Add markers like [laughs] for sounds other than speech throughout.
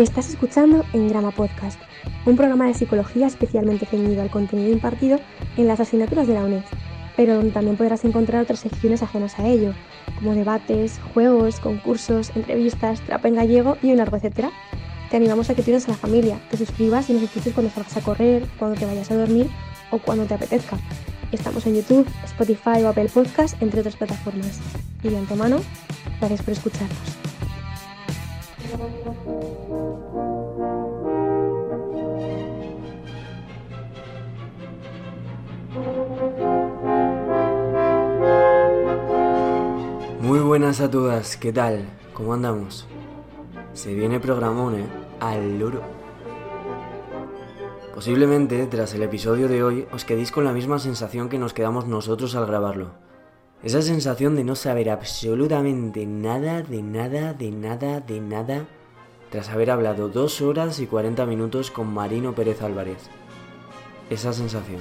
Estás escuchando Engrama Podcast, un programa de psicología especialmente ceñido al contenido impartido en las asignaturas de la UNED, pero donde también podrás encontrar otras secciones ajenas a ello, como debates, juegos, concursos, entrevistas, trap en gallego y un largo etcétera. Te animamos a que tienes a la familia, te suscribas y nos escuches cuando salgas a correr, cuando te vayas a dormir o cuando te apetezca. Estamos en YouTube, Spotify o Apple Podcast, entre otras plataformas. Y de antemano, gracias por escucharnos. Muy buenas a todas, ¿qué tal? ¿Cómo andamos? Se viene programón, ¿eh? Al loro. Posiblemente, tras el episodio de hoy, os quedéis con la misma sensación que nos quedamos nosotros al grabarlo. Esa sensación de no saber absolutamente nada, de nada, de nada, de nada, tras haber hablado dos horas y 40 minutos con Marino Pérez Álvarez. Esa sensación.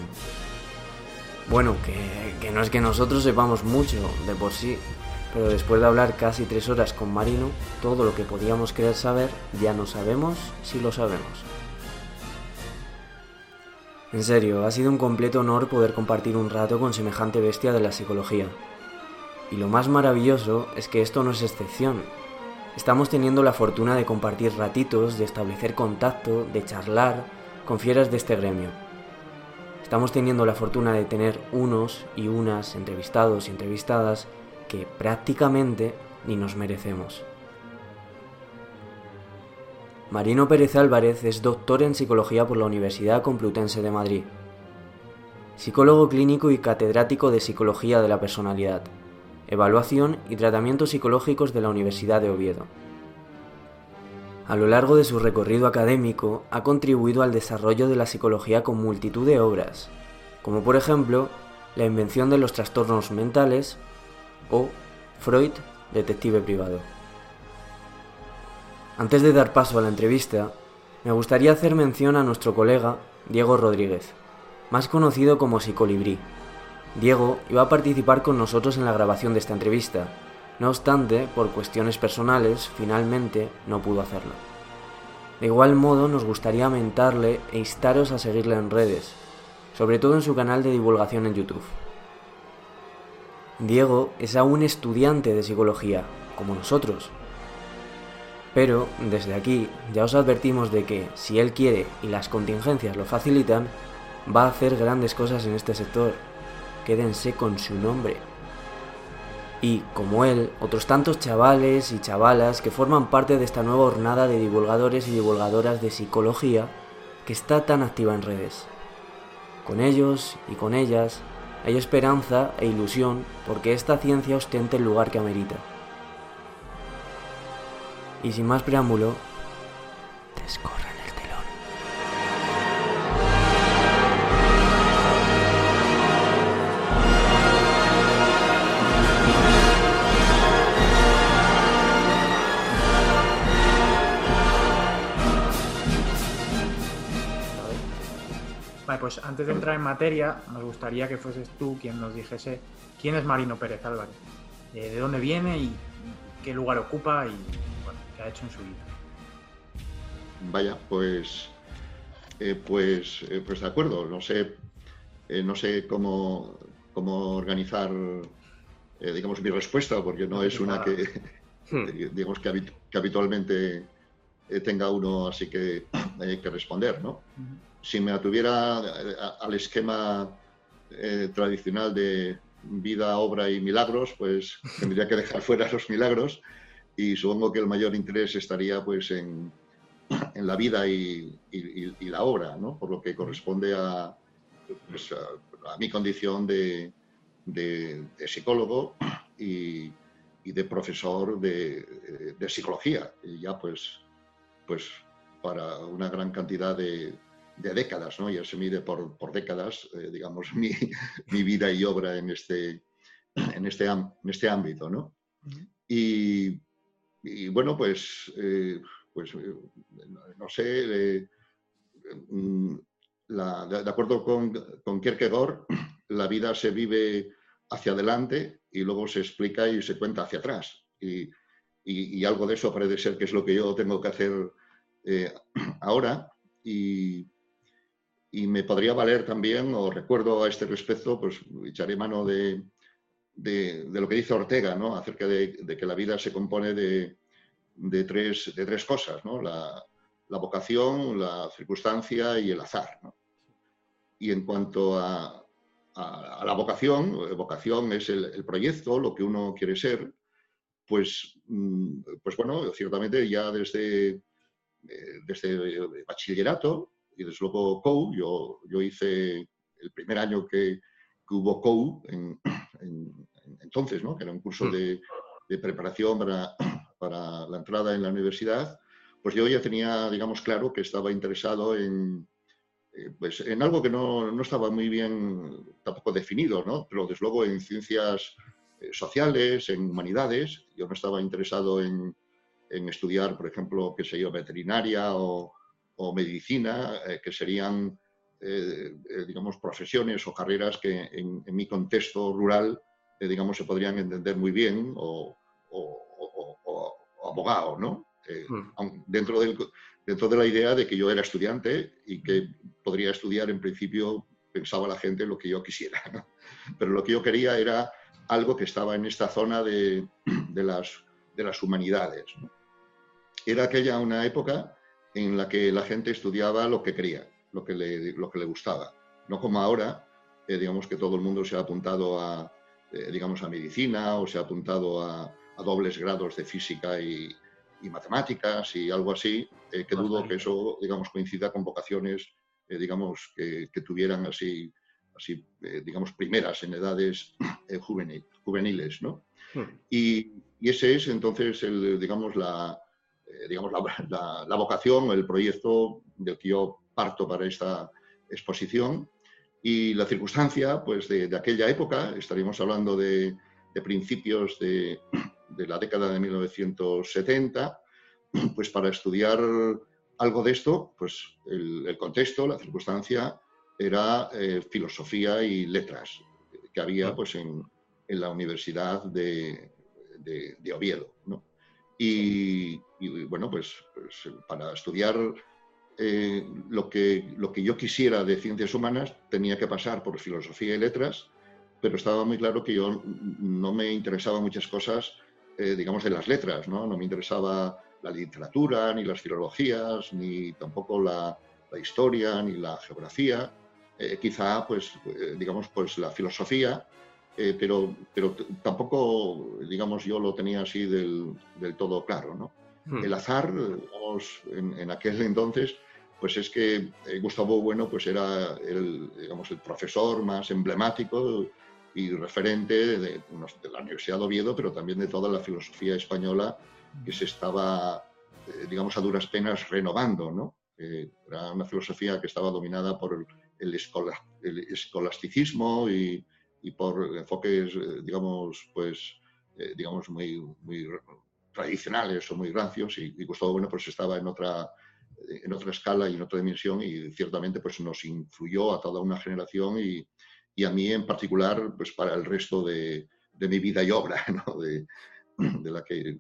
Bueno, que, que no es que nosotros sepamos mucho de por sí, pero después de hablar casi tres horas con Marino, todo lo que podíamos querer saber ya no sabemos si lo sabemos. En serio, ha sido un completo honor poder compartir un rato con semejante bestia de la psicología. Y lo más maravilloso es que esto no es excepción. Estamos teniendo la fortuna de compartir ratitos, de establecer contacto, de charlar con fieras de este gremio. Estamos teniendo la fortuna de tener unos y unas entrevistados y entrevistadas que prácticamente ni nos merecemos. Marino Pérez Álvarez es doctor en psicología por la Universidad Complutense de Madrid, psicólogo clínico y catedrático de psicología de la personalidad, evaluación y tratamientos psicológicos de la Universidad de Oviedo. A lo largo de su recorrido académico ha contribuido al desarrollo de la psicología con multitud de obras, como por ejemplo La invención de los trastornos mentales o Freud, detective privado. Antes de dar paso a la entrevista, me gustaría hacer mención a nuestro colega Diego Rodríguez, más conocido como Psicolibrí. Diego iba a participar con nosotros en la grabación de esta entrevista, no obstante, por cuestiones personales, finalmente no pudo hacerlo. De igual modo, nos gustaría mentarle e instaros a seguirle en redes, sobre todo en su canal de divulgación en YouTube. Diego es aún estudiante de psicología, como nosotros. Pero desde aquí ya os advertimos de que si él quiere y las contingencias lo facilitan, va a hacer grandes cosas en este sector. Quédense con su nombre. Y, como él, otros tantos chavales y chavalas que forman parte de esta nueva hornada de divulgadores y divulgadoras de psicología que está tan activa en redes. Con ellos y con ellas hay esperanza e ilusión porque esta ciencia ostente el lugar que amerita. Y sin más preámbulo, descorran pues antes de entrar en materia, nos gustaría que fueses tú quien nos dijese quién es Marino Pérez Álvarez, eh, de dónde viene y qué lugar ocupa y bueno, qué ha hecho en su vida. Vaya, pues, eh, pues, eh, pues de acuerdo. No sé, eh, no sé cómo, cómo organizar, eh, digamos, mi respuesta, porque no es una que, [laughs] digamos, que, habit- que habitualmente eh, tenga uno así que, eh, que responder, ¿no? Si me atuviera eh, al esquema eh, tradicional de vida, obra y milagros, pues tendría que dejar fuera los milagros y supongo que el mayor interés estaría pues en, en la vida y, y- la obra, ¿no? Por lo que corresponde a, pues, a, a mi condición de, de- de psicólogo y, y de profesor de, de psicología. Y ya pues, pues para una gran cantidad de, de décadas, ¿no? Ya se mide por, por décadas, eh, digamos, [laughs] mi, mi vida y obra en este, en este, en este ámbito, ¿no? Y, y bueno, pues, eh, pues eh, no, sé, eh, mm, la- de, de acuerdo con, con Kierkegaard, [clears throat] la vida se vive hacia adelante y luego se explica y se cuenta hacia atrás. Y, y- y algo de eso parece ser que es lo que yo tengo que hacer [clears throat] ahora y, y, me podría valer también, o recuerdo a este respecto, pues echaré mano de, de, lo que dice Ortega, ¿no? acerca de, que la vida se compone de, de tres, de tres cosas, ¿no? la, la, vocación, la circunstancia y el azar. ¿no? Y en cuanto a, a, la vocación, vocación es el, proyecto, lo que uno quiere ser, pues, mm, pues bueno, ciertamente ya desde, eh, desde bachillerato y desde luego COU, yo, yo hice el primer año que, hubo COU [clears throat] en, entonces, ¿no? que era un curso mm. de, de preparación para, [clears throat] para, la entrada en la universidad, pues yo ya tenía, digamos, claro que estaba interesado en, eh, pues en algo que no, no, estaba muy bien tampoco definido, ¿no? pero desde luego en ciencias eh, sociales, en humanidades. Yo no estaba interesado en, en estudiar, por ejemplo, qué sé yo, veterinaria o, o medicina, eh, que serían, digamos, profesiones o carreras que en, en mi contexto rural, digamos, se podrían entender muy bien o, o abogado, ¿no? Hmm. dentro del, dentro de la idea de que yo era estudiante y que podría estudiar en principio, pensaba la gente, lo que yo quisiera. Pero lo que yo quería era algo que estaba en esta zona de, de las, de las humanidades. Era aquella una época en la que la gente estudiaba lo que quería, lo que le, lo que le gustaba. No como ahora, eh, digamos que todo el mundo se ha apuntado a, eh, digamos, a medicina o se ha apuntado a, a dobles grados de física y, y matemáticas y algo así, eh, que dudo que eso, digamos, coincida con vocaciones, eh, digamos, que, tuvieran así, así eh, digamos, primeras en edades juveniles, ¿no? Hmm. Y, y, ese es entonces, el, digamos, la, digamos [laughs] la, la, vocación, el proyecto del que yo parto para esta exposición. Y la circunstancia, pues, de, de aquella época, estaríamos hablando de, de principios de, [clears throat] de la década de 1970, [clears throat] pues para estudiar algo de esto, pues el, contexto, la circunstancia era eh, filosofía y letras que había pues en, en la Universidad de, de, Oviedo. ¿no? Y, bueno, pues, pues, para estudiar eh, lo, que, lo que yo quisiera de ciencias humanas tenía que pasar por filosofía y letras, pero estaba muy claro que yo no me interesaban muchas cosas eh, digamos, de las letras, ¿no? No me interesaba la literatura, ni las filologías, ni tampoco la, historia, ni la geografía. Eh, quizá, pues, eh, digamos, pues la filosofía, pero, pero tampoco, digamos, yo lo tenía así del, del todo claro, ¿no? Hmm. El azar, digamos, en, aquel entonces, pues es que Gustavo Bueno pues era el, digamos, el profesor más emblemático y referente de, la Universidad de Oviedo, pero también de toda la filosofía española que se estaba, eh, digamos, a duras penas renovando, ¿no? era una filosofía que estaba dominada por el, escolasticismo y, por enfoques, eh, digamos, pues, eh, digamos, muy, muy tradicionales o muy rancios y, y, Gustavo Bueno pues estaba en otra en otra escala y en otra dimensión y ciertamente pues nos influyó a toda una generación y, y a mí en particular pues para el resto de, de mi vida y obra, [laughs] ¿no? de, de, la que eh,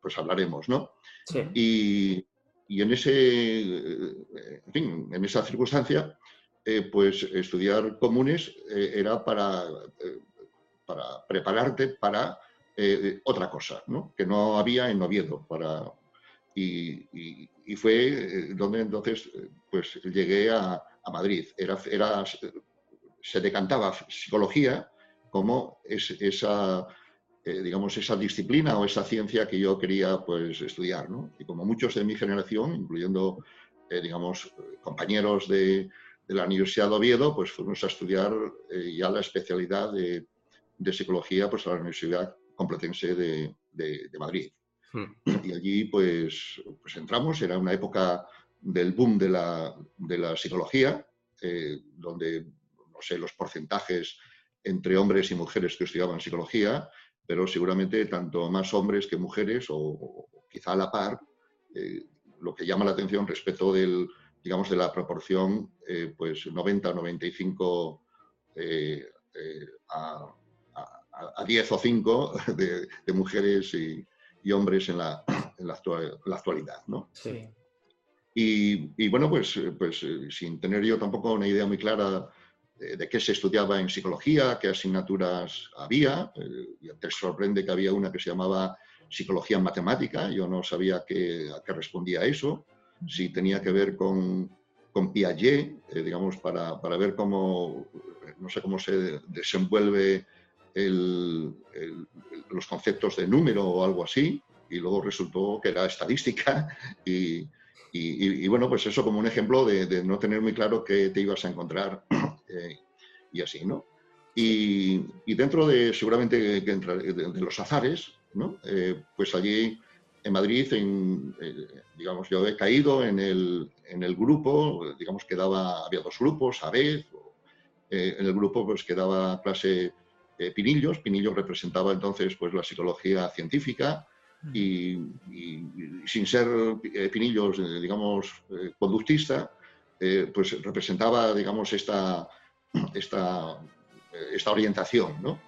pues hablaremos. ¿no? Sí. Y, y, en, ese, en, fin, en esa circunstancia, eh, pues estudiar comunes eh, era para, para prepararte para otra cosa, ¿no? que no había en Oviedo. Para, y, fue donde entonces pues llegué a, Madrid. Era, era se decantaba psicología como es, esa, eh, digamos, esa disciplina o esa ciencia que yo quería pues, estudiar. ¿no? Y como muchos de mi generación, incluyendo, eh, digamos, compañeros de, la Universidad de Oviedo, pues fuimos a estudiar eh, ya la especialidad de, de, psicología pues, a la Universidad Complutense de, de Madrid. Hmm. Y allí pues, pues entramos, era una época del boom de la, de la psicología, donde sé los porcentajes entre hombres y mujeres que estudiaban psicología, pero seguramente tanto más hombres que mujeres o, quizá a la par, eh, lo que llama la atención respecto del, digamos, de la proporción eh, pues 90-95 eh, a, a, 10 o 5 de, mujeres y, hombres en la, en la, actualidad. ¿no? Sí. Y, bueno, pues, pues sin tener yo tampoco una idea muy clara de, qué se estudiaba en psicología, qué asignaturas había, y te sorprende que había una que se llamaba psicología matemática, yo no sabía a qué respondía eso, si tenía que ver con, con Piaget, eh, digamos, para, ver cómo, no sé cómo se desenvuelve los conceptos de número o algo así, y luego resultó que era estadística, [laughs] y, bueno, pues eso como un ejemplo de, no tener muy claro qué te ibas a encontrar [clears throat] eh, y así, ¿no? Y, dentro de, seguramente, de, los azares, ¿no? Eh, pues allí en Madrid, en, digamos, yo he caído en el, en el grupo, digamos que daba, había dos grupos a vez, eh, en el grupo pues que daba clase eh, Pinillos, Pinillos representaba entonces pues la psicología científica y, sin ser eh, Pinillos, digamos, conductista, pues representaba, digamos, esta, esta, esta orientación, ¿no?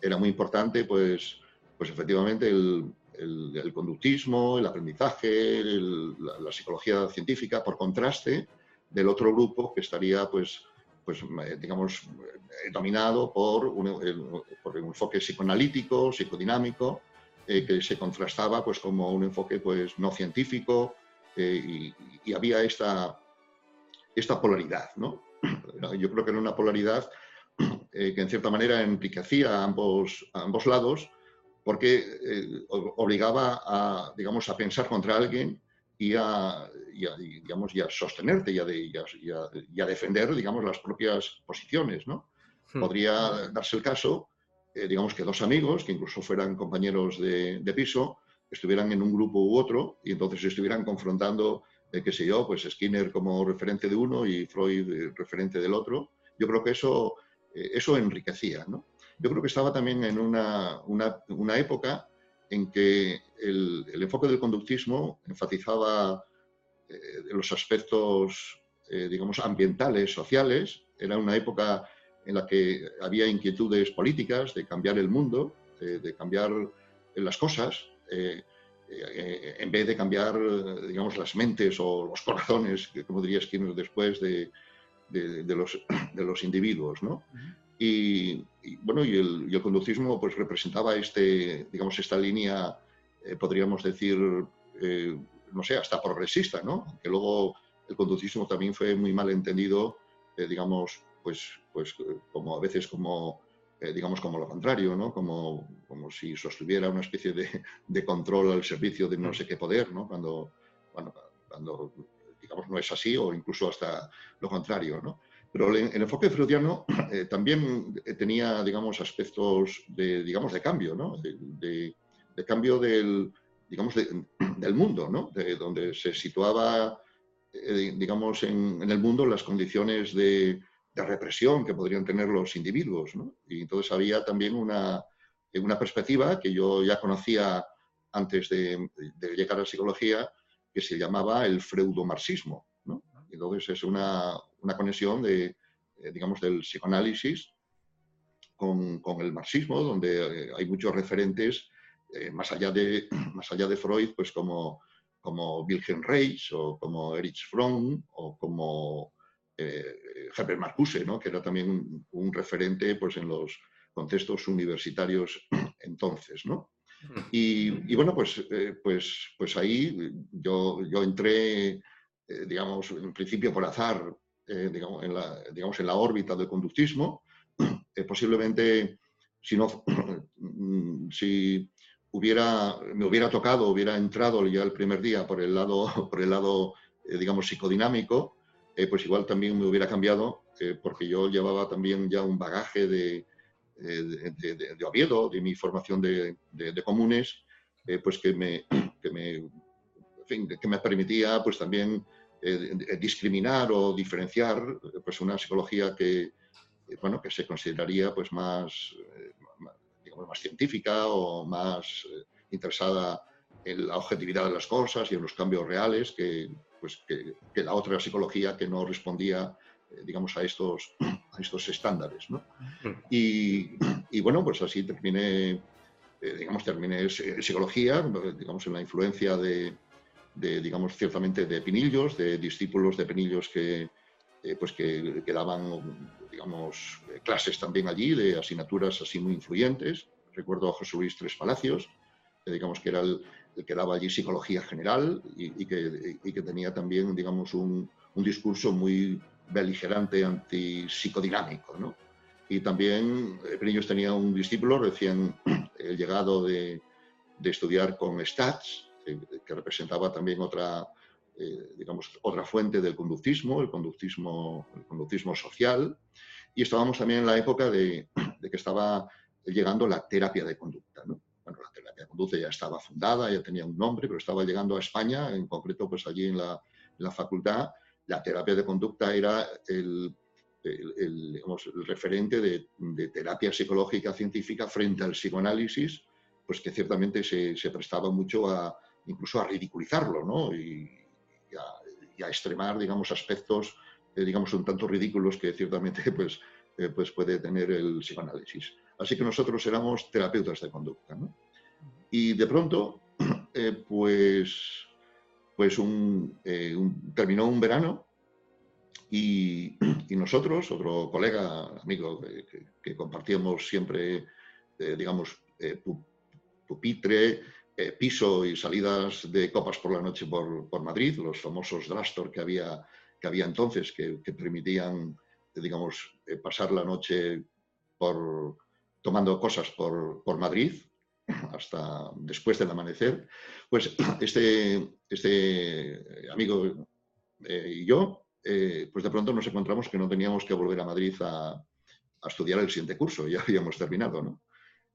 era muy importante, pues, pues efectivamente el, el, conductismo, el aprendizaje, la, psicología científica, por contraste del otro grupo que estaría, pues, pues eh, digamos, eh, dominado por un, por un enfoque psicoanalítico, psicodinámico, eh, que se contrastaba pues, como un enfoque pues, no científico y, había esta, esta polaridad. ¿no? [clears throat] Yo creo que era una polaridad [clears throat] que en cierta manera enriquecía ambos, a ambos lados, porque obligaba a, digamos, a pensar contra alguien y a, digamos, y a sostenerte y a, defender digamos, las propias posiciones. ¿no? Hmm. Podría darse el caso, eh, digamos, que dos amigos, que incluso fueran compañeros de, piso, estuvieran en un grupo u otro y entonces estuvieran confrontando, eh, qué sé yo, pues Skinner como referente de uno y Freud referente del otro. Yo creo que eso, eso enriquecía. ¿no? yo creo que estaba también en una, una, época en que el, enfoque del conductismo enfatizaba eh, los aspectos, eh, digamos, ambientales, sociales. Era una época en la que había inquietudes políticas de cambiar el mundo, de cambiar las cosas, eh, en vez de cambiar, digamos, las mentes o los corazones, como diría Skinner después, de los individuos. ¿no? Y, bueno, y el, conductismo pues representaba este, digamos, esta línea, eh, podríamos decir, eh, no sé, hasta progresista, ¿no? Que luego el conductismo también fue muy mal entendido, eh, digamos, pues, pues como a veces como, digamos, como lo contrario, ¿no? Como, como si sostuviera una especie de, de, control al servicio de no sé qué poder, ¿no? Cuando, cuando, cuando, digamos, no es así o incluso hasta lo contrario, ¿no? Pero el, enfoque freudiano [clears throat] eh, también eh, tenía, digamos, aspectos de, digamos, de cambio, ¿no? De, cambio del, digamos, [clears throat] del mundo, ¿no? De donde se situaba, eh, digamos, en, el mundo las condiciones de, represión que podrían tener los individuos, ¿no? Y entonces había también una, una perspectiva que yo ya conocía antes de, llegar a la psicología, que se llamaba el freudomarxismo. Entonces es una, una conexión de, eh, digamos, del psicoanálisis con, con el marxismo, donde eh, hay muchos referentes eh, más, allá de, [clears throat] más allá de Freud, pues como, como Wilhelm Reich o como Erich Fromm o como Herbert Marcuse, ¿no? que era también un, referente pues, en los contextos universitarios [clears throat] entonces. ¿no? Y, y, bueno, pues, pues, pues ahí yo, yo entré, digamos, en principio por azar eh, digamos, en la, digamos, en la órbita del conductismo. [clears throat] Eh, posiblemente, si, no, [clears throat] si hubiera, me hubiera tocado, hubiera entrado ya el primer día por el lado, [laughs] por el lado eh, digamos, psicodinámico, pues igual también me hubiera cambiado, porque yo llevaba también ya un bagaje de, de, de, Oviedo, de mi formación de, comunes, pues que me, [clears throat] que me, que me permitía pues también eh, discriminar o diferenciar pues una psicología que, eh, bueno, que se consideraría pues más, eh, digamos, más científica o más interesada en la objetividad de las cosas y en los cambios reales que, pues, que, que la otra psicología que no respondía digamos, a estos, [clears throat] a estos estándares. ¿no? Y, y, bueno, pues así terminé, digamos, terminé psicología, digamos, en la influencia de, de, digamos, ciertamente de Pinillos, de discípulos de Pinillos que, eh, pues que, que, daban, digamos, clases también allí de asignaturas así muy influyentes. Recuerdo a José Luis Tres Palacios, digamos que era el, que daba allí psicología general y, que, y que, tenía también, digamos, un, un discurso muy beligerante antipsicodinámico, ¿no? Y también eh, Pinillos tenía un discípulo recién [clears throat] llegado de, de, estudiar con Stats, que representaba también otra, eh, digamos, otra fuente del conductismo, el conductismo, el conductismo social. Y estábamos también en la época de, de que estaba llegando la terapia de conducta. ¿no? Bueno, la terapia de conducta ya estaba fundada, ya tenía un nombre, pero estaba llegando a España, en concreto pues allí en la, en la facultad, la terapia de conducta era el, el, el, digamos, el referente de, de, terapia psicológica científica frente al psicoanálisis, pues que ciertamente se, se prestaba mucho a, incluso a ridiculizarlo, ¿no? Y, y, a, y a, extremar, digamos, aspectos, eh, digamos, un tanto ridículos que ciertamente, [laughs] pues, eh, pues puede tener el psicoanálisis. Así que nosotros éramos terapeutas de conducta, ¿no? Y de pronto, [clears throat] eh, pues, pues un, un, terminó un verano y, [clears throat] y, nosotros, otro colega, amigo, que, que, compartíamos siempre, digamos, pupitre, eh, piso y salidas de copas por la noche por, por Madrid, los famosos Drastor que había, que había entonces, que, permitían, digamos, eh, pasar la noche por, tomando cosas por, por, Madrid [clears throat] hasta después del amanecer, pues [clears throat] este, este amigo eh, y yo, pues de pronto nos encontramos que no teníamos que volver a Madrid a, a estudiar el siguiente curso, [laughs] ya habíamos terminado, ¿no?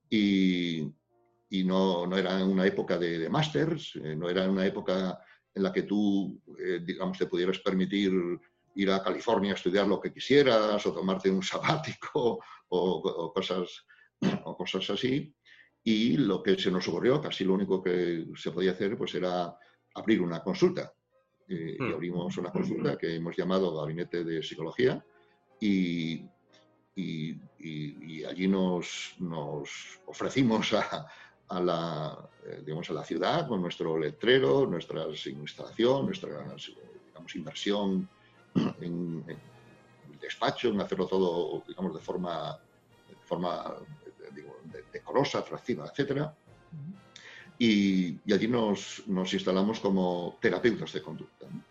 Y, y no, no, era una época de, de másters, eh, no era una época en la que tú, eh, digamos, te pudieras permitir ir a California a estudiar lo que quisieras o tomarte un [laughs] sabático o, o, cosas, o cosas así. Y lo que se nos ocurrió, casi lo único que se podía hacer, pues era abrir una consulta. Eh, y abrimos una consulta que hemos llamado Gabinete de Psicología y, y, y, y allí nos, nos ofrecimos a, a la, eh, digamos, a la ciudad con nuestro letrero, nuestra instalación, nuestra digamos, inversión [clears throat] en, en, el despacho, en hacerlo todo digamos, de forma, de forma digo, decorosa, atractiva, etc. Y, y, allí nos, nos, instalamos como terapeutas de conducta. ¿no?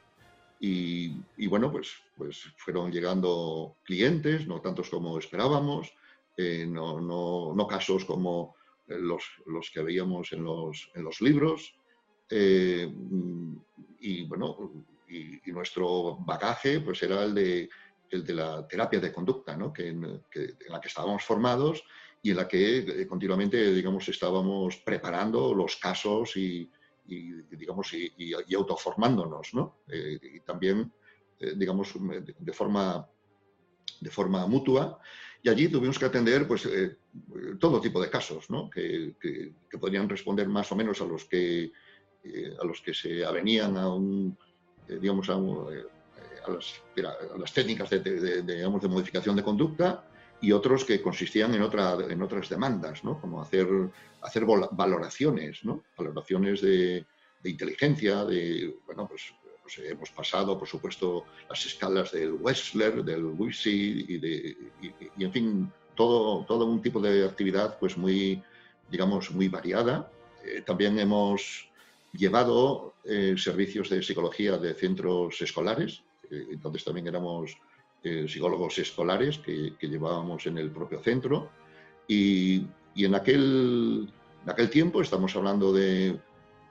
Y, y, bueno, pues, pues fueron llegando clientes, no tantos como esperábamos, eh, no, no, no casos como los, los que veíamos en los, en los libros. Eh, y bueno, y, y, nuestro bagaje pues era el de, el de la terapia de conducta, ¿no? que, en, que, en la que estábamos formados y en la que eh, continuamente, digamos, estábamos preparando los casos y, y digamos, y, y, autoformándonos, ¿no? Eh, y también, eh, digamos, de, forma, de forma mutua. Y allí tuvimos que atender pues, eh, todo tipo de casos, ¿no? que, que, que, podrían responder más o menos a los que, eh, a los que se avenían a, un, eh, digamos, a, eh, las, técnicas de, digamos, de modificación de conducta y otros que consistían en, otra, en otras demandas, ¿no? como hacer, hacer valoraciones, ¿no? valoraciones de, de inteligencia, de, bueno, pues pues, hemos pasado, por supuesto, las escalas del Wessler, del Wisi y, y, en fin, todo, todo un tipo de actividad pues muy, digamos, muy variada. Eh, también hemos llevado eh, servicios de psicología de centros escolares, eh, entonces también éramos eh, psicólogos escolares que, que, llevábamos en el propio centro y, y en, aquel, en aquel tiempo, estamos hablando de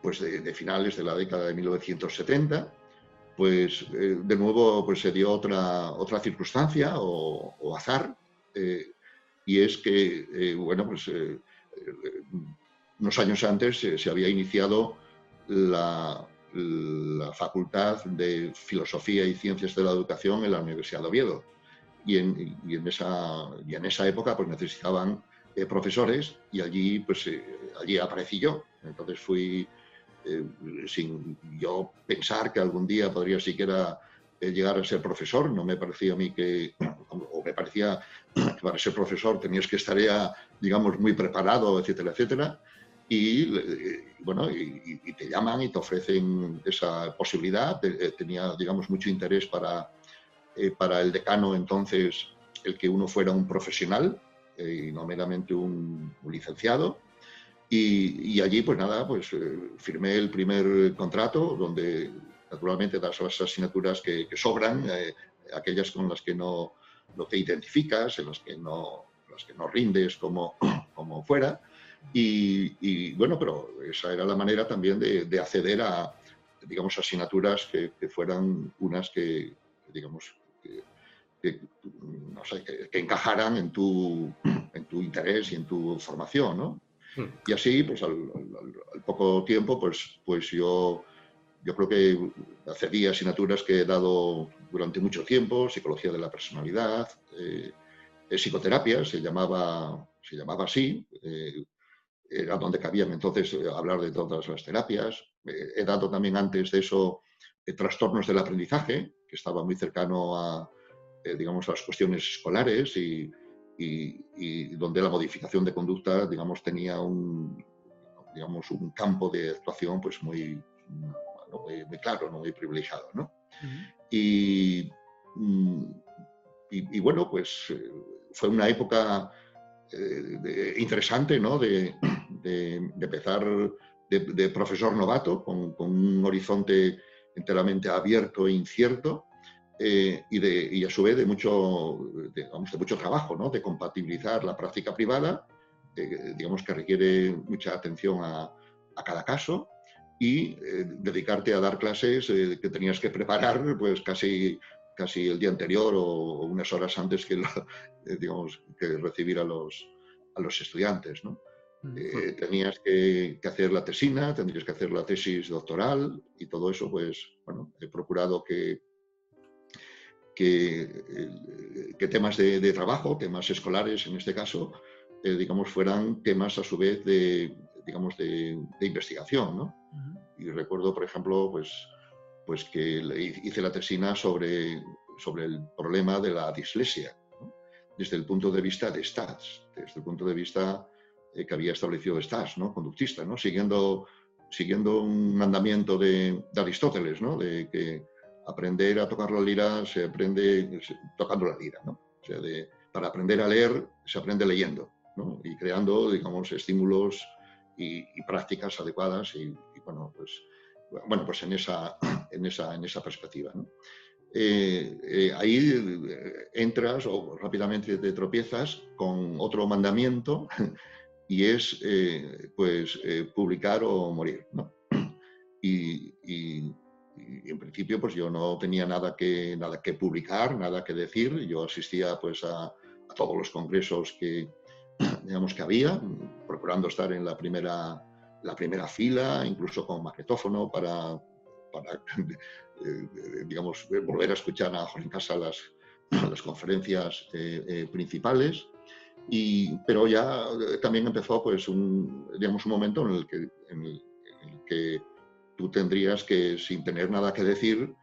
pues de, finales de la década de 1970, pues eh, de nuevo pues se dio otra, otra circunstancia o, o azar, eh, y es que, eh, bueno, pues unos años antes se había iniciado la, la, Facultad de Filosofía y Ciencias de la Educación en la Universidad de Oviedo. Y en, y en, esa, y en esa época pues necesitaban profesores y allí, pues, allí aparecí yo. Entonces fui eh, sin yo pensar que algún día podría siquiera eh, llegar a ser profesor, no me parecía a mí que, o me parecía que para ser profesor tenías que estar ya, digamos, muy preparado, etcétera, etcétera. y, bueno, y, te llaman y te ofrecen esa posibilidad. Tenía, digamos, mucho interés para, para el decano entonces el que uno fuera un profesional y no meramente un, licenciado. Y, allí, pues nada, pues firmé el primer contrato donde naturalmente das las asignaturas que, sobran, aquellas con las que no, no, te identificas, en las que no, las que no rindes como, [clears throat] como fuera. Y, bueno, pero esa era la manera también de, acceder a, digamos, asignaturas que, fueran unas que, digamos, que, no sé, que, encajaran en tu, [clears throat] en tu interés y en tu formación, ¿no? Hmm. Y así, pues al, poco tiempo, pues, pues yo, yo creo que accedí a asignaturas que he dado durante mucho tiempo, psicología de la personalidad, eh, psicoterapia, se llamaba, se llamaba así, eh, era donde cabían entonces eh, hablar de todas las terapias. Eh, he dado también antes de eso trastornos del aprendizaje, que estaba muy cercano a, digamos, las cuestiones escolares y, y, donde la modificación de conducta, digamos, tenía un, digamos, un campo de actuación pues muy, muy, claro, muy privilegiado. ¿no? y, mm, y, bueno, pues fue una época eh, interesante, ¿no? De, empezar de, profesor novato, con, un horizonte enteramente abierto e incierto, eh, y, de, a su vez de mucho, de, mucho trabajo, ¿no? De compatibilizar la práctica privada, eh, digamos que requiere mucha atención a, a cada caso, y dedicarte a dar clases que tenías que preparar pues casi casi el día anterior o, unas horas antes que, [laughs] eh, digamos, que recibir a los, a los estudiantes. ¿no? Mm, eh, tenías que, hacer la tesina, tendrías que hacer la tesis doctoral y todo eso, pues, bueno, he procurado que, que, que temas de, trabajo, temas escolares en este caso, eh, digamos, fueran temas a su vez de, digamos, de, investigación, ¿no? Y recuerdo, por ejemplo, pues, pues que hice la tesina sobre, sobre el problema de la dislexia, desde el punto de vista de Stats, desde el punto de vista eh, que había establecido Stats, ¿no? conductista, ¿no? siguiendo, siguiendo un mandamiento de, Aristóteles, ¿no? de que aprender a tocar la lira se aprende tocando la lira. ¿no? O sea, para aprender a leer se aprende leyendo ¿no? y creando, digamos, estímulos y, prácticas adecuadas y, y bueno, pues bueno, pues en esa, [clears throat] en esa, en esa perspectiva. Eh, eh, ahí eh, entras o rápidamente te tropiezas con otro mandamiento [laughs] y es pues publicar o morir. [clears throat] Y, en principio pues yo no tenía nada que, nada que publicar, nada que decir. Yo asistía pues a, a todos los congresos que, [clears throat] digamos, que había, procurando estar en la primera la primera fila, incluso con maquetófono para, para [laughs] eh, digamos, volver a escuchar a Jorge Casa las, [clears throat] las conferencias eh, eh, principales. Y, pero ya también empezó pues, un, digamos, un momento en el, que, en el, que tú tendrías que, sin tener nada que decir,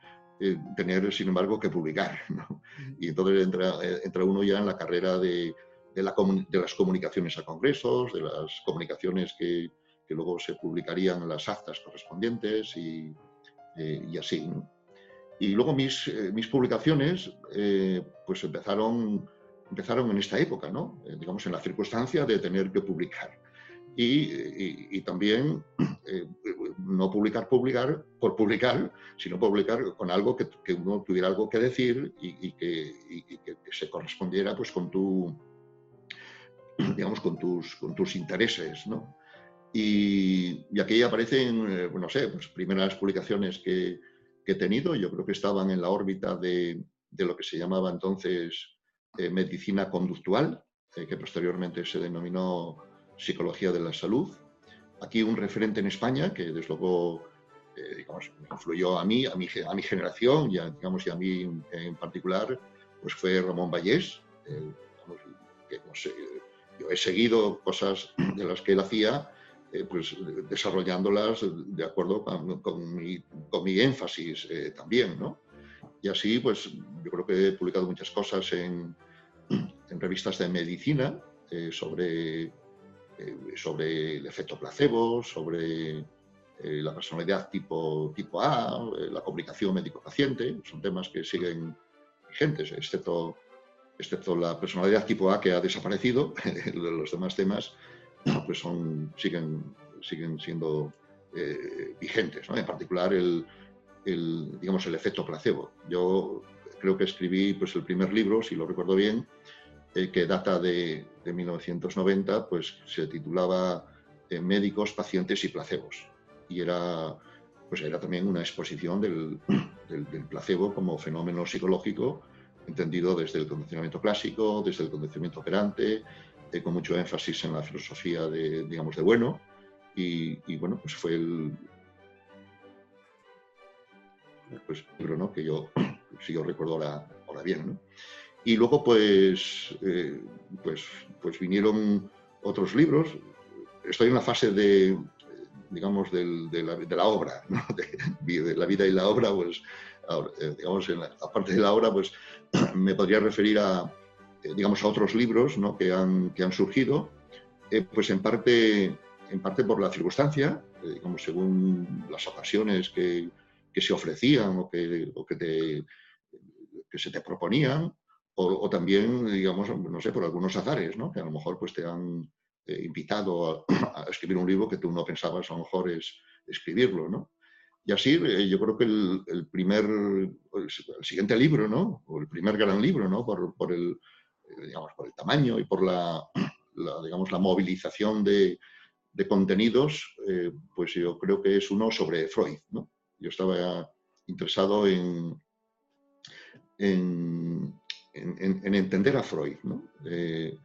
tener, sin embargo, que publicar. [laughs] Y entonces entra, entra, uno ya en la carrera de, de, la, de, las comunicaciones a congresos, de las comunicaciones que, que luego se publicarían las actas correspondientes y, eh, y así. Y luego mis, eh, mis publicaciones eh, pues empezaron, empezaron en esta época, ¿no? digamos en la circunstancia de tener que publicar. Y, también [clears throat] no publicar, publicar por publicar, sino publicar con algo que, uno tuviera algo que decir y, que, se correspondiera pues con tu, [clears throat] digamos, con tus, con tus intereses, ¿no? Y, aquí aparecen, eh, no sé, pues primeras publicaciones que, he tenido, yo creo que estaban en la órbita de, lo que se llamaba entonces eh, medicina conductual, eh, que posteriormente se denominó psicología de la salud. Aquí un referente en España que desde luego digamos, influyó a mí, a mi, a mi generación y a, digamos, y a mí en particular, pues fue Ramón Vallés. que, yo he seguido cosas [clears throat] de las que él hacía eh, pues, desarrollándolas de acuerdo con, mi, con mi, énfasis eh, también, ¿no? Y así, pues yo creo que he publicado muchas cosas en, [clears throat] en revistas de medicina eh, sobre sobre el efecto placebo, sobre la personalidad tipo, tipo A, la comunicación médico-paciente, son temas que siguen vigentes, excepto, excepto la personalidad tipo A que ha desaparecido, [laughs] los demás temas pues son, siguen, siguen siendo vigentes, en particular el, el, digamos, el efecto placebo. Yo creo que escribí pues, el primer libro, si lo recuerdo bien, eh, que data de, de, 1990, pues se titulaba eh, Médicos, pacientes y placebos. Y era, pues, era también una exposición [clears throat] del, placebo como fenómeno psicológico, entendido desde el condicionamiento clásico, desde el condicionamiento operante, eh, con mucho énfasis en la filosofía de, digamos, de bueno. Y, bueno, pues fue el, pues, libro, ¿no? que yo, [clears throat] si yo recuerdo ahora, bien. ¿no? Y luego, pues, eh, pues, pues vinieron otros libros. Estoy en la fase de, digamos, de, la, obra, [laughs] de, la vida y la obra, pues, eh, digamos, aparte de la obra, pues [clears throat] me podría referir a, eh, digamos, a otros libros ¿no? que, han, que han surgido, pues en parte, en parte por la circunstancia, digamos, según las ocasiones que, que se ofrecían o que, que, te, que se te proponían, o, también, digamos, no sé, por algunos azares, ¿no? que a lo mejor pues, te han eh, invitado [clears throat] a, escribir un libro que tú no pensabas a lo mejor es escribirlo. ¿no? Y así eh, yo creo que el, primer, el, siguiente libro, ¿no? o el primer gran libro, ¿no? por, por el, eh, digamos, por el tamaño y por la, [clears throat] digamos, la movilización de, de contenidos, pues yo creo que es uno sobre Freud. ¿no? Yo estaba interesado en, entender a Freud. Eh,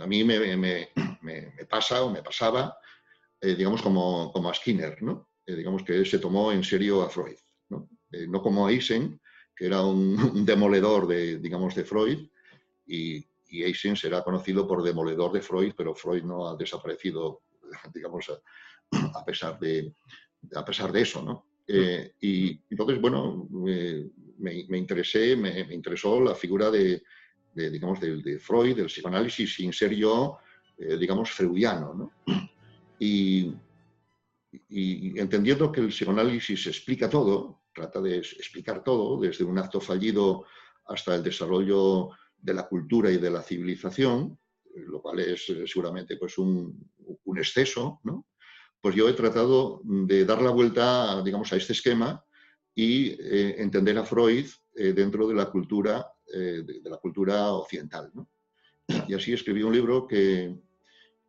a mí me, pasa o me pasaba, eh, digamos, como, como, a Skinner, ¿no? Eh, digamos que se tomó en serio a Freud, ¿no? como a Eisen, que era [laughs] un, demoledor de, digamos, de Freud, y, y Eisen será conocido por demoledor de Freud, pero Freud no ha desaparecido, [laughs] digamos, [clears throat] a pesar de, a pesar de eso, ¿no? Eh, y entonces, bueno, me, interesé, me, interesó la figura de, digamos, de, Freud, del psicoanálisis, sin ser yo, eh, digamos, freudiano, ¿no? Y, y, entendiendo que el psicoanálisis explica todo, trata de explicar todo, desde un acto fallido hasta el desarrollo de la cultura y de la civilización, lo cual es eh, seguramente pues, un, un exceso, ¿no? pues yo he tratado de dar la vuelta, digamos, a este esquema y eh, entender a Freud eh, dentro de la cultura, eh, de, la cultura occidental. Y así escribí un libro que,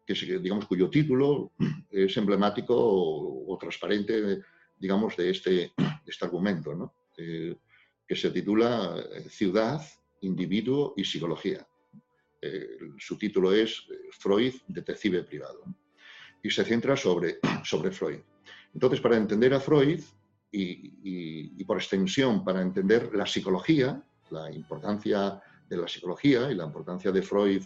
digamos, cuyo título es emblemático o, transparente, digamos, de este, este argumento, que se titula Ciudad, Individuo y Psicología. su título es Freud, detective privado y se centra sobre, sobre Freud. Entonces, para entender a Freud y, por extensión para entender la psicología, la importancia de la psicología y la importancia de Freud,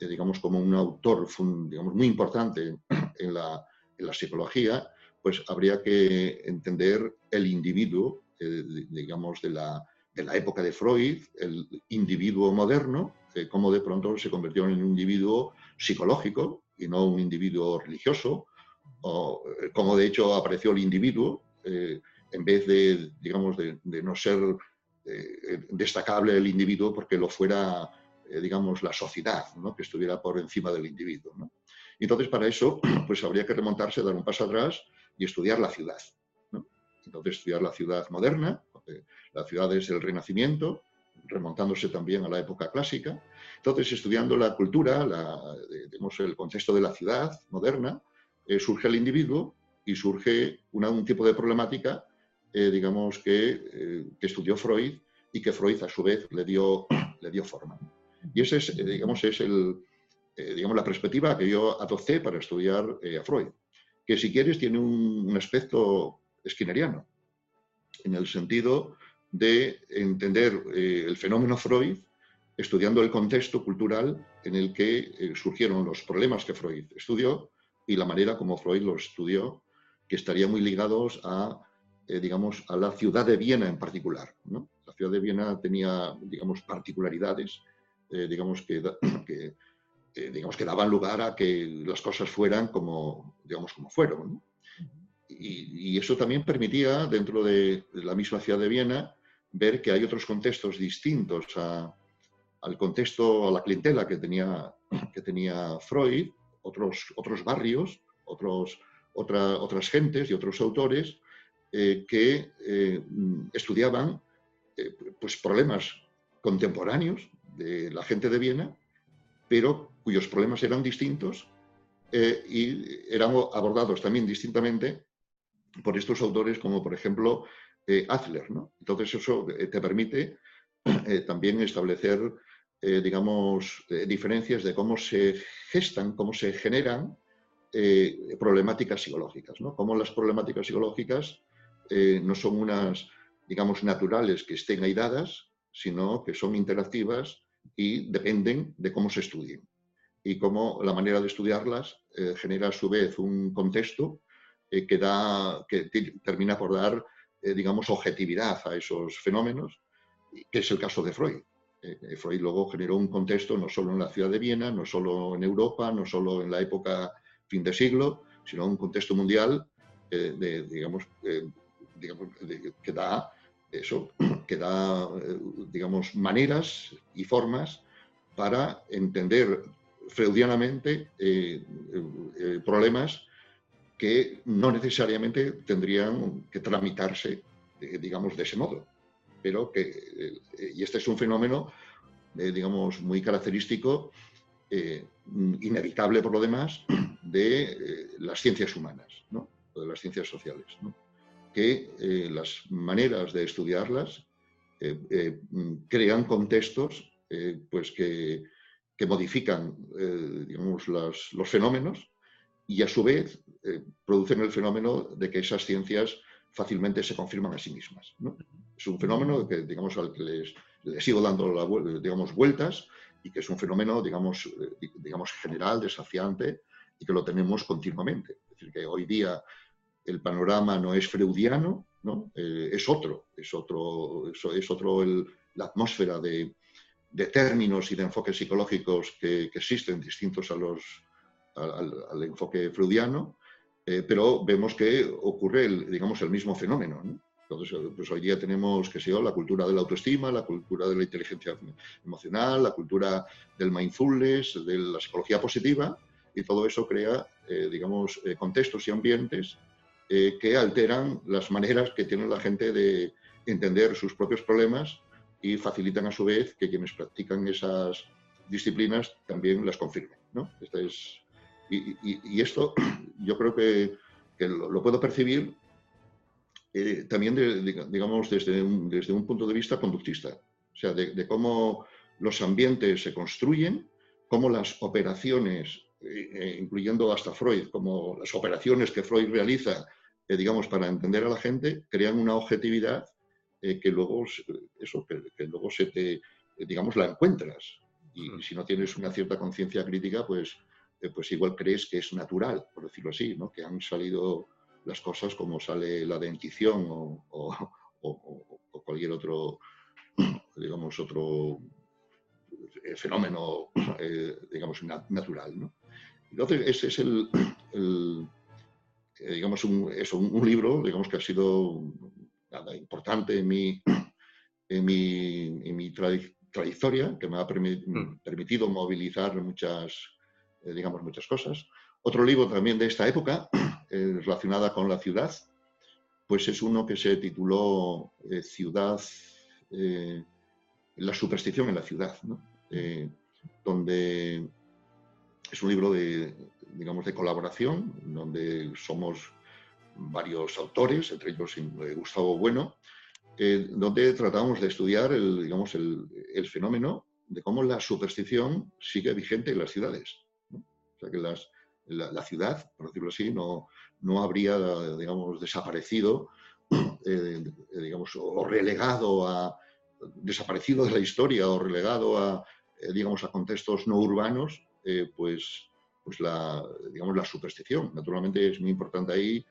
eh, digamos, como un autor digamos, muy importante [clears throat] en la, en la, psicología, pues habría que entender el individuo, eh, digamos, de la, de la, época de Freud, el individuo moderno, eh, cómo de pronto se convirtió en un individuo psicológico, y no un individuo religioso, o eh, como de hecho apareció el individuo, eh, en vez de, digamos, de, no ser eh, destacable el individuo porque lo fuera, digamos, la sociedad, ¿no? que estuviera por encima del individuo. ¿no? Entonces, para eso, [clears throat] pues habría que remontarse, dar un paso atrás y estudiar la ciudad. ¿no? Entonces, estudiar la ciudad moderna, la ciudad es el Renacimiento, remontándose también a la época clásica. Entonces, estudiando la cultura, la, digamos, el contexto de la ciudad moderna, eh, surge el individuo y surge un tipo de problemática, eh, digamos, eh, que, estudió Freud y que Freud a su vez le dio, [clears throat] le dio forma. Y esa es, digamos, es el, digamos, la perspectiva que yo adopté para estudiar a Freud, que si quieres tiene un, aspecto skinneriano, en el sentido de entender eh, el fenómeno Freud estudiando el contexto cultural en el que eh, surgieron los problemas que Freud estudió y la manera como Freud los estudió, que estarían muy ligados a, eh, digamos, a la ciudad de Viena en particular. La ciudad de Viena tenía, digamos, particularidades, digamos, que, [clears throat] digamos, que daban lugar a que las cosas fueran como, digamos, como fueron. Y, eso también permitía, dentro de la misma ciudad de Viena, ver que hay otros contextos distintos al contexto, a la clientela que tenía, [clears throat] que tenía Freud, otros, otros barrios, otros, otras gentes y otros autores eh, que eh, estudiaban eh, pues problemas contemporáneos de la gente de Viena, pero cuyos problemas eran distintos y eran abordados también distintamente por estos autores como por ejemplo Adler. Entonces eso te permite también establecer, digamos, diferencias de cómo se gestan, cómo se generan problemáticas psicológicas, ¿no? Cómo las problemáticas psicológicas eh, no son unas, digamos, naturales que estén ahí dadas, sino que son interactivas y dependen de cómo se estudien. Y cómo la manera de estudiarlas eh, genera a su vez un contexto que, da, que termina por dar, digamos, objetividad a esos fenómenos, que es el caso de Freud. Freud luego generó un contexto no solo en la ciudad de Viena, no solo en Europa, no solo en la época fin de siglo, sino un contexto mundial eh, de, digamos, eh, que da eso, [clears throat] que da, eh, digamos, maneras y formas para entender freudianamente problemas que no necesariamente tendrían que tramitarse, digamos, de ese modo. Pero que, y este es un fenómeno, digamos, muy característico eh, inevitable por lo demás, [clears throat] de eh, las ciencias humanas, ¿no? o de las ciencias sociales, que eh, las maneras de estudiarlas crean contextos pues que, que modifican digamos, los, fenómenos y a su vez producen el fenómeno de que esas ciencias fácilmente se confirman a sí mismas. Es un fenómeno que, digamos, al que les, sigo dando digamos, vueltas y que es un fenómeno, digamos, eh, digamos, general, desafiante y que lo tenemos continuamente. Es decir, que hoy día el panorama no es freudiano, ¿no? Eh, es otro, es otro, es, otro la atmósfera de, de, términos y de enfoques psicológicos que, que existen distintos a los, al, enfoque freudiano, eh, pero vemos que ocurre, el, digamos, el mismo fenómeno. ¿no? Entonces, pues hoy día tenemos, que sé yo, la cultura de la autoestima, la cultura de la inteligencia emocional, la cultura del mindfulness, de la psicología positiva, y todo eso crea, eh, digamos, eh, contextos y ambientes eh, que alteran las maneras que tiene la gente de entender sus propios problemas y facilitan a su vez que quienes practican esas disciplinas también las confirmen. ¿no? Este es, y, esto [clears throat] yo creo que, lo puedo percibir eh, también, digamos, desde un, desde un punto de vista conductista, o sea, de, cómo los ambientes se construyen, cómo las operaciones, incluyendo hasta Freud, como las operaciones que Freud realiza, digamos, para entender a la gente, crean una objetividad que luego, eso, que, luego se te, digamos, la encuentras. Y si no tienes una cierta conciencia crítica, pues, pues igual crees que es natural, por decirlo así, ¿no? que han salido las cosas como sale la dentición o, cualquier otro, [clears throat] digamos, otro eh, fenómeno, eh, digamos, natural. ¿no? Entonces, ese es [clears throat] el, eh, digamos, un, un, libro, digamos, que ha sido nada, importante en mi, [clears throat] en mi, en mi trayectoria, que me ha mm. permitido movilizar muchas, digamos, muchas cosas. Otro libro también de esta época, [clears throat] eh, relacionada con la ciudad, pues es uno que se tituló eh, Ciudad, eh, la superstición en la ciudad, donde es un libro de, digamos, de colaboración, donde somos varios autores, entre ellos Gustavo Bueno, donde tratamos de estudiar el, digamos, el, fenómeno de cómo la superstición sigue vigente en las ciudades. O sea, que las, la, ciudad, por decirlo así, no, no habría, digamos, desaparecido, [clears throat] eh, digamos, o relegado a, desaparecido de la historia o relegado a, eh, digamos, a contextos no urbanos, eh, pues, pues la, digamos, la superstición. Naturalmente es muy importante ahí,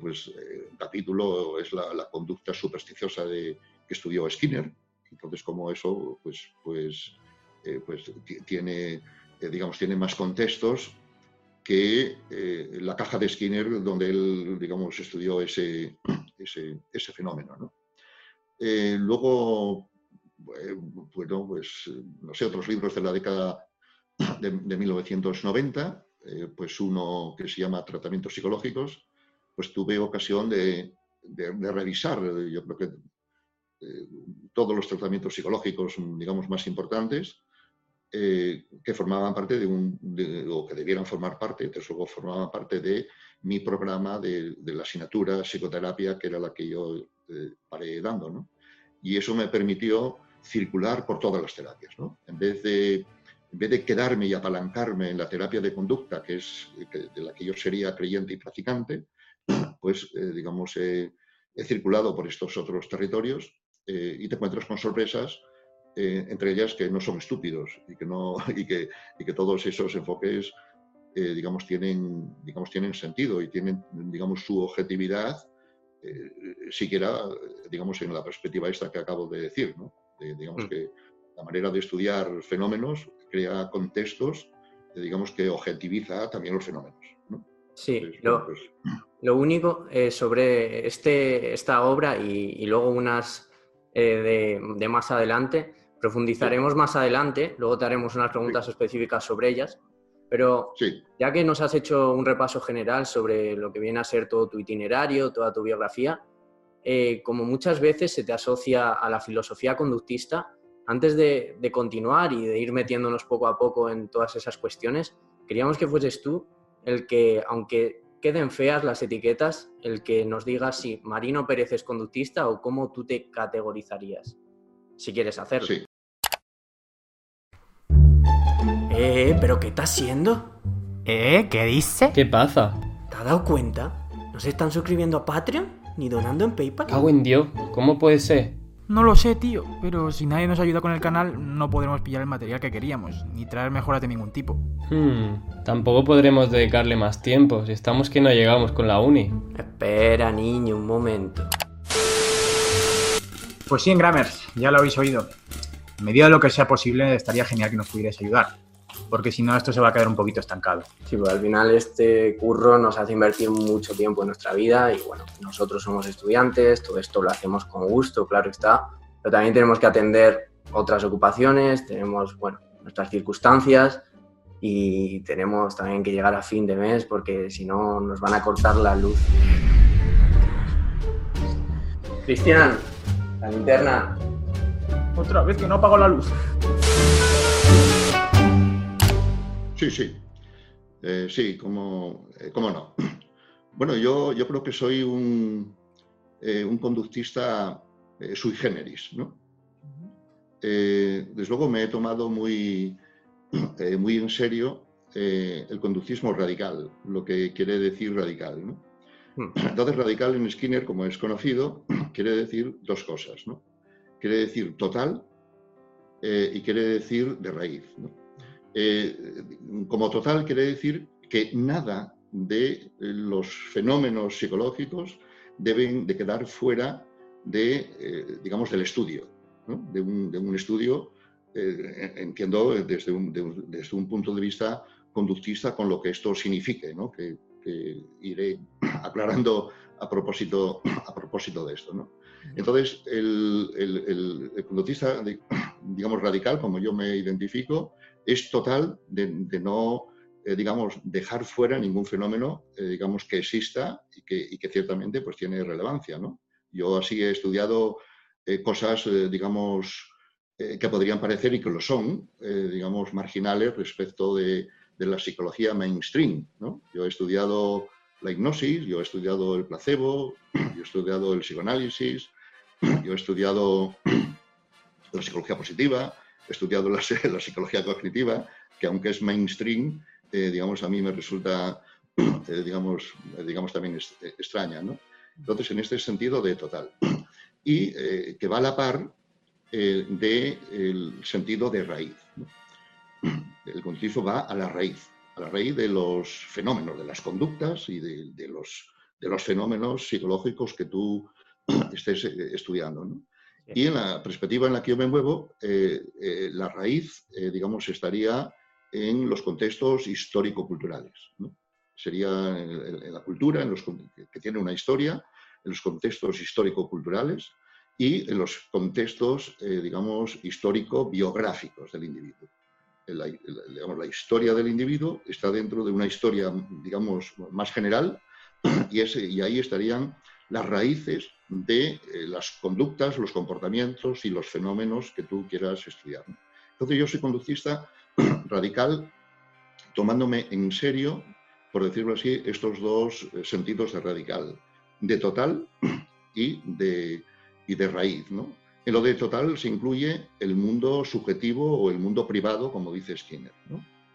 pues un capítulo es la, conducta supersticiosa de, que estudió Skinner. Entonces, como eso, pues, pues, pues tiene digamos, tiene más contextos que la caja de Skinner, donde él, digamos, estudió ese, ese, fenómeno. luego, bueno, pues, no sé, otros libros de la década de, 1990, pues uno que se llama Tratamientos Psicológicos, pues tuve ocasión de, revisar, yo creo que eh, todos los tratamientos psicológicos, digamos, más importantes, eh, que formaban parte de un, o que debieran formar parte, desde luego formaban parte de mi programa de, la asignatura psicoterapia, que era la que yo eh, paré dando, ¿no? Y eso me permitió circular por todas las terapias, ¿no? En vez de, en vez de quedarme y apalancarme en la terapia de conducta, que es de la que yo sería creyente y practicante, pues, digamos, he circulado por estos otros territorios eh, y te encuentras con sorpresas, eh, entre ellas que no son estúpidos y que, no, [laughs] y que, y que todos esos enfoques, eh, digamos, tienen, digamos, tienen sentido y tienen, digamos, su objetividad, siquiera, digamos, en la perspectiva esta que acabo de decir, ¿no? digamos mm. que la manera de estudiar fenómenos crea contextos, digamos, que objetiviza también los fenómenos, ¿no? Sí, lo, pues, lo, único sobre este, esta obra y, y luego unas eh, de, más adelante. Profundizaremos más adelante, luego te haremos unas preguntas específicas sobre ellas, pero ya que nos has hecho un repaso general sobre lo que viene a ser todo tu itinerario, toda tu biografía, eh, como muchas veces se te asocia a la filosofía conductista, antes de, de, continuar y de ir metiéndonos poco a poco en todas esas cuestiones, queríamos que fueses tú el que, aunque queden feas las etiquetas, el que nos diga si Marino Pérez es conductista o cómo tú te categorizarías, si quieres hacerlo. Sí. Eh, ¿pero qué está haciendo? ¿Eh? ¿Qué dice? ¿Qué pasa? ¿Te has dado cuenta? ¿No se están suscribiendo a Patreon? ¿Ni donando en PayPal? Cago en Dios, ¿cómo puede ser? No lo sé, tío, pero si nadie nos ayuda con el canal, no podremos pillar el material que queríamos, ni traer mejoras de ningún tipo. Hmm, tampoco podremos dedicarle más tiempo, si estamos que no llegamos con la uni. Espera, niño, un momento. Pues sí, en Grammers, ya lo habéis oído. En medida de lo que sea posible, estaría genial que nos pudierais ayudar porque si no esto se va a quedar un poquito estancado. Sí, pues al final este curro nos hace invertir mucho tiempo en nuestra vida y bueno, nosotros somos estudiantes, todo esto lo hacemos con gusto, claro está, pero también tenemos que atender otras ocupaciones, tenemos, bueno, nuestras circunstancias y tenemos también que llegar a fin de mes porque si no nos van a cortar la luz. Cristian, la linterna. Otra vez que no apago la luz. Sí, sí. Eh, sí, como, eh, cómo no. [clears throat] Bueno, yo, yo creo que soy un, eh, un conductista sui generis, ¿no? desde luego me he tomado muy, [clears throat] muy en serio el conductismo radical, lo que quiere decir radical, ¿no? Hmm. [clears throat] Entonces, radical en Skinner, como es conocido, quiere decir dos cosas, ¿no? Quiere decir total y quiere decir de raíz, ¿no? Eh, como total quiere decir que nada de los fenómenos psicológicos deben de quedar fuera de, eh, digamos, del estudio, de, un, estudio, eh, entiendo, desde un, desde un, punto de vista conductista con lo que esto signifique, que, iré [clears throat] aclarando a propósito, [clears throat] a propósito de esto. Entonces, el, el conductista, [clears throat] digamos, radical, como yo me identifico, es total de, no, eh, digamos, dejar fuera ningún fenómeno, eh, digamos, que exista y que, ciertamente pues tiene relevancia, ¿no? Yo así he estudiado eh, cosas, digamos, que podrían parecer y que lo son, digamos, marginales respecto de, de, la psicología mainstream, ¿no? Yo he estudiado la hipnosis, yo he estudiado el placebo, yo he estudiado el psicoanálisis, yo he estudiado la psicología positiva, estudiado la, psicología cognitiva, que aunque es mainstream, eh, digamos, a mí me resulta, [clears throat] eh, digamos, eh, digamos, también extraña, ¿no? Entonces, en este sentido de total. Y que va a la par del sentido de raíz. El conductismo va a la raíz, a la raíz de los fenómenos, de las conductas y de, de los, de los fenómenos psicológicos que tú [clears throat] estés estudiando. Y en la perspectiva en la que yo me muevo, eh, eh, la raíz, eh, digamos, estaría en los contextos histórico-culturales. Sería en, la cultura, en los, que tiene una historia, en los contextos histórico-culturales y en los contextos, eh, digamos, histórico-biográficos del individuo. La, digamos, la historia del individuo está dentro de una historia, digamos, más general [clears throat] y, ese, y ahí estarían las raíces de eh, las conductas, los comportamientos y los fenómenos que tú quieras estudiar. Entonces yo soy conductista [clears throat] radical tomándome en serio, por decirlo así, estos dos eh, sentidos de radical, de total [clears throat] y de, y de raíz. ¿no? En lo de total se incluye el mundo subjetivo o el mundo privado, como dice Skinner,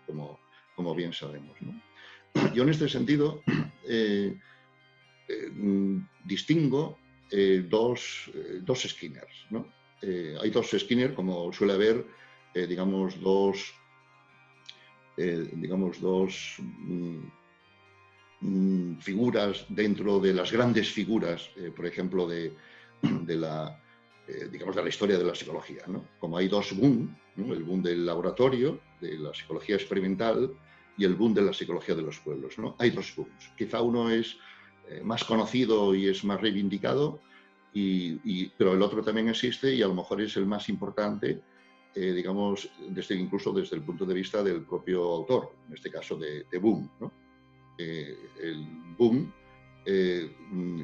como, como bien sabemos. ¿no? [clears throat] Yo en este sentido eh, eh, distingo dos, dos Skinners. ¿no? hay dos Skinner, como suele haber, digamos, dos eh, digamos, dos mm, mm, figuras dentro de las grandes figuras, eh, por ejemplo, de, la, eh, digamos, de la historia de la psicología. Como hay dos boom, el boom del laboratorio, de la psicología experimental, y el boom de la psicología de los pueblos. ¿no? Hay dos booms. Quizá uno es más conocido y es más reivindicado, y, pero el otro también existe y a lo mejor es el más importante eh, digamos, desde, incluso desde el punto de vista del propio autor, en este caso de, Boom. Eh, el Boom eh,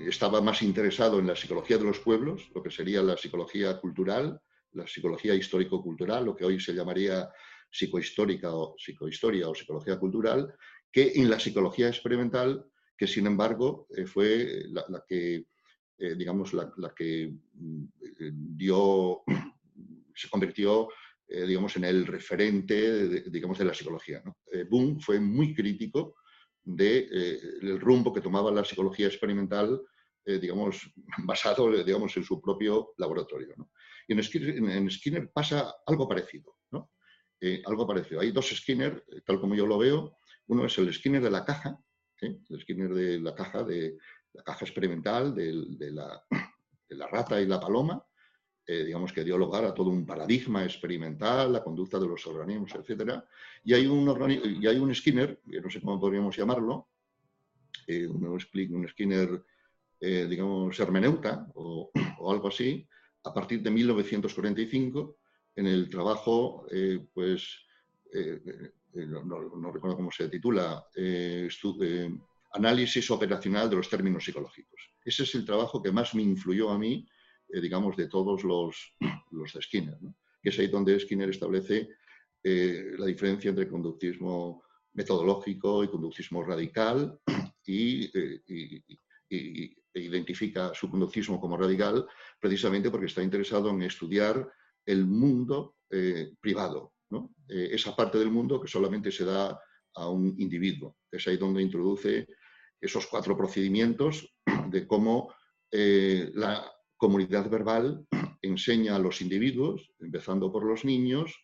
estaba más interesado en la psicología de los pueblos, lo que sería la psicología cultural, la psicología histórico-cultural, lo que hoy se llamaría psicohistórica o psicohistoria o psicología cultural, que en la psicología experimental, que sin embargo fue la, que, digamos, la, que mm, dio [clears throat] se convirtió eh, digamos, en el referente de, digamos, de la psicología. ¿no? Eh, fue muy crítico del de, eh, rumbo que tomaba la psicología experimental, digamos, [laughs] basado digamos, en su propio laboratorio. ¿no? Y en Skinner, en Skinner, pasa algo parecido. ¿no? algo parecido. Hay dos Skinner, tal como yo lo veo. Uno es el Skinner de la caja, el Skinner de la caja, de la caja experimental, [clears throat] de la, rata y la paloma, eh, digamos que dio lugar a todo un paradigma experimental, la conducta de los organismos, etc. Y hay un, y hay un Skinner, no sé cómo podríamos llamarlo, eh, un, Skinner, eh, digamos, hermeneuta [clears throat] o, algo así, a partir de 1945, en el trabajo, pues, no, recuerdo cómo se titula, Análisis operacional de los términos psicológicos. Ese es el trabajo que más me influyó a mí eh, digamos, de todos los, [clears throat] los de Skinner, que es ahí donde Skinner establece eh, la diferencia entre conductismo metodológico y conductismo radical [clears throat] y, eh, e identifica su conductismo como radical precisamente porque está interesado en estudiar el mundo privado, esa parte del mundo que solamente se da a un individuo. Es ahí donde introduce esos cuatro procedimientos de cómo la comunidad verbal [clears throat] enseña a los individuos, empezando por los niños,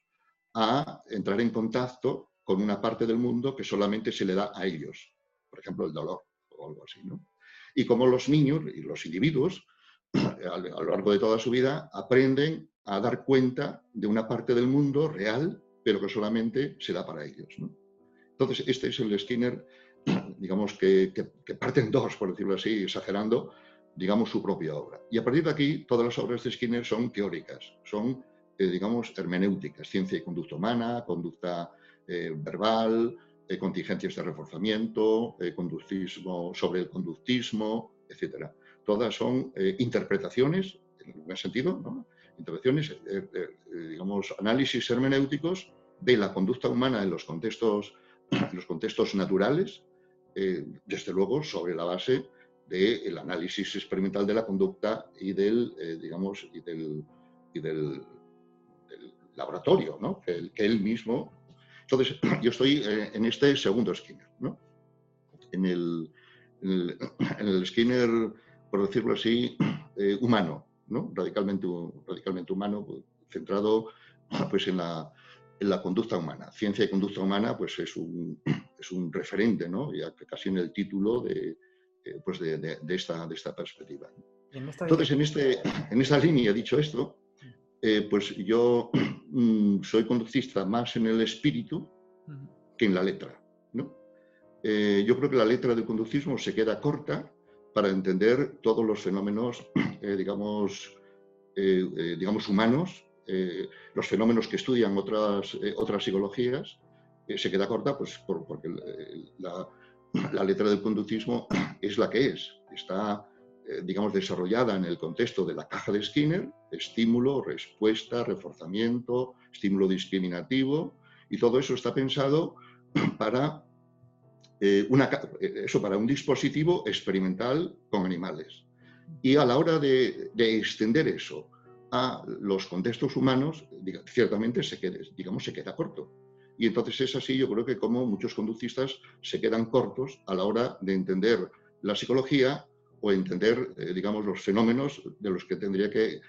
a entrar en contacto con una parte del mundo que solamente se le da a ellos, por ejemplo, el dolor o algo así. ¿no? Y como los niños y los individuos, [clears throat] a lo largo de toda su vida, aprenden a dar cuenta de una parte del mundo real, pero que solamente se da para ellos. Entonces, este es el Skinner, [clears throat] digamos, que, que, que parte en dos, por decirlo así, exagerando, digamos, su propia obra. Y a partir de aquí, todas las obras de Skinner son teóricas, son, eh, digamos, hermenéuticas, ciencia y conducta humana, conducta eh, verbal, eh, contingencias de reforzamiento, conductismo sobre el conductismo, etc. Todas son interpretaciones, en algún sentido, ¿no? Interpretaciones, digamos, análisis hermenéuticos de la conducta humana en los contextos, [clears throat] los contextos naturales, desde luego sobre la base del análisis experimental de la conducta y del, eh, digamos, y del, y del, laboratorio, ¿no? que, él mismo. Entonces, [clears throat] yo estoy eh, en este segundo Skinner, ¿no? en, el, en, el, [clears throat] Skinner, por decirlo así, eh, humano, ¿no? radicalmente, radicalmente humano, centrado [clears throat] pues, en, la, en la conducta humana. Ciencia y conducta humana pues, es, un, [clears throat] es un referente, ¿no? ya casi en el título de, eh, pues de, esta, de esta perspectiva. Entonces, en, este, [clears throat] en esta línea, dicho esto, eh, pues yo mm, soy conductista más en el espíritu, que en la letra. ¿no? Eh, yo creo que la letra del conductismo se queda corta para entender todos los fenómenos, [clears throat] eh, digamos, eh, digamos, humanos, los fenómenos que estudian otras, otras psicologías, se queda corta pues, porque la, [clears throat] la, letra del conductismo [clears throat] es la que es. Está, digamos, desarrollada en el contexto de la caja de Skinner, estímulo, respuesta, reforzamiento, estímulo discriminativo, y todo eso está pensado para, eh, una, eh, eso, para un dispositivo experimental con animales. Y a la hora de, extender eso a los contextos humanos, ciertamente se queda, digamos, se queda corto. Y entonces es así, yo creo que como muchos conductistas se quedan cortos a la hora de entender la psicología o entender, eh, digamos, los fenómenos de los que tendría que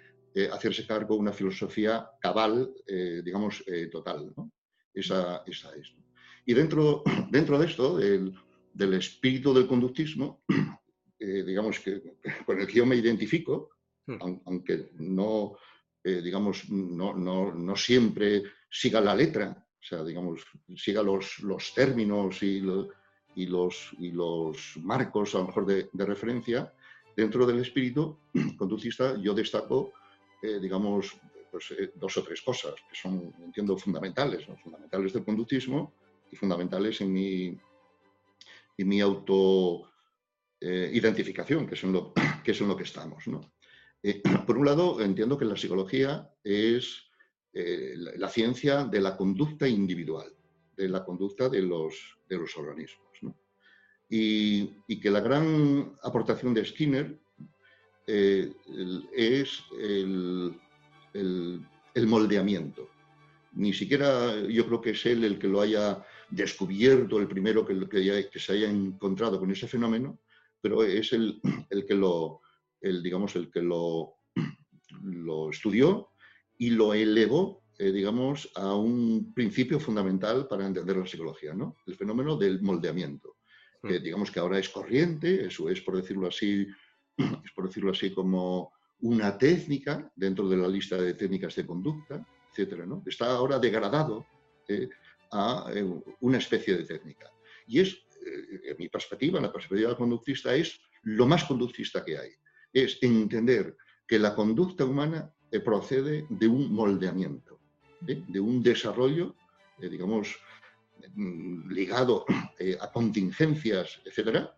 hacerse cargo una filosofía cabal, digamos, total. Esa, esa es. Y dentro, [clears throat] dentro de esto, del, espíritu del conductismo, [clears throat] eh, digamos que [laughs] con el que yo me identifico, hmm. aunque no, eh, digamos, no, no, no, siempre siga la letra, o sea, digamos, siga los, los términos y, y, los, y los marcos, a lo mejor, de, de referencia, dentro del espíritu [clears throat] conductista yo destaco, eh, digamos, pues, dos o tres cosas que son, entiendo, fundamentales, fundamentales del conductismo, y fundamentales en mi, en mi auto eh, que es en lo [clears throat] que, lo que estamos. Eh, [clears throat] por un lado, entiendo que la psicología es eh, la, ciencia de la conducta individual, de la conducta de los, de los organismos. Y, que la gran aportación de Skinner es el, el moldeamiento. Ni siquiera yo creo que es él el que lo haya descubierto, el primero que, que, se haya encontrado con ese fenómeno, pero es el, [clears throat] el que lo, el, digamos, el que lo, [clears throat] lo estudió y lo elevó, eh, digamos, a un principio fundamental para entender la psicología, ¿no? El fenómeno del moldeamiento, que mm. digamos que ahora es corriente, eso es, por decirlo así, [clears throat] es por decirlo así como una técnica dentro de la lista de técnicas de conducta, etcétera. Está ahora degradado eh, a eh, una especie de técnica. Y es, eh, en mi perspectiva, en la perspectiva conductista, es lo más conductista que hay. Es entender que la conducta humana procede de un moldeamiento, de un desarrollo, digamos, mm, ligado a contingencias, etc.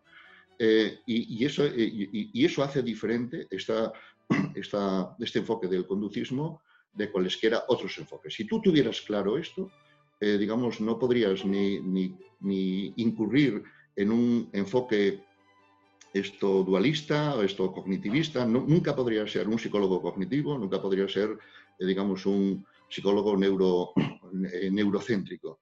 Y, eso, y, eso hace diferente [clears throat] este enfoque del conductismo de cualesquiera otros enfoques. Si tú tuvieras claro esto, eh, digamos, no podrías ni, ni, incurrir en un enfoque esto dualista o esto cognitivista, nunca podría ser un psicólogo cognitivo, nunca podría ser, eh, digamos, un psicólogo neuro, eh, neurocéntrico,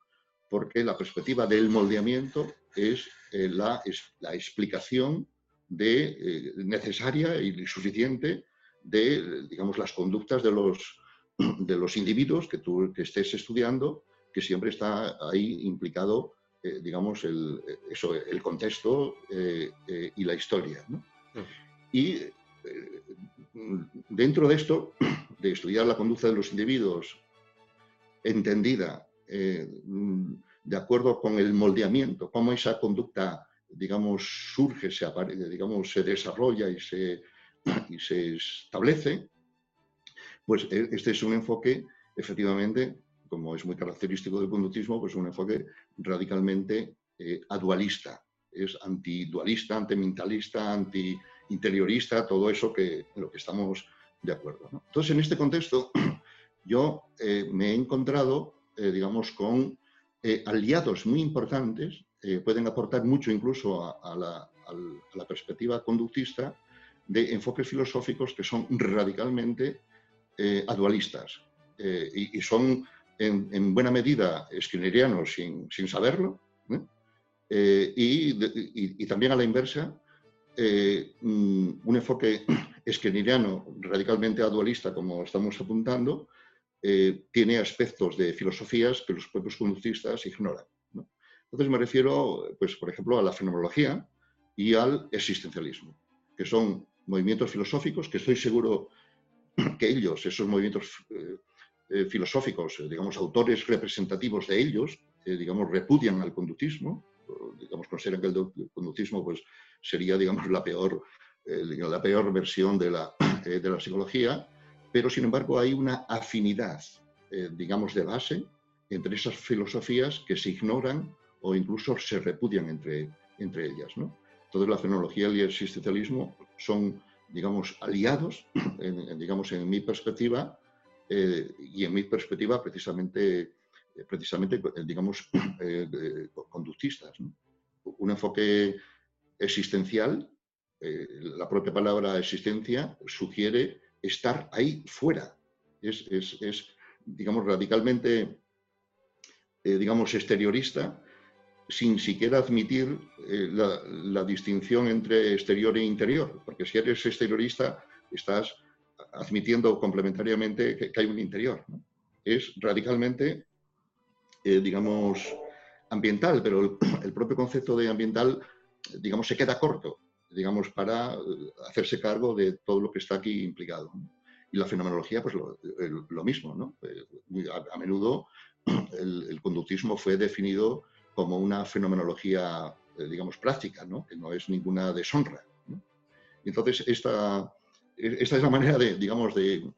porque la perspectiva del moldeamiento es la, la, explicación de, necesaria y suficiente de, digamos, las conductas de los, de los individuos que tú que estés estudiando que siempre está ahí implicado, eh, digamos, el, eso, el contexto eh, eh, y la historia. ¿no? Y dentro de esto, [clears throat] de estudiar la conducta de los individuos entendida de acuerdo con el moldeamiento, cómo esa conducta, digamos, surge, se, digamos, se desarrolla y se, [clears throat] y se establece, pues este es un enfoque efectivamente como es muy característico del conductismo, pues un enfoque radicalmente eh, adualista. Es antidualista, antimentalista, anti-interiorista, todo eso que, en lo que estamos de acuerdo. Entonces, en este contexto, [clears throat] yo eh, me he encontrado, eh, digamos, con aliados muy importantes, pueden aportar mucho incluso a, la, perspectiva conductista de enfoques filosóficos que son radicalmente adualistas y, son en, buena medida skinneriano sin, sin saberlo, eh, y, también a la inversa, eh, mm, un enfoque [clears throat] skinneriano radicalmente dualista, como estamos apuntando, eh, tiene aspectos de filosofías que los propios conductistas ignoran. Entonces me refiero, pues, por ejemplo, a la fenomenología y al existencialismo, que son movimientos filosóficos que estoy seguro que ellos, esos movimientos eh, filosóficos, eh, digamos, autores representativos de ellos, digamos, repudian al conductismo, digamos, consideran que el conductismo pues, sería, digamos, la peor, la peor versión de la, [clears throat] de la psicología, pero sin embargo hay una afinidad, digamos, de base entre esas filosofías que se ignoran o incluso se repudian entre, entre ellas. ¿no? Entonces la fenomenología y el existencialismo son, digamos, aliados, [clears throat] en, digamos, en mi perspectiva, eh, y en mi perspectiva precisamente, precisamente digamos, [clears throat] eh, conductistas. Un enfoque existencial, eh, la propia palabra existencia sugiere estar ahí fuera. Es, es, es digamos, radicalmente eh, digamos, exteriorista, sin siquiera admitir eh, la, distinción entre exterior e interior, porque si eres exteriorista estás admitiendo complementariamente que, hay un interior. Es radicalmente, eh, digamos, ambiental, pero [clears throat] el, propio concepto de ambiental, digamos, se queda corto, digamos, para hacerse cargo de todo lo que está aquí implicado. Y la fenomenología, pues lo, mismo, ¿no? a menudo [clears throat] el, conductismo fue definido como una fenomenología, eh, digamos, práctica, ¿no? que no es ninguna deshonra. Entonces, esta, esta es la manera de, digamos, de,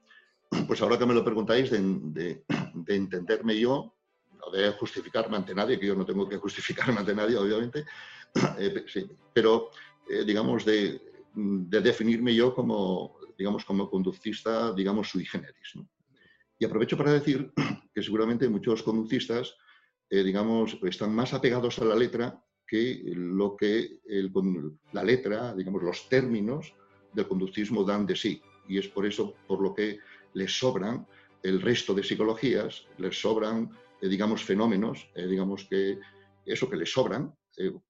[clears throat] pues ahora que me lo preguntáis, [clears throat] de, entenderme yo, no de justificarme ante nadie, que yo no tengo que justificarme ante nadie, obviamente, [clears throat] eh, pero, eh, digamos, de, definirme yo como, digamos, como conductista, digamos, sui generis. ¿no? Y aprovecho para decir que seguramente muchos conductistas, eh, digamos, están más apegados a la letra que lo que la letra, digamos, los términos del conductismo dan de sí. Y es por eso por lo que les sobran el resto de psicologías, les sobran, eh, digamos, fenómenos, eh, digamos que eso que les sobran,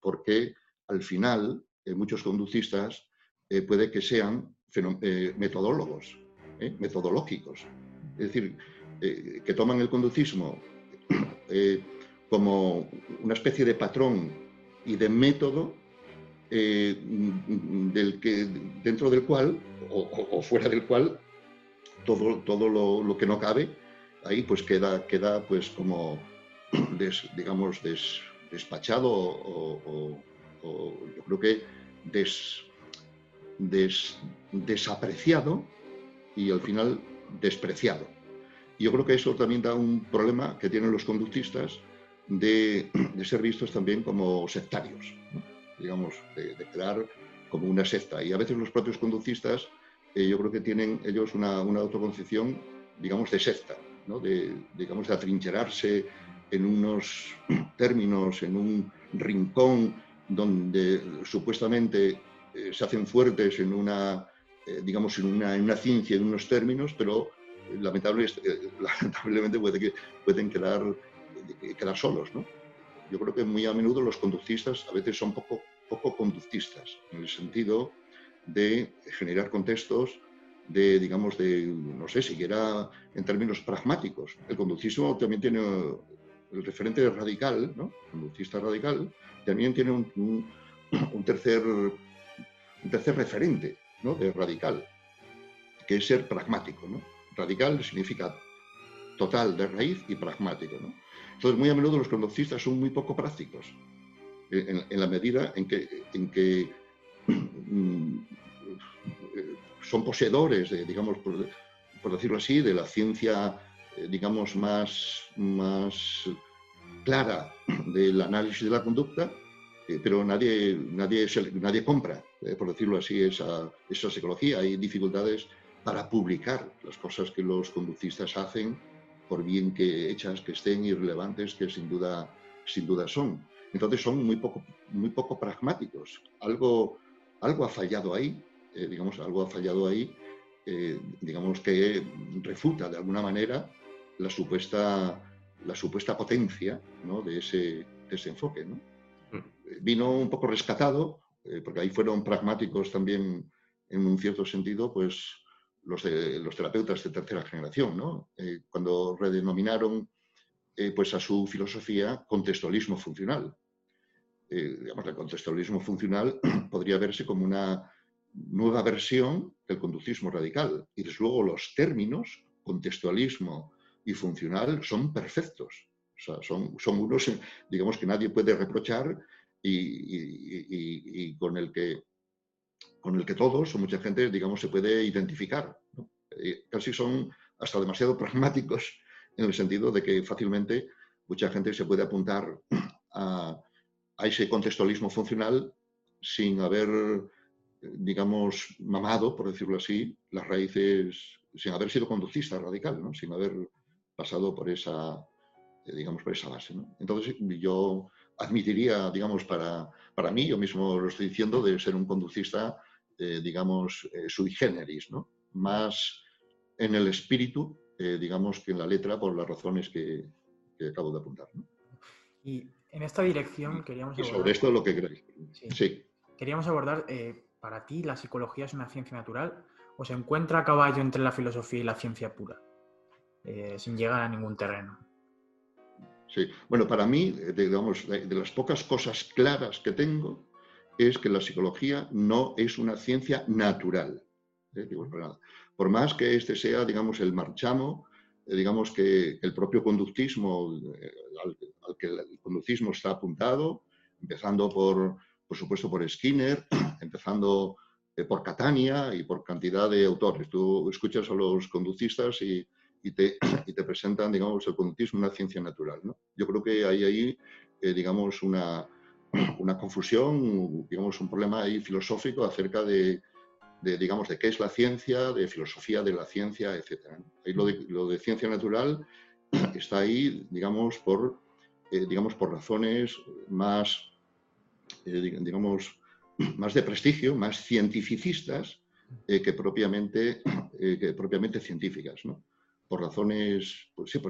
porque al final muchos conductistas puede que sean metodólogos, metodológicos. Es decir, que toman el conducismo eh, como una especie de patrón y de método eh, del que, dentro del cual o, fuera del cual todo, todo lo, que no cabe ahí pues queda, queda pues como [clears throat] digamos despachado o, yo creo que desapreciado y al final despreciado. Yo creo que eso también da un problema que tienen los conductistas de, ser vistos también como sectarios, digamos, de, quedar como una secta. Y a veces los propios conductistas, eh, yo creo que tienen ellos una, una autoconcepción, digamos, de secta, ¿no? de, digamos, de atrincherarse en unos [clears throat] términos, en un rincón donde supuestamente eh, se hacen fuertes en una eh, digamos, en una, en una, ciencia, en unos términos, pero eh, [laughs] lamentablemente puede pueden quedar, quedar solos. ¿no? Yo creo que muy a menudo los conductistas a veces son poco, poco conductistas, en el sentido de generar contextos de, digamos, de, no sé, siquiera en términos pragmáticos. El conductismo también tiene el referente radical, ¿no? conductista radical, también tiene un, un [clears throat] tercer, un tercer referente, de radical, que es ser pragmático. ¿no? Radical significa total, de raíz y pragmático. ¿no? Entonces, muy a menudo los conductistas son muy poco prácticos, en, la medida en que, [clears throat] mm, son poseedores, de, digamos, por, decirlo así, de la ciencia, eh, digamos, más, clara del análisis de la conducta, eh, pero nadie, nadie, compra eh, por decirlo así, esa, esa psicología. Hay dificultades para publicar las cosas que los conductistas hacen, por bien que hechas que estén irrelevantes, que sin duda, sin duda son. Entonces son muy poco, muy poco pragmáticos. Algo, algo ha fallado ahí, eh, digamos, algo ha fallado ahí, eh, digamos que refuta de alguna manera la supuesta, la supuesta potencia de, ese, de ese enfoque. ¿no? Mm. Vino un poco rescatado eh, porque ahí fueron pragmáticos también en un cierto sentido, pues los, terapeutas de tercera generación. Eh, cuando redenominaron eh, pues a su filosofía contextualismo funcional. digamos, el contextualismo funcional [clears throat] podría verse como una nueva versión del conductismo radical. Y desde luego los términos contextualismo y funcional son perfectos, O sea, son, son unos, [laughs] digamos, que nadie puede reprochar y, con, el que, con el que todos o mucha gente, digamos, se puede identificar. Casi son hasta demasiado [laughs] pragmáticos en el sentido de que fácilmente mucha gente se puede apuntar [clears throat] a, a ese contextualismo funcional sin haber, digamos, mamado, por decirlo así, las raíces, sin haber sido conducista radical, sin haber pasado por esa, eh, digamos, por esa base. Entonces yo admitiría, digamos, para, para mí, yo mismo lo estoy diciendo, de ser un conducista, eh, digamos, eh, sui generis, ¿no? más en el espíritu, digamos, que en la letra, por las razones que, que acabo de apuntar. ¿no? Y en esta dirección queríamos abordar... Y sobre esto lo que queréis. Sí. Queríamos abordar, para ti, ¿la psicología es una ciencia natural o se encuentra a caballo entre la filosofía y la ciencia pura, sin llegar a ningún terreno? Sí, bueno, para mí, eh, digamos, de, las pocas cosas claras que tengo es que la psicología no es una ciencia natural. ¿eh? por más que este sea, digamos, el marchamo, eh, digamos que el propio conductismo, al, que el conductismo está apuntado, empezando por, por supuesto, por Skinner, [clears throat] empezando por Catania y por cantidad de autores. Tú escuchas a los conductistas y y te, [clears throat] y te presentan, digamos, el conductismo una ciencia natural. ¿no? Yo creo que hay ahí, eh, digamos, una, una, confusión, digamos, un problema ahí filosófico acerca de, de, digamos, de qué es la ciencia, de filosofía de la ciencia, etc. Ahí lo, de, lo de ciencia natural [clears throat] está ahí, digamos, por, eh, digamos, por razones más, eh, digamos, [clears throat] más de prestigio, más cientificistas que, propiamente, [clears throat] que propiamente científicas. ¿no? por razones, pues sí,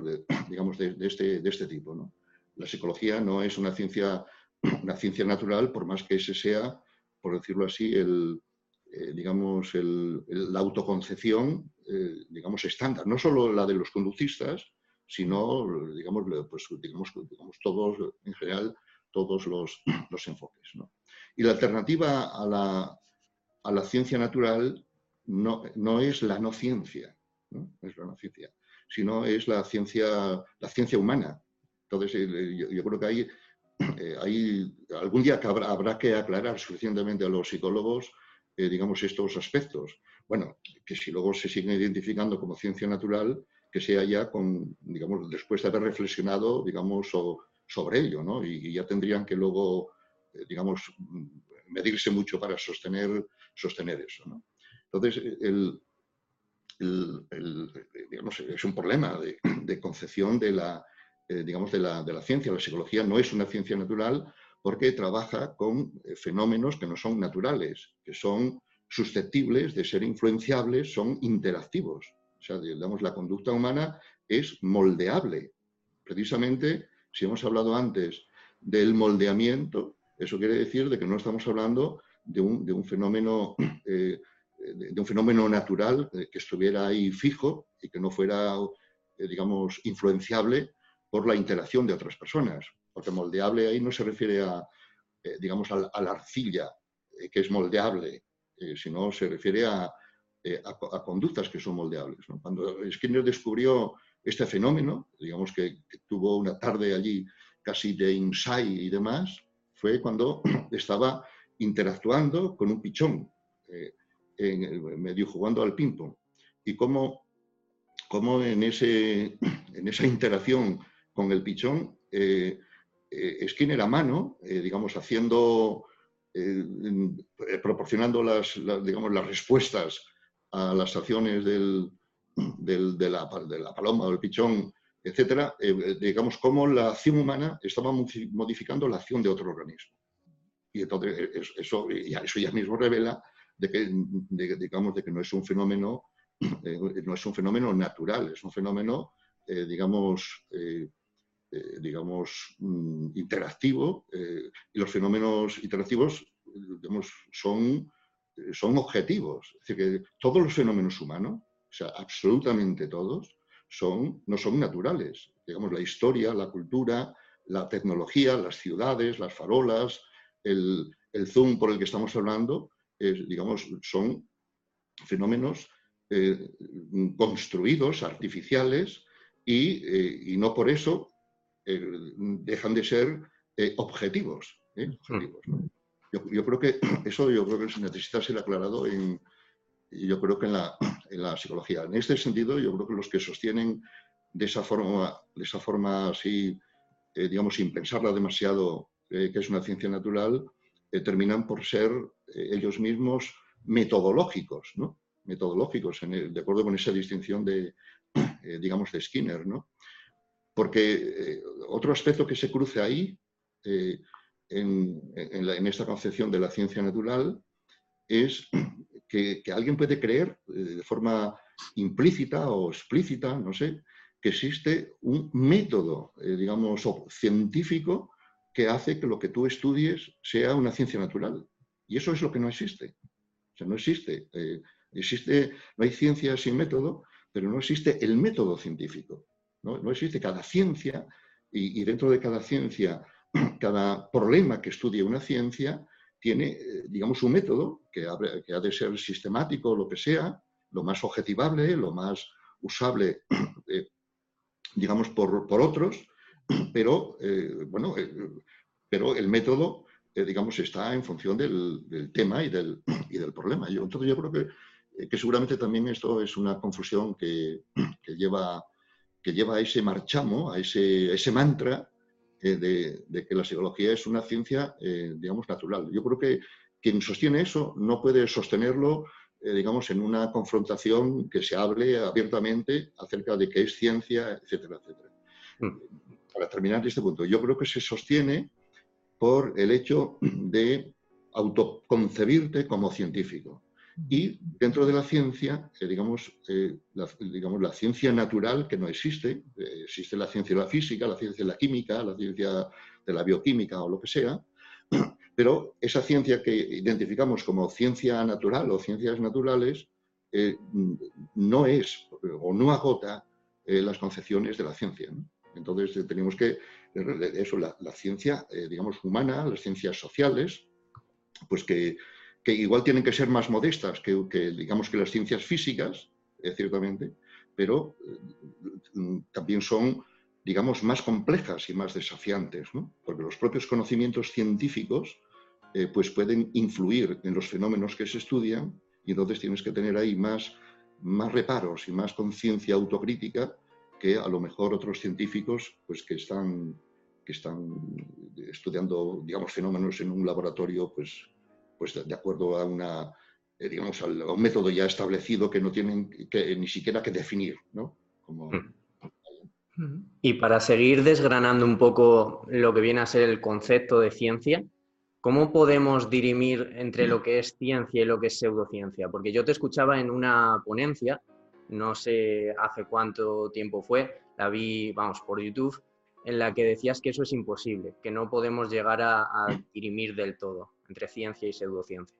digamos, de, este, de este tipo. ¿no? La psicología no es una ciencia, [clears throat] una ciencia natural, por más que ese sea, por decirlo así, el, eh, digamos, el, la autoconcepción, eh, digamos, estándar, no solo la de los conductistas, sino, digamos, pues, digamos, digamos todos, en general, todos los, [clears throat] los enfoques. ¿no? Y la alternativa a la, a la ciencia natural no, no es la no ciencia, ¿no? es la ciencia, sino es la ciencia, la ciencia humana. Entonces, eh, yo, creo que hay, eh, algún día que habrá, que aclarar suficientemente a los psicólogos, eh, digamos, estos aspectos. Bueno, que si luego se siguen identificando como ciencia natural, que sea ya con, digamos, después de haber reflexionado, digamos, sobre ello, ¿no? Y, ya tendrían que luego, digamos, medirse mucho para sostener, sostener eso. Entonces, es un problema de, concepción de la, eh, digamos, de la, de la, ciencia. La psicología no es una ciencia natural porque trabaja con eh, fenómenos que no son naturales, que son susceptibles de ser influenciables, son interactivos. O sea, digamos, la conducta humana es moldeable. Precisamente, si hemos hablado antes del moldeamiento, eso quiere decir de que no estamos hablando de un, de un fenómeno [clears throat] eh, de, un fenómeno natural que estuviera ahí fijo y que no fuera, digamos, influenciable por la interacción de otras personas. Porque moldeable ahí no se refiere a, eh, digamos, a, la arcilla, que es moldeable, sino se refiere a, a, conductas que son moldeables. Cuando Skinner descubrió este fenómeno, digamos que, tuvo una tarde allí casi de insight y demás, fue cuando [clears throat] estaba interactuando con un pichón en, medio jugando al ping-pong. Y cómo, cómo en, ese, [clears throat] en esa interacción con el pichón, eh, eh, Skinner a mano, eh, digamos, haciendo, proporcionando las, digamos, las respuestas a las acciones del, del, de, la, de, la, paloma o del pichón, etcétera, digamos, cómo la acción humana estaba modificando la acción de otro organismo. Y entonces eso, eso ya mismo revela de que, digamos, de que no es un fenómeno, eh, no es un fenómeno natural, es un fenómeno, eh, digamos, eh, digamos, mm, interactivo, y los fenómenos interactivos, digamos, son, objetivos. Es decir, que todos los fenómenos humanos, o sea, absolutamente todos, son, no son naturales. Digamos, la historia, la cultura, la tecnología, las ciudades, las farolas, el, Zoom por el que estamos hablando, digamos, son fenómenos eh, construidos, artificiales, y, eh, no por eso, dejan de ser objetivos. objetivos yo, creo que [clears throat] eso yo creo que necesita ser aclarado en, yo creo que en la, [clears throat] en la psicología. En este sentido, yo creo que los que sostienen de esa forma, de esa forma así, digamos, sin pensarla demasiado, que es una ciencia natural, terminan por ser ellos mismos metodológicos, ¿no? Metodológicos, en de acuerdo con esa distinción de, [clears throat] eh, digamos, de Skinner, ¿no? Porque eh, otro aspecto que se cruce ahí, eh, en, esta concepción de la ciencia natural, es que, que alguien puede creer de forma implícita o explícita, no sé, que existe un método, digamos, científico que hace que lo que tú estudies sea una ciencia natural. Y eso es lo que no existe. O sea, no existe. existe, no hay ciencia sin método, pero no existe el método científico. No, existe cada ciencia y, dentro de cada ciencia, [clears throat] cada problema que estudie una ciencia tiene, eh, digamos, un método que ha, de ser sistemático, lo que sea, lo más objetivable, lo más usable, [clears throat] eh, digamos, por, otros, [clears throat] pero, eh, bueno, pero el método, digamos, está en función del, tema y del, y del problema. Yo, entonces yo creo que que seguramente también esto es una confusión que, lleva, que lleva a ese marchamo, a ese, ese mantra eh, de, que la psicología es una ciencia, eh, digamos, natural. Yo creo que quien sostiene eso no puede sostenerlo, digamos, en una confrontación que se hable abiertamente acerca de qué es ciencia, etcétera, etcétera. Mm. Para terminar este punto, yo creo que se sostiene por el hecho de autoconcebirte como científico. Y dentro de la ciencia, eh, digamos, eh, la, digamos, la ciencia natural que no existe, eh, existe la ciencia de la física, la ciencia de la química, la ciencia de la bioquímica o lo que sea, [clears throat] pero esa ciencia que identificamos como ciencia natural o ciencias naturales no es o no agota las concepciones de la ciencia. Entonces tenemos que, eso, la, la ciencia, digamos, humana, las ciencias sociales, pues que que igual tienen que ser más modestas que, digamos que las ciencias físicas, ciertamente, pero eh, también son, digamos, más complejas y más desafiantes, ¿no? porque los propios conocimientos científicos eh, pues pueden influir en los fenómenos que se estudian y entonces tienes que tener ahí más, más reparos y más conciencia autocrítica que a lo mejor otros científicos pues que están que están estudiando digamos fenómenos en un laboratorio pues pues de acuerdo a una, eh, digamos, a un método ya establecido que no tienen que, ni siquiera que definir, ¿no? Hmm. Y para seguir desgranando un poco lo que viene a ser el concepto de ciencia, ¿cómo podemos dirimir entre lo que es ciencia y lo que es pseudociencia? Porque yo te escuchaba en una ponencia, no sé hace cuánto tiempo fue, la vi, vamos, por YouTube, en la que decías que eso es imposible, que no podemos llegar a dirimir del todo entre ciencia y pseudociencia.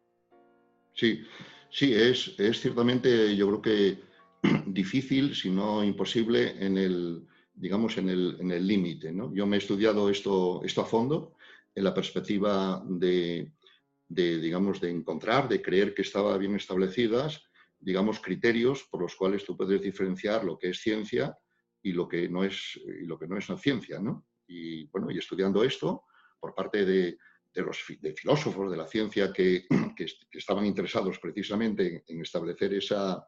Sí, sí, es, es ciertamente, yo creo que [clears throat] difícil, si no imposible, en el, digamos, en el límite. ¿no? Yo me he estudiado esto, esto a fondo en la perspectiva de, de, digamos, de encontrar, de creer que estaba bien establecidas, digamos, criterios por los cuales tú puedes diferenciar lo que es ciencia y lo que no es, y lo que no es una ciencia, ¿no? Y bueno, y estudiando esto por parte de, de los filósofos de la ciencia que, [clears throat] estaban interesados precisamente en, establecer esa,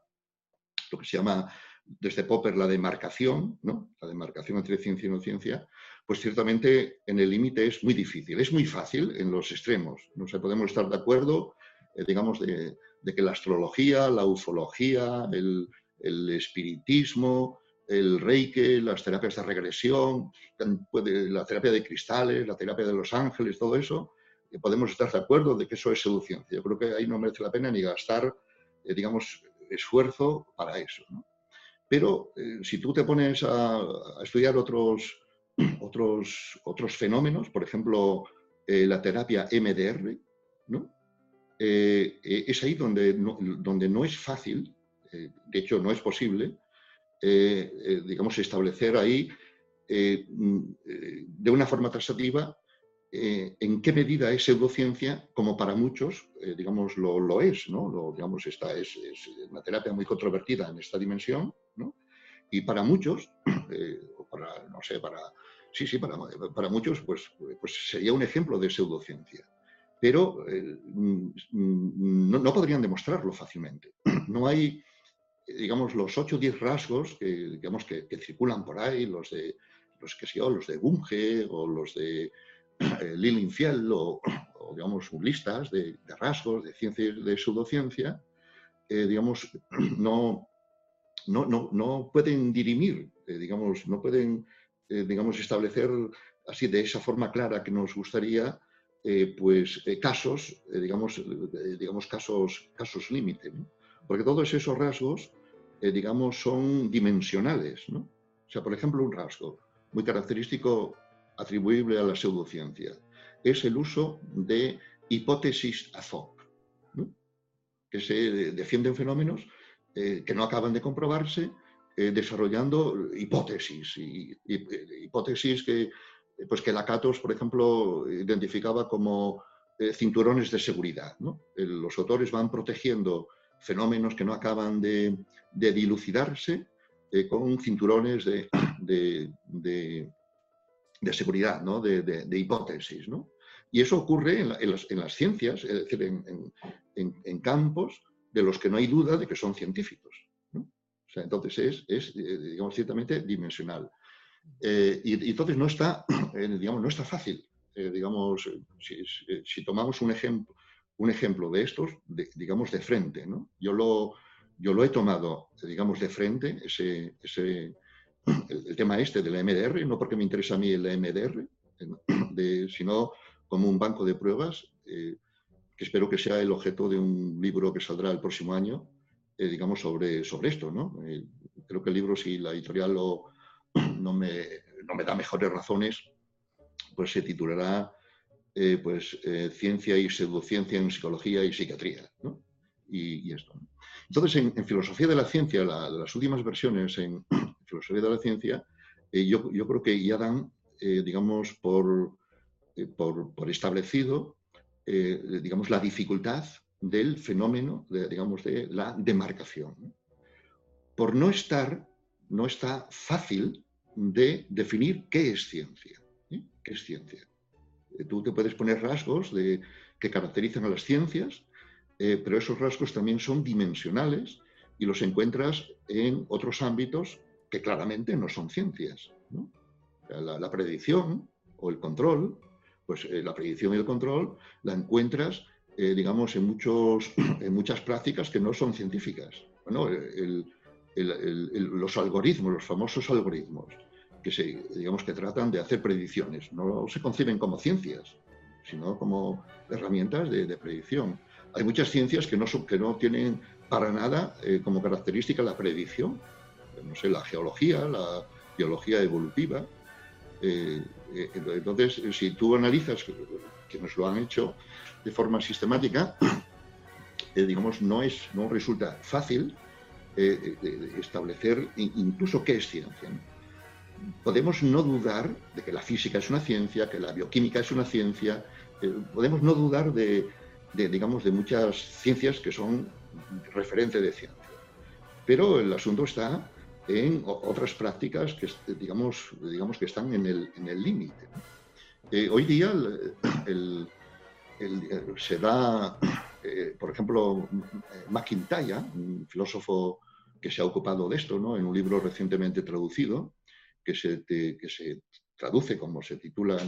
lo que se llama desde Popper la demarcación, ¿no? la demarcación entre ciencia y no ciencia, pues ciertamente en el límite es muy difícil. Es muy fácil en los extremos. No se podemos estar de acuerdo, eh, digamos, de, que la astrología, la ufología, el espiritismo, el reiki, las terapias de regresión, la terapia de cristales, la terapia de los ángeles, todo eso, podemos estar de acuerdo de que eso es seducción. Yo creo que ahí no merece la pena ni gastar, eh, digamos, esfuerzo para eso. Pero eh, si tú te pones a, estudiar otros, [clears throat] otros, otros fenómenos, por ejemplo, eh, la terapia MDR, ¿no? es ahí donde donde no es fácil, de hecho no es posible, eh, eh, digamos, establecer ahí eh, mm, de una forma taxativa en qué medida es pseudociencia, como para muchos, digamos, lo, es, ¿no? Lo, digamos, esta es, una terapia muy controvertida en esta dimensión, ¿no? Y para muchos, [clears throat] para, no sé, para sí, sí, para, para muchos pues, pues sería un ejemplo de pseudociencia, pero mm, no, no, podrían demostrarlo fácilmente. [clears throat] No hay, digamos, los 8 o 10 rasgos que, digamos, que, circulan por ahí, los de, los, que, los de Bunge o los de eh, [clears throat] o, digamos, listas de, rasgos de ciencia y de pseudociencia, eh, digamos, [clears throat] no, no, no, no pueden dirimir, eh, digamos, no pueden, eh, digamos, establecer así de esa forma clara que nos gustaría, pues casos, digamos, digamos, casos, casos límite, Porque todos esos rasgos, digamos, son dimensionales, ¿no? O sea, por ejemplo, un rasgo muy característico atribuible a la pseudociencia es el uso de hipótesis ad hoc, que se defienden fenómenos eh, que no acaban de comprobarse, eh, desarrollando hipótesis, y, hipótesis que, pues que Lacatos, por ejemplo, identificaba como eh, cinturones de seguridad. los autores van protegiendo fenómenos que no acaban de, dilucidarse con cinturones de, seguridad, ¿no? de, hipótesis. Y eso ocurre en, las, ciencias, es decir, en campos de los que no hay duda de que son científicos. O sea, entonces es, eh, digamos, ciertamente dimensional. Eh, y, entonces no está, [clears throat] eh, digamos, no está fácil. digamos, si, tomamos un ejemplo, un ejemplo de estos, digamos, de frente, ¿no? Yo lo, yo lo he tomado, digamos, de frente, ese, ese, [clears throat] el, tema este de la MDR, no porque me interesa a mí el MDR, [clears throat] sino como un banco de pruebas que espero que sea el objeto de un libro que saldrá el próximo año, eh, digamos, sobre, sobre esto. ¿no? Eh, creo que el libro, si la editorial lo, [clears throat] no, me, no me da mejores razones, pues se titulará eh, pues, Ciencia y Pseudociencia en Psicología y Psiquiatría. ¿no? Y, esto. Entonces, en, Filosofía de la Ciencia, las últimas versiones en [clears throat] Filosofía de la Ciencia, yo, yo, creo que ya dan, digamos, por, por, por establecido eh, digamos, la dificultad del fenómeno, de, digamos, de la demarcación. Por no estar, no está fácil de definir qué es ciencia. ¿eh? ¿Qué es ciencia? Eh, tú te puedes poner rasgos de, que caracterizan a las ciencias, pero esos rasgos también son dimensionales y los encuentras en otros ámbitos que claramente no son ciencias. la predicción o el control pues eh, la predicción y el control la encuentras, eh, digamos, en, muchos, [clears throat] en muchas prácticas que no son científicas. Bueno, los algoritmos, los famosos algoritmos, que se, digamos, que tratan de hacer predicciones, no se conciben como ciencias, sino como herramientas de, predicción. Hay muchas ciencias que no, que no tienen para nada eh, como característica la predicción. No sé, la geología, la biología evolutiva, eh, eh, entonces, si tú analizas, que nos lo han hecho de forma sistemática, [clears throat] digamos, no, es, no resulta fácil establecer incluso qué es ciencia. Podemos no dudar de que la física es una ciencia, que la bioquímica es una ciencia, podemos no dudar de, digamos, de muchas ciencias que son referente de ciencia. Pero el asunto está en otras prácticas que, digamos, digamos que están en el límite. Eh, hoy día se da, eh, por ejemplo, McIntyre, un filósofo que se ha ocupado de esto ¿no? en un libro recientemente traducido, que se, que se traduce como se titula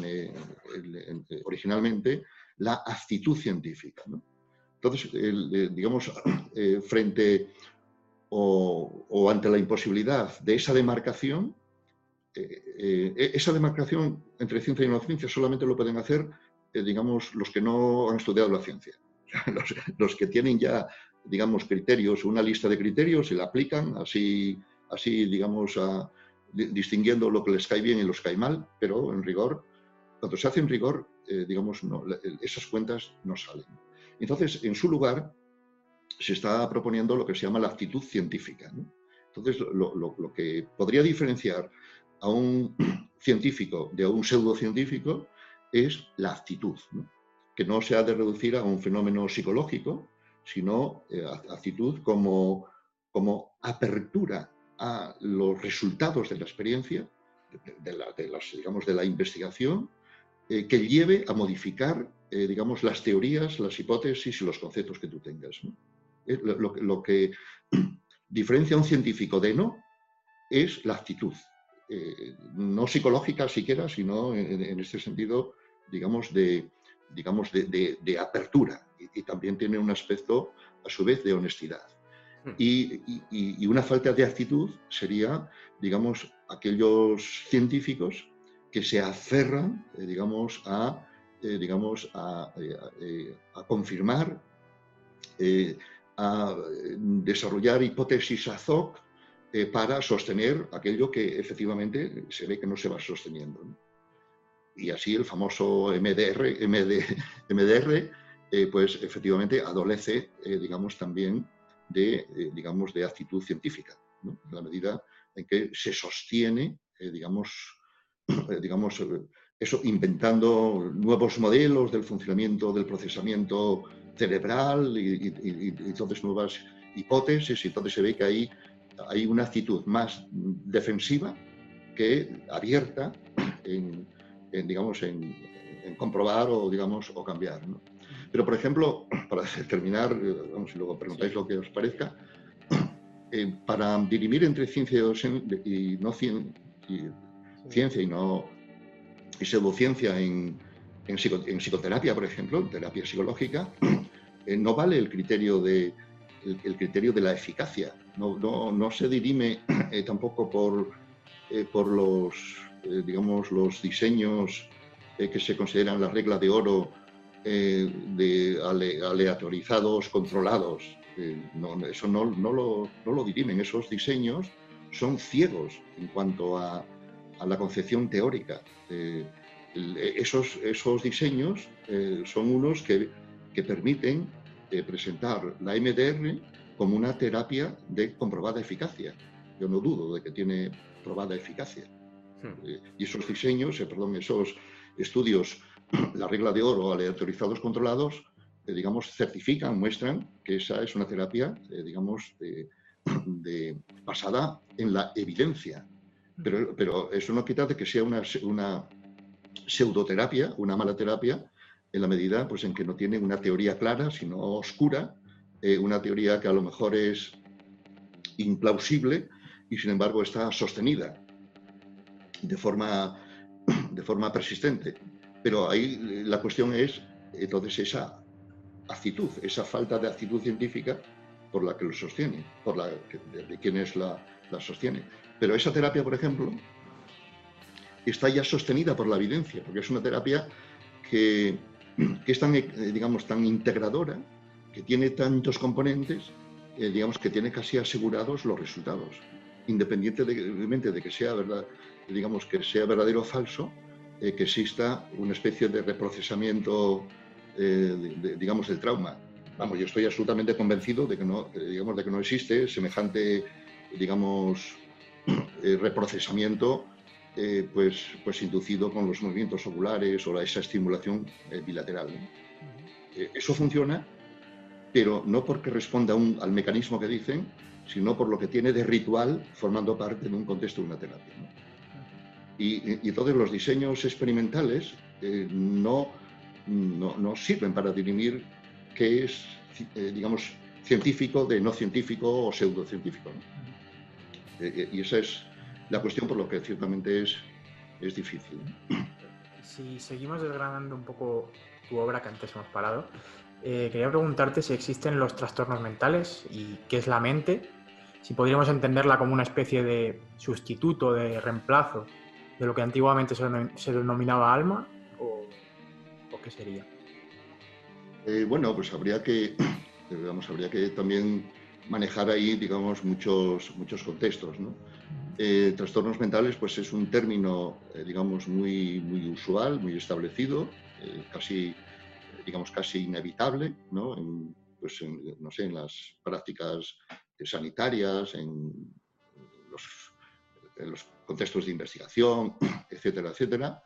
originalmente, la actitud científica. Entonces, digamos, [clears throat] eh, frente o, ante la imposibilidad de esa demarcación, eh, eh, esa demarcación entre ciencia y no ciencia solamente lo pueden hacer, eh, digamos, los que no han estudiado la ciencia. [laughs] Los, que tienen ya, digamos, criterios, una lista de criterios y la aplican así, así digamos, distinguiendo lo que les cae bien y los cae mal, pero en rigor, cuando se hace en rigor, digamos, esas cuentas no salen. Entonces, en su lugar, se está proponiendo lo que se llama la actitud científica. Entonces, lo, que podría diferenciar a un [clears throat] científico de un pseudocientífico es la actitud, que no se ha de reducir a un fenómeno psicológico, sino eh, actitud como, como apertura a los resultados de la experiencia, de, la, digamos, de la investigación eh, que lleve a modificar, eh, digamos, las teorías, las hipótesis y los conceptos que tú tengas. Eh, lo, que [clears throat] diferencia a un científico de no es la actitud, no psicológica siquiera, sino en, este sentido, digamos, de, digamos, de, apertura y, también tiene un aspecto, a su vez, de honestidad. Hmm. Y, una falta de actitud sería, digamos, aquellos científicos que se aferran, eh, digamos, a, eh, eh, confirmar, a desarrollar hipótesis ad hoc para sostener aquello que efectivamente se ve que no se va sosteniendo. Y así el famoso MDR [laughs] pues efectivamente adolece, digamos, también de, digamos, de actitud científica, en la medida en que se sostiene, digamos, [clears throat] eh, digamos, eh, eso, inventando nuevos modelos del funcionamiento del procesamiento cerebral y, entonces nuevas hipótesis, y entonces se ve que hay, hay una actitud más defensiva que abierta en, digamos, en, comprobar o, digamos, o cambiar. Pero, por ejemplo, [clears throat] para terminar, eh, vamos, si luego preguntáis lo que os parezca, [clears throat] para dirimir entre ciencia y, no ciencia, ciencia y no y pseudociencia en, en, en, psicoterapia, por ejemplo, en terapia psicológica, [clears throat] eh, no vale el criterio de, el, criterio de la eficacia. No, no, no se dirime eh, tampoco por, eh, por los, digamos, los diseños que se consideran la regla de oro de aleatorizados, controlados. No, eso no, no, lo, no lo dirimen. Esos diseños son ciegos en cuanto a a la concepción teórica. Eh, esos, esos diseños eh, son unos que, que permiten eh, presentar la MDR como una terapia de comprobada eficacia. Yo no dudo de que tiene probada eficacia. Hmm. y esos diseños, perdón, esos estudios, [clears throat] la regla de oro, aleatorizados controlados, digamos, certifican, muestran que esa es una terapia, digamos, [clears throat] de, basada en la evidencia, pero, eso no quita de que sea una, una pseudoterapia, una mala terapia, en la medida pues, en que no tiene una teoría clara, sino oscura, eh, una teoría que a lo mejor es implausible y sin embargo está sostenida de forma, [clears throat] de forma persistente. Pero ahí la cuestión es entonces esa actitud, esa falta de actitud científica por la que lo sostiene, por la de, quienes la, la sostiene. Pero esa terapia, por ejemplo, está ya sostenida por la evidencia, porque es una terapia que, es tan, eh, digamos, tan integradora, que tiene tantos componentes, eh, digamos, que tiene casi asegurados los resultados, independientemente de que sea verdad, digamos, que sea verdadero o falso, eh, que exista una especie de reprocesamiento, digamos, del trauma. Vamos, yo estoy absolutamente convencido de que no, digamos, de que no existe semejante, digamos, [clears throat] eh, reprocesamiento eh, pues, pues inducido con los movimientos oculares o esa estimulación eh, bilateral. eso funciona, pero no porque responda al mecanismo que dicen, sino por lo que tiene de ritual formando parte de un contexto de una terapia. Y, y, entonces los diseños experimentales no, no, sirven para dirimir qué es, digamos, científico de no científico o pseudocientífico. Eh, eh, y esa es la cuestión por lo que ciertamente es, es difícil. [clears throat] Si seguimos desgranando un poco tu obra que antes hemos parado, eh, quería preguntarte si existen los trastornos mentales y qué es la mente, si podríamos entenderla como una especie de sustituto, de reemplazo de lo que antiguamente se, denominaba alma, o, qué sería. bueno, pues habría que, [clears throat] digamos, habría que también manejar ahí, digamos, muchos, muchos contextos. ¿no? Eh, trastornos mentales, pues es un término, eh, digamos, muy, muy usual, muy establecido, eh, casi, digamos, casi inevitable, ¿no? En, pues no sé, en las prácticas sanitarias, en los, en los, contextos de investigación, [clears throat] etcétera, etcétera.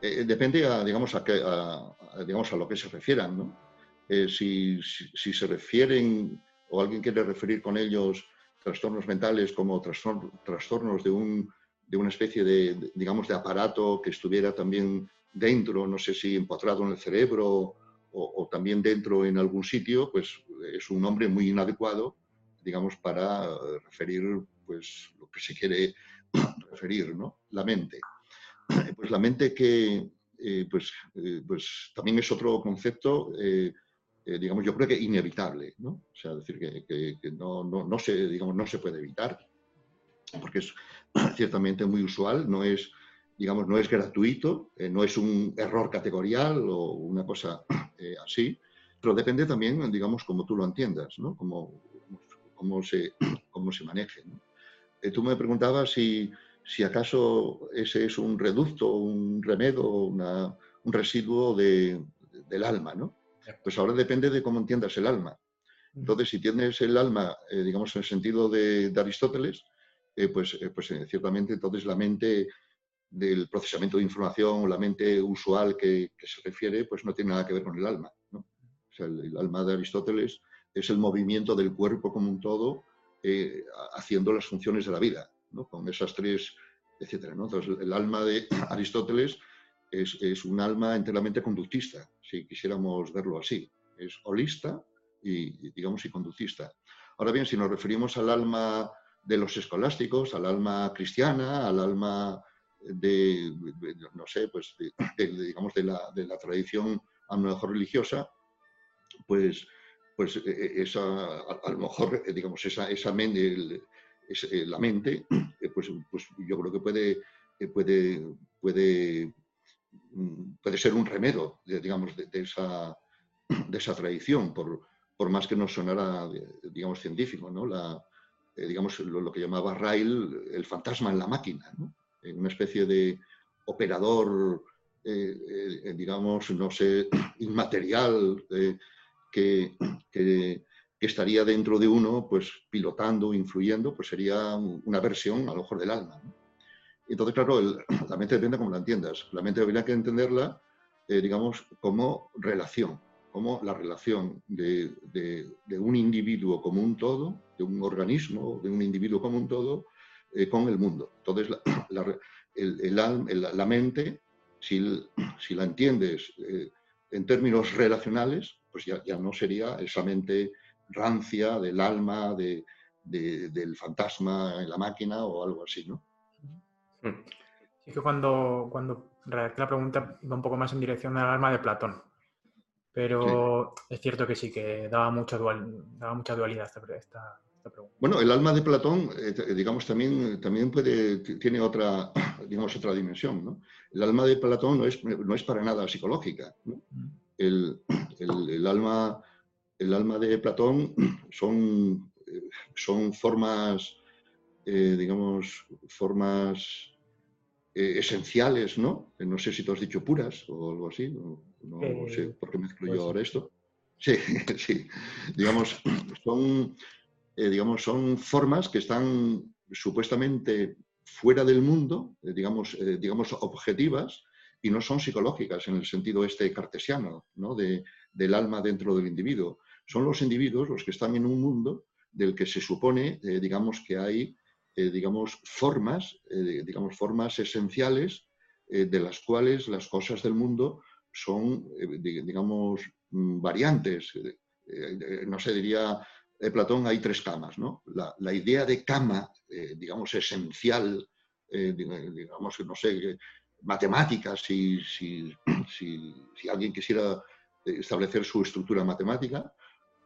depende a, digamos, a, a, digamos, a lo que se refieran, ¿no? si, si se refieren o alguien quiere referir con ellos trastornos mentales como trastornos de un, una especie de, digamos, de aparato que estuviera también dentro, no sé si empotrado en el cerebro o, también dentro en algún sitio, pues es un nombre muy inadecuado, digamos, para referir pues, lo que se quiere referir, ¿no? La mente. [clears throat] Pues la mente que, eh, pues, eh, pues también es otro concepto, eh, digamos, yo creo que inevitable, ¿no? O sea, decir que, que, no, no, no, se, digamos, no se puede evitar, porque es [clears throat] ciertamente muy usual, no es digamos, no es gratuito, no es un error categorial o una cosa [clears throat] así, pero depende también, digamos, cómo tú lo entiendas, ¿no? Cómo, cómo, se, se maneje. Eh, tú me preguntabas si, si acaso ese es un reducto, un remedio, una, un residuo de, del alma, ¿no? Pues ahora depende de cómo entiendas el alma. Entonces, si tienes el alma, digamos, en el sentido de, de Aristóteles, pues, pues ciertamente entonces la mente del procesamiento de información o la mente usual que, se refiere, pues no tiene nada que ver con el alma. el, alma de Aristóteles es el movimiento del cuerpo como un todo eh, haciendo las funciones de la vida, con esas tres, etc. Entonces, el alma de [coughs] Aristóteles es, un alma enteramente conductista, si quisiéramos verlo así. Es holista y, digamos, y conductista. Ahora bien, si nos referimos al alma de los escolásticos, al alma cristiana, al alma de, no sé, pues digamos de la, de la, tradición a lo mejor religiosa, pues, pues e, e, esa, a, lo mejor, digamos, esa, esa mente, eh, la mente, [clears throat] eh, pues, pues yo creo que puede, eh, puede, puede, mm, puede ser un remedio, digamos, de, esa, [clears throat] de esa tradición, por, por más que no sonara, digamos, científico, ¿no? La, digamos, lo, que llamaba Rail, el fantasma en la máquina, ¿no? una especie de operador, eh, eh, digamos, no sé, [clears throat] inmaterial, eh, que, que, estaría dentro de uno, pues pilotando, influyendo, pues sería una versión a lo mejor del alma. Entonces, claro, [clears throat] la mente depende como la entiendas. La mente habría que entenderla, digamos, como relación, como la relación de, de, un individuo como un todo, de un organismo, de un individuo como un todo, eh, con el mundo. Entonces, la, [clears throat] el, la mente, si, [clears throat] si, la entiendes eh, en términos relacionales, pues ya, ya, no sería esa mente rancia del alma, de, del fantasma en la máquina o algo así, ¿no? Sí que cuando, cuando redacté la pregunta iba un poco más en dirección al alma de Platón. Pero es cierto que sí, que daba mucha, dual, daba mucha dualidad esta, esta, bueno, el alma de Platón, eh, digamos, también, también puede, tiene otra, [clears throat] digamos, otra dimensión. ¿no? El alma de Platón no es, no es para nada psicológica. El, el, alma, el alma de Platón [clears throat] son, son formas, eh, digamos, formas eh, esenciales, ¿no? No sé si tú has dicho puras o algo así, no, no sé por qué mezclo yo ahora esto. Sí, [laughs] sí. Digamos, [clears throat] son eh, digamos, son formas que están supuestamente fuera del mundo, eh, digamos, eh, digamos, objetivas, y no son psicológicas en el sentido este cartesiano, ¿no? de, del alma dentro del individuo. Son los individuos los que están en un mundo del que se supone, digamos, que hay, digamos, formas, digamos, formas esenciales de las cuales las cosas del mundo son, digamos, mm, variantes. no sé, diría de Platón hay tres camas. ¿no? La, idea de cama, eh, digamos, esencial, eh, digamos, no sé, matemática, si, [clears throat] si, si, alguien quisiera establecer su estructura matemática,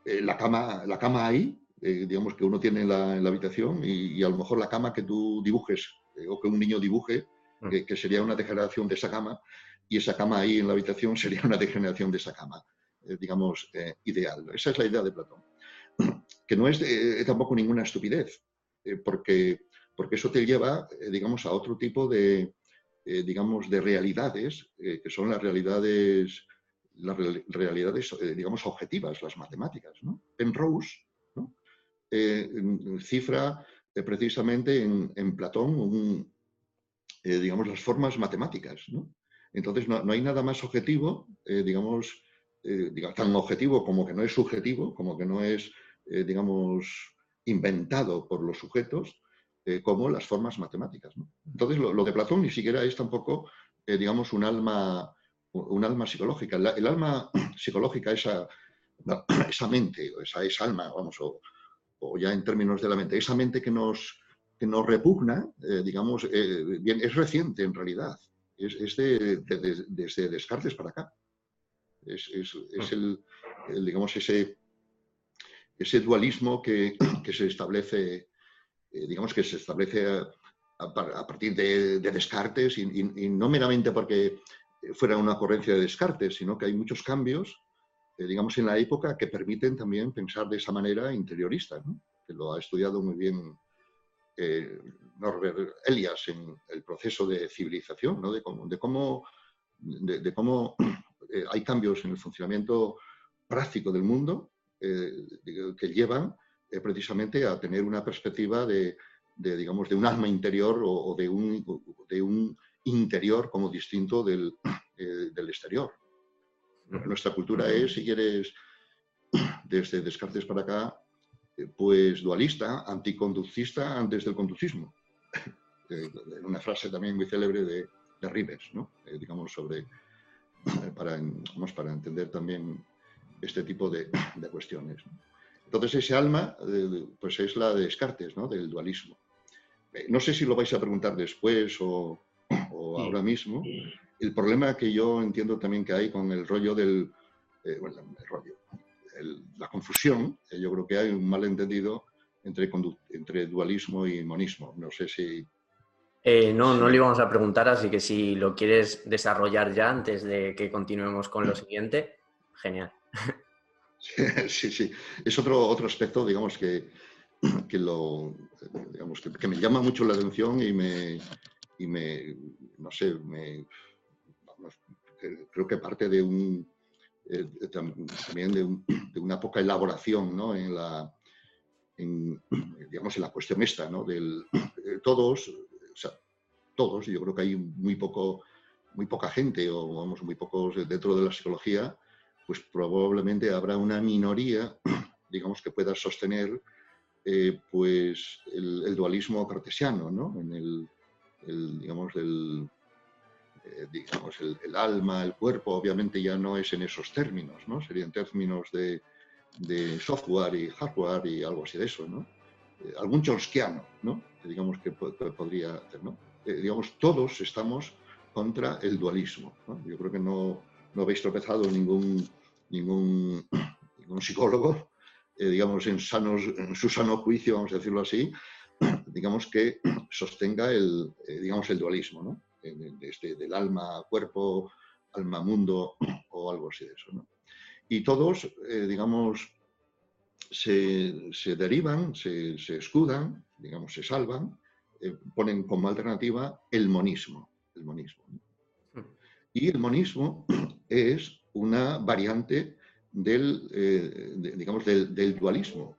eh, la, cama, la cama ahí, digamos, que uno tiene en la, habitación y, a lo mejor la cama que tú dibujes o que un niño dibuje, mm. que, que, sería una degeneración de esa cama, y esa cama ahí en la habitación [laughs] sería una degeneración de esa cama, digamos, ideal. Esa es la idea de Platón que no es eh, tampoco ninguna estupidez, eh, porque, porque eso te lleva, eh, digamos, a otro tipo de, digamos, de realidades, que son las realidades, las realidades, digamos, objetivas, las matemáticas. ¿no? Penrose ¿no? cifra precisamente en, Platón, digamos, las formas matemáticas. Entonces, no, no, hay nada más objetivo, digamos, digamos, tan objetivo como que no es subjetivo, como que no es eh, digamos, inventado por los sujetos, como las formas matemáticas. Entonces, lo, de Platón ni siquiera es tampoco, digamos, un alma, un alma psicológica. el alma [clears throat] psicológica, esa, [clears throat] esa mente, esa, esa alma, vamos, o, o ya en términos de la mente, esa mente que nos, que nos repugna, eh, digamos, eh, bien, es reciente en realidad. Es, es de, desde Descartes para acá. Es, es, es el, digamos, ese, ese dualismo que, se establece, eh, digamos, que se establece a, partir de, Descartes y, no meramente porque fuera una ocurrencia de Descartes, sino que hay muchos cambios eh, digamos, en la época que permiten también pensar de esa manera interiorista, que lo ha estudiado muy bien eh, Norbert Elias en el proceso de civilización, de cómo, hay cambios en el funcionamiento práctico del mundo que llevan precisamente a tener una perspectiva de, digamos, de un alma interior o, de, un, de un interior como distinto del, del exterior. Nuestra cultura es, si quieres, desde Descartes para acá, eh, pues dualista, anticonductista antes del conducismo. [laughs] Eh, una frase también muy célebre de, de Ribes, ¿no? Eh, digamos, sobre, para, vamos, para entender también este tipo de, de cuestiones. Entonces, ese alma, pues es la de Descartes, ¿no? Del dualismo. No sé si lo vais a preguntar después o, o ahora mismo, el problema que yo entiendo también que hay con el rollo del, eh, bueno, el rollo, la confusión, eh, yo creo que hay un malentendido entre, entre dualismo y monismo. No sé si... Eh, no, no le íbamos a preguntar, así que si lo quieres desarrollar ya antes de que continuemos con lo [laughs] siguiente, genial. [laughs] Sí, sí. Es otro, otro aspecto, digamos, que, [clears throat] que, lo, digamos, que, me llama mucho la atención y me, y me no sé, me, creo que parte de un, eh, también [clears throat] de, una poca elaboración ¿no? en, la, [clears throat] digamos, en la cuestión esta, ¿no? Del, eh, todos, o sea, todos, yo creo que hay muy, poco, muy poca gente, o vamos, muy pocos dentro de la psicología, pues probablemente habrá una minoría, [clears throat] digamos, que pueda sostener eh, pues el, dualismo cartesiano, ¿no? En el, digamos, el, eh, digamos, el, alma, el cuerpo, obviamente ya no es en esos términos, ¿no? Serían términos de, software y hardware y algo así de eso, ¿no? Eh, algún chomskiano, ¿no? digamos que, podría hacer, ¿no? Digamos, todos estamos contra el dualismo, Yo creo que no, no habéis tropezado ningún, ningún, [clears throat] ningún psicólogo, digamos, en, sanos, en su sano juicio, vamos a decirlo así, [clears throat] digamos que [clears throat] sostenga el, digamos, el dualismo, ¿no? este, del alma, cuerpo, alma, mundo o algo así de eso. Y todos, eh, digamos, se, derivan, se, escudan, digamos, se salvan, eh, ponen como alternativa el monismo. El monismo Y el monismo es una variante del, eh, digamos, del, dualismo.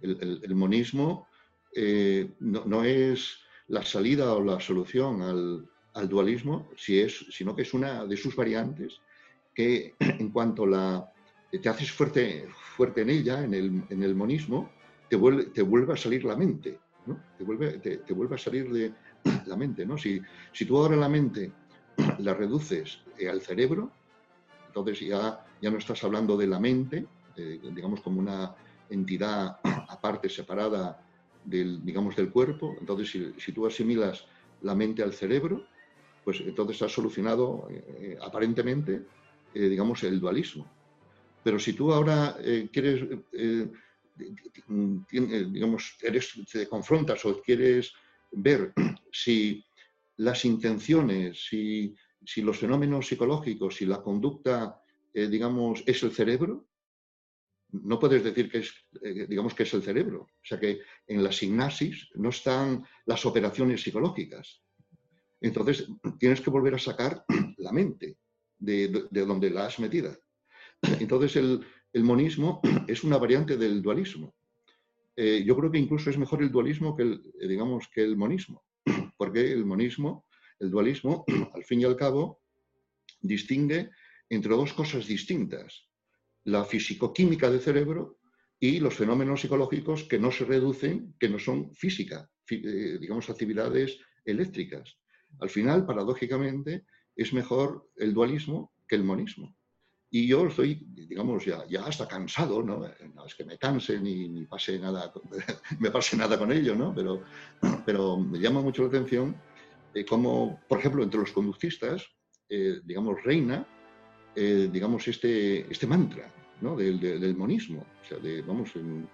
El, monismo no, no, es la salida o la solución al, al dualismo, si es, sino que es una de sus variantes que [clears throat] en cuanto la, te haces fuerte, fuerte en ella, en el, en el monismo, te vuelve, te vuelve a salir la mente, ¿no? te, vuelve, te, vuelve a salir de [clears throat] la mente. ¿no? Si, si tú ahora la mente [clears throat] la reduces eh, al cerebro, entonces ya, ya no estás hablando de la mente, digamos como una entidad [clears throat] aparte, separada del, digamos, del cuerpo. Entonces, si, tú asimilas la mente al cerebro, pues entonces has solucionado eh, aparentemente, eh, digamos, el dualismo. Pero si tú ahora eh, quieres, digamos, te confrontas o quieres ver [clears throat] si las intenciones, si, si los fenómenos psicológicos, si la conducta, digamos, es el cerebro, no puedes decir que es, digamos, que es el cerebro. O sea que en la sinapsis no están las operaciones psicológicas, entonces tienes que volver a sacar [clears throat] la mente de, donde la has metida. [clears throat] Entonces el, monismo [clears throat] es una variante del dualismo. Eh, yo creo que incluso es mejor el dualismo que el, eh, digamos, que el monismo, porque el monismo, el dualismo, [clears throat] al fin y al cabo, distingue entre dos cosas distintas, la fisicoquímica del cerebro y los fenómenos psicológicos que no se reducen, que no son física, eh, digamos, actividades eléctricas. Al final, paradójicamente, es mejor el dualismo que el monismo. Y yo estoy, digamos, ya, ya hasta cansado, ¿no? no es que me canse ni, pase nada, [laughs] me pase nada con ello, ¿no? Pero, [clears throat] pero me llama mucho la atención eh, cómo, por ejemplo, entre los conductistas, eh, digamos, reina, eh, digamos, este, este mantra, ¿no? Del, del, monismo. O sea, de, vamos, en,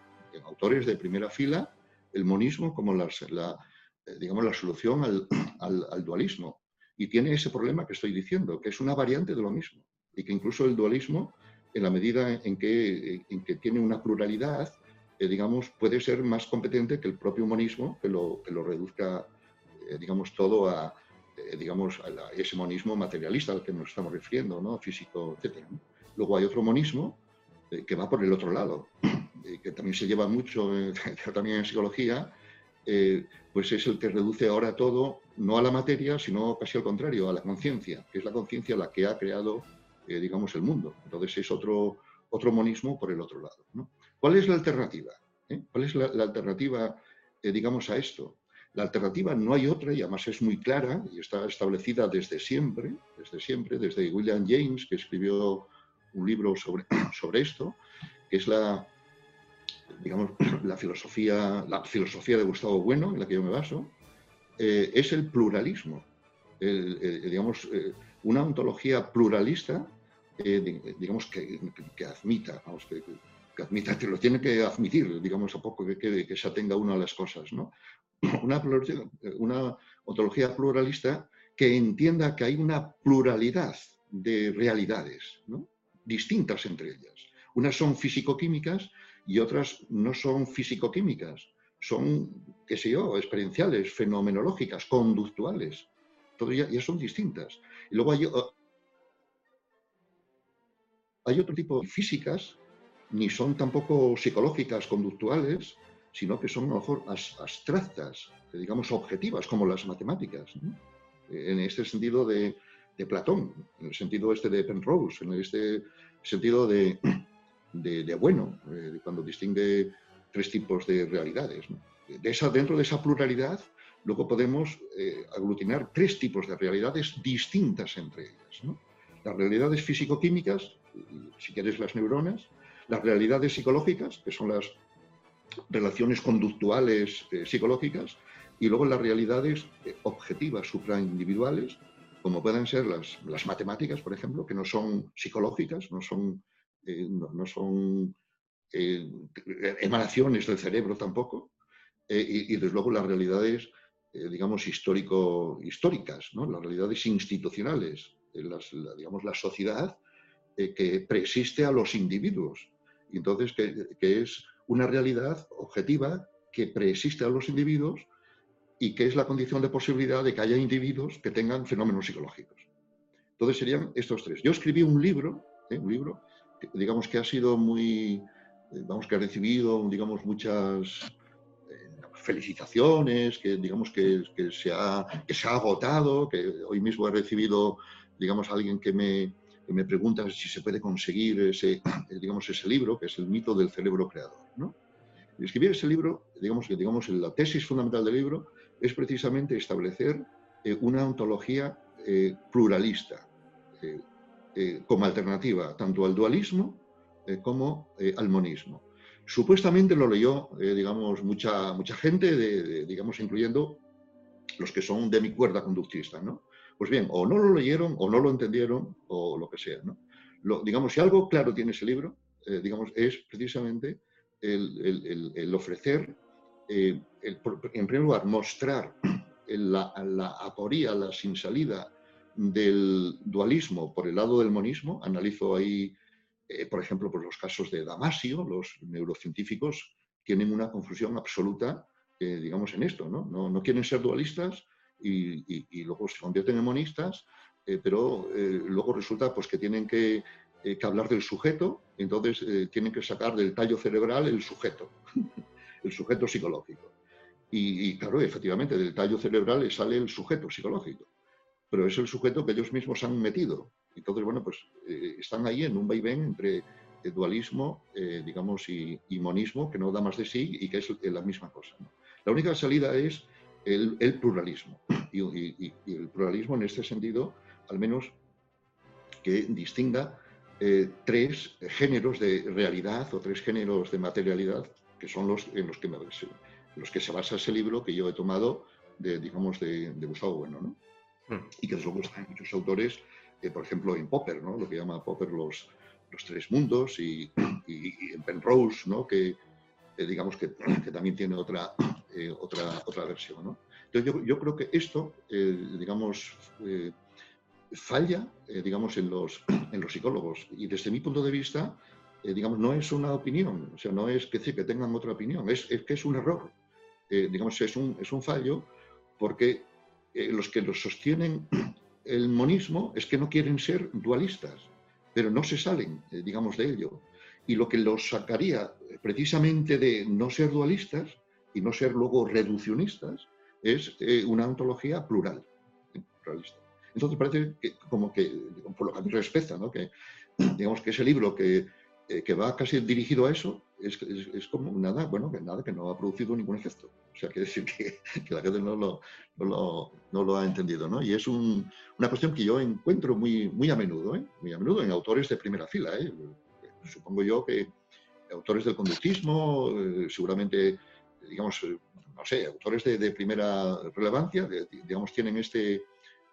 autores de primera fila, el monismo como la, la digamos, la solución al, [clears throat] al, al dualismo. Y tiene ese problema que estoy diciendo, que es una variante de lo mismo y que incluso el dualismo, en la medida en que, en que tiene una pluralidad, eh, digamos, puede ser más competente que el propio monismo, que lo, que lo reduzca, eh, digamos, todo a, eh, digamos, a, ese monismo materialista al que nos estamos refiriendo, ¿no? físico, etc. Luego hay otro monismo que va por el otro lado, [clears throat] que también se lleva mucho [laughs] también en psicología, pues es el que reduce ahora todo, no a la materia, sino casi al contrario, a la conciencia, que es la conciencia la que ha creado eh, digamos, el mundo. Entonces es otro, otro monismo por el otro lado. ¿Cuál es la alternativa? ¿Eh? ¿Cuál es la, alternativa, eh, digamos, a esto? La alternativa no hay otra y además es muy clara y está establecida desde siempre, desde siempre, desde William James, que escribió un libro sobre, [clears throat] sobre esto, que es la, digamos, [clears throat] la filosofía, la filosofía de Gustavo Bueno, en la que yo me baso, es el pluralismo. digamos, una ontología pluralista, eh, digamos, que, admita, vamos, que, admita, que lo tiene que admitir, digamos, a poco que, que, se atenga uno a las cosas, ¿no? Una, ontología pluralista que entienda que hay una pluralidad de realidades, distintas entre ellas. Unas son físico-químicas y otras no son físico-químicas, son, qué sé yo, experienciales, fenomenológicas, conductuales. Todo ya, ya son distintas. Y luego hay, hay otro tipo de físicas, ni son tampoco psicológicas, conductuales, sino que son a lo mejor abstractas, digamos objetivas, como las matemáticas. En este sentido de, de, Platón, en el sentido este de Penrose, en este sentido de, de, bueno, eh, cuando distingue tres tipos de realidades. De esa, dentro de esa pluralidad luego podemos eh, aglutinar tres tipos de realidades distintas entre ellas. Las realidades físico-químicas, si quieres las neuronas, las realidades psicológicas, que son las relaciones conductuales eh, psicológicas, y luego las realidades eh, objetivas supraindividuales, como pueden ser las, las, matemáticas, por ejemplo, que no son psicológicas, no son, no, son emanaciones del cerebro tampoco, y, desde luego las realidades eh, digamos, histórico, históricas, ¿no? las realidades institucionales, las, la, digamos, la sociedad eh, que preexiste a los individuos. Entonces, que, es una realidad objetiva que preexiste a los individuos y que es la condición de posibilidad de que haya individuos que tengan fenómenos psicológicos. Entonces serían estos tres. Yo escribí un libro, ¿eh? un libro, que, digamos que ha sido muy, vamos, que ha recibido, digamos, muchas felicitaciones, que digamos que, que, se ha, que se ha agotado, que hoy mismo he recibido, digamos, alguien que me, me pregunta si se puede conseguir ese, digamos, ese libro, que es el mito del cerebro creador. ¿no? Escribir ese libro, digamos que digamos, la tesis fundamental del libro es precisamente establecer eh, una ontología eh, pluralista, eh, como alternativa tanto al dualismo como al monismo. Supuestamente lo leyó, eh, digamos, mucha, mucha gente, de, digamos, incluyendo los que son de mi cuerda conductista, ¿no? Pues bien, o no lo leyeron, o no lo entendieron, o lo que sea. Lo, digamos, si algo claro tiene ese libro, eh, digamos, es precisamente el, ofrecer, eh, en primer lugar, mostrar la, la aporía, la sin salida del dualismo por el lado del monismo. Analizo ahí eh, por ejemplo, pues los casos de Damasio, los neurocientíficos tienen una confusión absoluta, digamos, en esto, ¿no? ¿no? quieren ser dualistas y, luego se convierten en monistas, eh, pero luego resulta pues, que tienen que, hablar del sujeto, entonces tienen que sacar del tallo cerebral el sujeto, [laughs] el sujeto psicológico. Y, y, claro, efectivamente, del tallo cerebral sale el sujeto psicológico, pero es el sujeto que ellos mismos han metido. Entonces, bueno, pues eh, están ahí en un vaivén entre dualismo, digamos, y, monismo, que no da más de sí y que es la misma cosa. La única salida es el, pluralismo. Y, el pluralismo en este sentido, al menos que distinga tres géneros de realidad o tres géneros de materialidad, que son los en los que, los que se basa ese libro que yo he tomado de, digamos, de, Gustavo Bueno, ¿no? Hmm. Y que luego están muchos autores, eh, por ejemplo, en Popper, ¿no? Lo que llama Popper los, los tres mundos y, en Penrose, ¿no? Que, eh, digamos, que, [clears throat] que, también tiene otra, [clears throat] eh, otra, otra versión, ¿no? Entonces yo, yo creo que esto, digamos, falla, digamos, en los, [clears throat] en los psicólogos. Y desde mi punto de vista, digamos, no es una opinión, o sea, no es que, que tengan otra opinión, es, es que es un error. digamos, es un, es un fallo porque eh, los que los sostienen el monismo es que no quieren ser dualistas, pero no se salen, eh, digamos, de ello. Y lo que los sacaría precisamente de no ser dualistas y no ser luego reduccionistas es eh, una ontología plural, pluralista. Entonces parece que, como que, por lo que a mí respecta, ¿no? que digamos que ese libro que eh, que va casi dirigido a eso, es, es, como nada, bueno, que nada, que no ha producido ningún efecto. O sea, quiere decir que, que la gente no lo, no lo, no lo, ha entendido, ¿no? Y es un, una cuestión que yo encuentro muy, muy a menudo, ¿eh? Muy a menudo en autores de primera fila, ¿eh? Supongo yo que autores del conductismo, eh, seguramente, digamos, no sé, autores de, de primera relevancia, digamos, tienen este,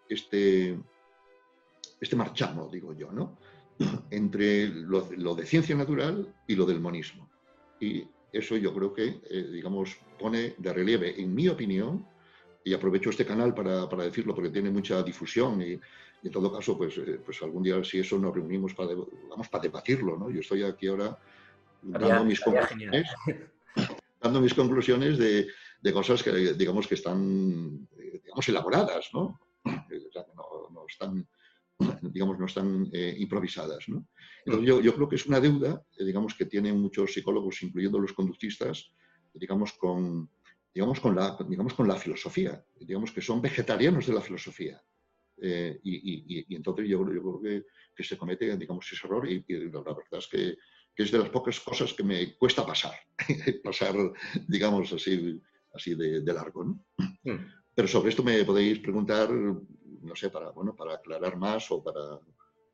este, este marchamo, digo yo, ¿no? [clears throat] entre lo, de ciencia natural y lo del monismo. Y eso yo creo que, eh, digamos, pone de relieve, en mi opinión, y aprovecho este canal para, para decirlo porque tiene mucha difusión y, en todo caso, pues, eh, pues algún día si eso nos reunimos para, vamos, para debatirlo, ¿no? Yo estoy aquí ahora dando, mis, conclusiones, dando mis conclusiones de, de, cosas que, digamos, que están, eh, digamos, elaboradas, ¿no? no, no están digamos, no están eh, improvisadas. ¿no? Entonces, yo, yo, creo que es una deuda, eh, digamos, que tienen muchos psicólogos, incluyendo los conductistas, digamos, con, digamos, con, la, digamos, con la filosofía, digamos que son vegetarianos de la filosofía. Eh, y, y, entonces yo, yo creo que, que, se comete, digamos, ese error y, la verdad es que, que, es de las pocas cosas que me cuesta pasar, [laughs] pasar, digamos, así, así de, de largo. ¿no? Mm. Pero sobre esto me podéis preguntar no sé, para, bueno, para aclarar más o para...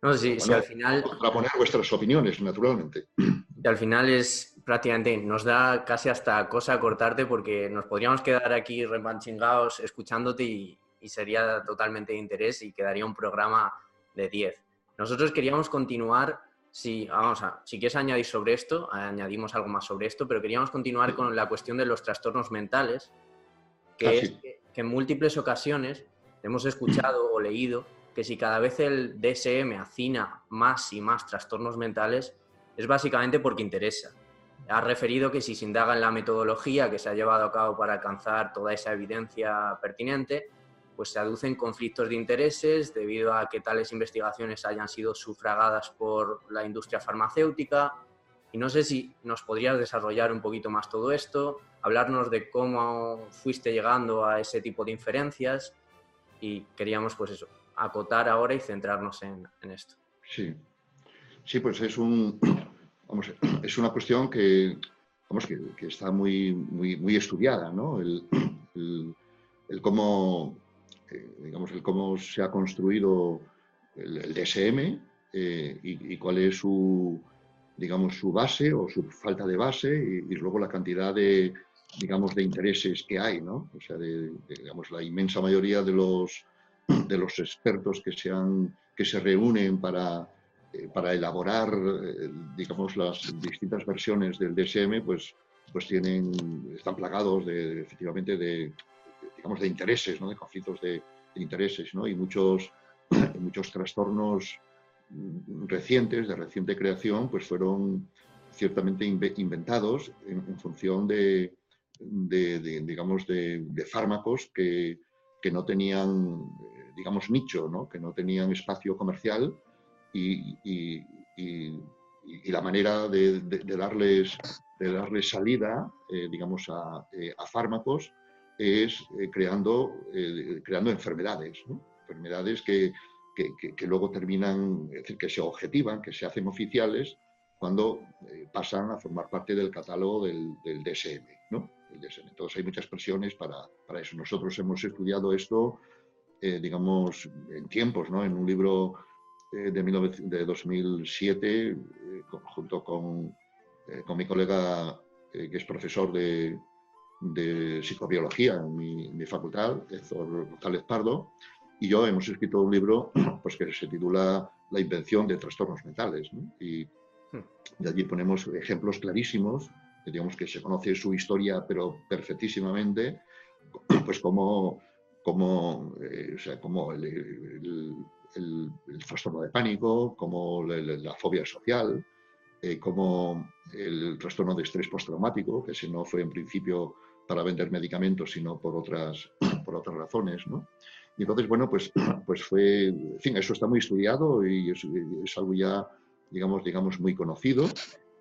No, sí, al final... Para poner vuestras opiniones, naturalmente. Y al final es prácticamente, nos da casi hasta cosa cortarte porque nos podríamos quedar aquí repanchingados escuchándote y, sería totalmente de interés y quedaría un programa de 10. Nosotros queríamos continuar, si, vamos a, si quieres añadir sobre esto, añadimos algo más sobre esto, pero queríamos continuar con la cuestión de los trastornos mentales, que, ah, es que en múltiples ocasiones hemos escuchado o leído que si cada vez el DSM hacina más y más trastornos mentales, es básicamente porque interesa. Ha referido que si se indaga en la metodología que se ha llevado a cabo para alcanzar toda esa evidencia pertinente, pues se aducen conflictos de intereses debido a que tales investigaciones hayan sido sufragadas por la industria farmacéutica. Y no sé si nos podrías desarrollar un poquito más todo esto, hablarnos de cómo fuiste llegando a ese tipo de inferencias y queríamos pues eso, acotar ahora y centrarnos en, esto. Sí, sí, pues es un, [clears throat] vamos, es una cuestión que, vamos, que, está muy, muy, muy estudiada, ¿no? El, [clears throat] el, cómo, eh, digamos, el cómo se ha construido el, DSM eh, y, cuál es su, digamos, su base o su falta de base y luego la cantidad de, digamos, de intereses que hay, ¿no? O sea, de, digamos, la inmensa mayoría de los, de los expertos que se, que se reúnen para, eh, para elaborar, eh, digamos, las distintas versiones del DSM, pues, pues tienen, están plagados de, efectivamente, de, digamos, de intereses, ¿no? De conflictos de, intereses, ¿no? Y muchos, [clears throat] muchos trastornos recientes, de reciente creación, pues fueron ciertamente inventados en función de, digamos, de, fármacos que, que, no tenían, digamos, nicho, ¿no? que no tenían espacio comercial y, y, y, la manera de, darles, de darles salida, eh, digamos, a, eh, a, fármacos es eh, creando, creando enfermedades, enfermedades que, que, que, luego terminan, es decir, que se objetivan, que se hacen oficiales cuando eh, pasan a formar parte del catálogo del, DSM, ¿no? Entonces hay muchas presiones para, para eso. Nosotros hemos estudiado esto, eh, digamos, en tiempos, ¿no? En un libro de, de 2007, junto con, con, mi colega, que es profesor de, de psicobiología en mi, mi facultad, Héctor González Pardo, y yo hemos escrito un libro [clears throat] pues, que se titula La invención de trastornos mentales. Y hmm. de allí ponemos ejemplos clarísimos, digamos que se conoce su historia, pero perfectísimamente, [clears throat] pues como, como, eh, o sea, como el, el, trastorno de pánico, como la, fobia social, eh, como el trastorno de estrés postraumático, que ese no fue en principio para vender medicamentos, sino por otras, [clears throat] por otras razones. ¿no? Y entonces, bueno, pues, [clears throat] pues fue, en fin, eso está muy estudiado y es, algo ya, digamos, digamos, muy conocido.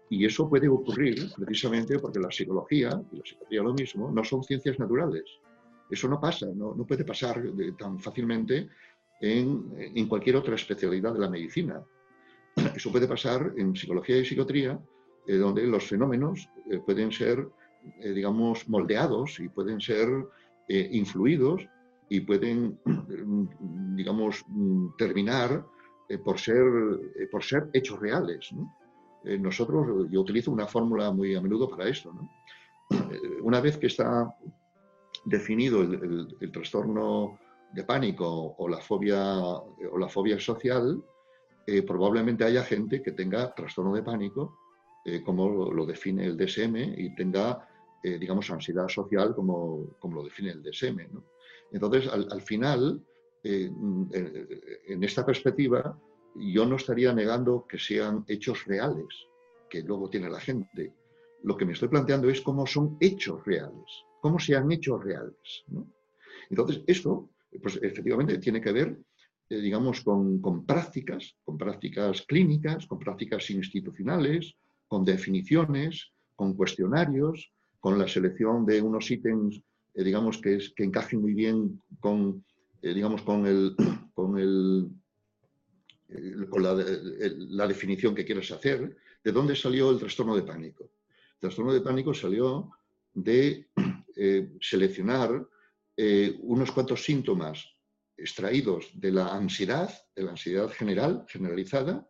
Y eso puede ocurrir precisamente porque la psicología y la psiquiatría lo mismo no son ciencias naturales. Eso no pasa, no, no puede pasar tan fácilmente en, en, cualquier otra especialidad de la medicina. [clears throat] Eso puede pasar en psicología y psiquiatría, eh, donde los fenómenos eh, pueden ser, eh, digamos, moldeados y pueden ser influidos y pueden, digamos, terminar eh, por, ser, eh, por ser hechos reales. Eh, nosotros, yo utilizo una fórmula muy a menudo para esto. una vez que está definido el, trastorno de pánico o la fobia, o la fobia social, probablemente haya gente que tenga trastorno de pánico, como lo define el DSM, y tenga, digamos, ansiedad social, como, como lo define el DSM. ¿no? Entonces, al, final, eh, en esta perspectiva, yo no estaría negando que sean hechos reales, que luego tiene la gente. Lo que me estoy planteando es cómo son hechos reales, cómo se han hecho reales. Entonces, esto, pues efectivamente, tiene que ver, eh, digamos, con, con prácticas, con prácticas clínicas, con prácticas institucionales, con definiciones, con cuestionarios, con la selección de unos ítems eh, digamos, que, es, que encajen muy bien con, eh, digamos, con, el, [clears throat] con, el, con la, definición que quieres hacer, ¿de dónde salió el trastorno de pánico? El trastorno de pánico salió de [clears throat] eh, seleccionar unos cuantos síntomas extraídos de la ansiedad, de la ansiedad general, generalizada,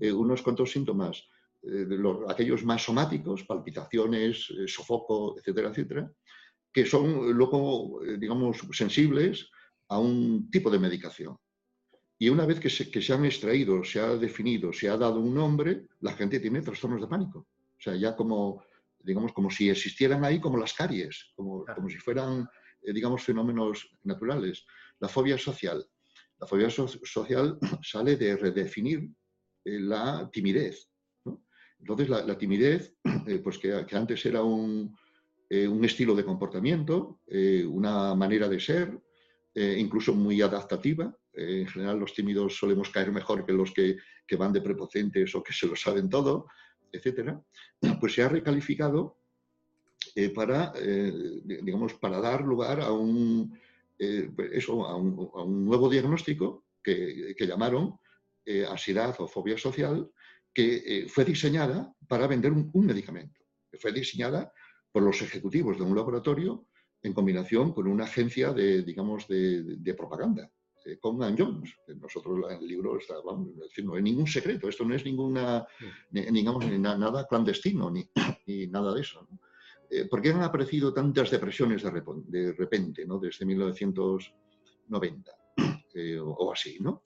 unos cuantos síntomas, de los, aquellos más somáticos, palpitaciones, sofoco, etcétera, etcétera, que son luego, eh, digamos, sensibles a un tipo de medicación. Y una vez que se, que se, han extraído, se ha definido, se ha dado un nombre, la gente tiene trastornos de pánico. O sea, ya como, digamos, como si existieran ahí como las caries, como, como si fueran, eh, digamos, fenómenos naturales. La fobia social. La fobia social [clears throat] sale de redefinir eh, la timidez. Entonces, la, timidez, [clears throat] pues que, antes era un, eh, estilo de comportamiento, eh, una manera de ser, eh, incluso muy adaptativa. en general los tímidos solemos caer mejor que los que, van de prepotentes o que se lo saben todo, etc. [clears throat] Pues se ha recalificado para, digamos, para dar lugar a un, eso, a un, nuevo diagnóstico que llamaron ansiedad o fobia social, que fue diseñada para vender un, medicamento. Fue diseñada por los ejecutivos de un laboratorio en combinación con una agencia de, digamos, de, propaganda, eh, Congan Jones. Nosotros en el libro está, vamos, no hay ningún secreto, esto no es ninguna, ni, digamos, nada clandestino, [coughs] ni, nada de eso. Eh, ¿Por qué han aparecido tantas depresiones de, repente, ¿no? desde 1990 [coughs] eh, o, así? ¿no?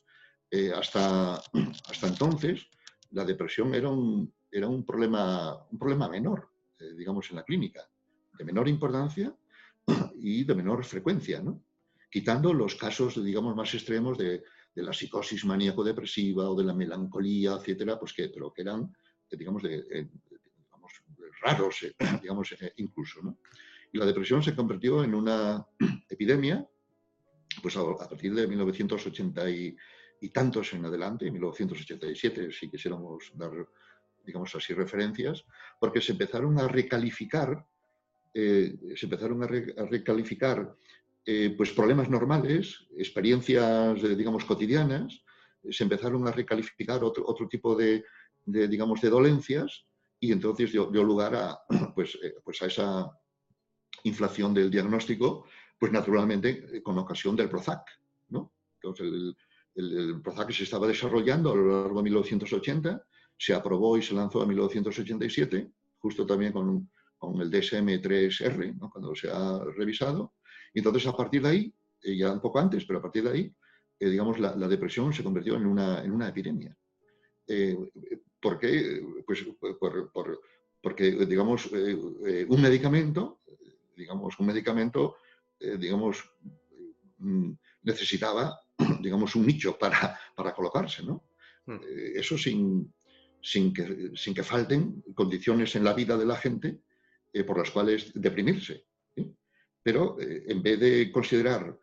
Eh, hasta, [coughs] hasta entonces, la depresión era un, era un, problema, un problema menor eh, digamos, en la clínica, de menor importancia [clears throat] y de menor frecuencia, ¿no? Quitando los casos, digamos, más extremos de, de la psicosis maníaco-depresiva o de la melancolía, etcétera, pues que, pero que eran, eh, digamos, de, digamos raros, eh, [clears throat] digamos, incluso, ¿no? Y la depresión se convirtió en una [clears throat] epidemia, pues a, partir de 1980 y, y, tantos en adelante, 1987, si quisiéramos dar digamos así, referencias, porque se empezaron a recalificar, eh, se empezaron a, recalificar eh, pues problemas normales, experiencias, digamos, cotidianas, se empezaron a recalificar otro, otro tipo de, digamos, de dolencias y entonces dio, lugar a, [clears throat] pues, eh, pues a esa inflación del diagnóstico, pues naturalmente con ocasión del Prozac. ¿no? Entonces el, el, Prozac se estaba desarrollando a lo largo de 1980, se aprobó y se lanzó en 1987, justo también con, con el DSM-3R, ¿no? cuando se ha revisado. Y entonces a partir de ahí, eh, ya un poco antes, pero a partir de ahí, eh, digamos, la, la, depresión se convirtió en una, en una epidemia. Eh, ¿Por qué? Pues por, por, porque, digamos, un medicamento, digamos, un medicamento, digamos, mm, necesitaba, digamos, un nicho para, para colocarse, ¿no? Hmm. Eso sin, sin, que, sin que falten condiciones en la vida de la gente por las cuales deprimirse. Pero en vez de considerar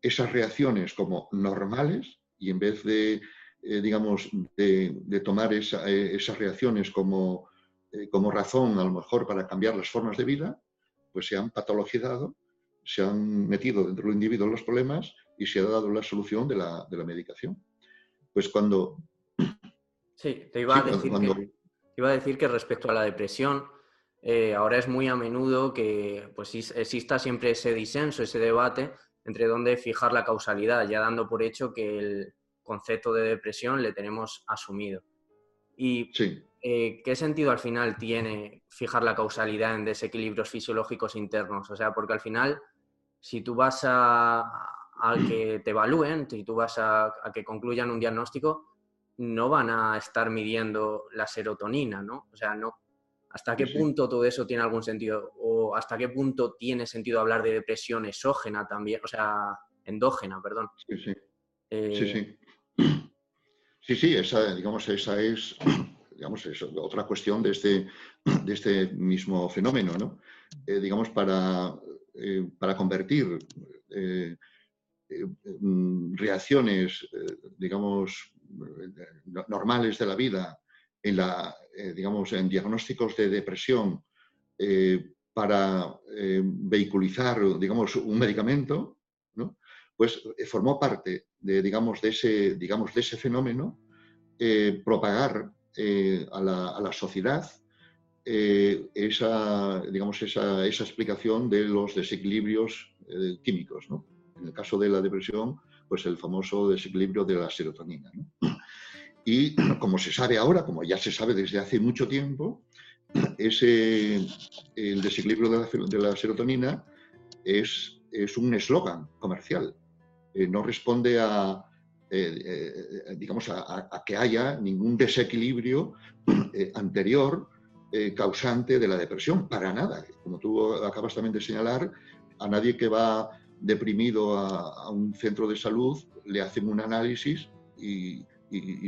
esas reacciones como normales y en vez de, eh, digamos, de, tomar eh, esas reacciones como, eh, como razón a lo mejor para cambiar las formas de vida, pues se han patologizado, se han metido dentro del individuo los problemas y se ha dado la solución de la, de la medicación. Pues cuando... [clears throat] Sí, te iba, a decir que, iba a decir que respecto a la depresión, ahora es muy a menudo que pues, exista siempre ese disenso, ese debate entre dónde fijar la causalidad, ya dando por hecho que el concepto de depresión le tenemos asumido. ¿Y eh, qué sentido al final tiene fijar la causalidad en desequilibrios fisiológicos internos? O sea, porque al final, si tú vas a, que te evalúen, si tú vas a, a que concluyan un diagnóstico, no van a estar midiendo la serotonina, ¿no? O sea, no, ¿Hasta qué punto todo eso tiene algún sentido? ¿O hasta qué punto tiene sentido hablar de depresión exógena también? O sea, endógena, perdón. Sí, sí. Eh, sí, sí. Sí, sí, esa, digamos, esa es, [clears throat] digamos, otra cuestión de este, [clears throat] de este mismo fenómeno, ¿no? Eh, digamos, para, eh, para convertir reacciones, digamos, normales de la vida en, la, eh, digamos, en diagnósticos de depresión eh, para eh, vehiculizar, digamos, un medicamento, ¿no? pues formó parte de, digamos, de ese, digamos, de ese fenómeno, propagar a la, a, la, sociedad esa, digamos, esa, esa, explicación de los desequilibrios químicos. ¿no? En el caso de la depresión, pues el famoso desequilibrio de la serotonina. Y [clears throat] como se sabe ahora, como ya se sabe desde hace mucho tiempo, [clears throat] ese, el desequilibrio de la, serotonina es, es un eslogan comercial. Eh, no responde a, eh, eh, digamos, a, que haya ningún desequilibrio [clears throat] anterior causante de la depresión, para nada. Como tú acabas también de señalar, a nadie que va deprimido a, a un centro de salud le hacen un análisis y,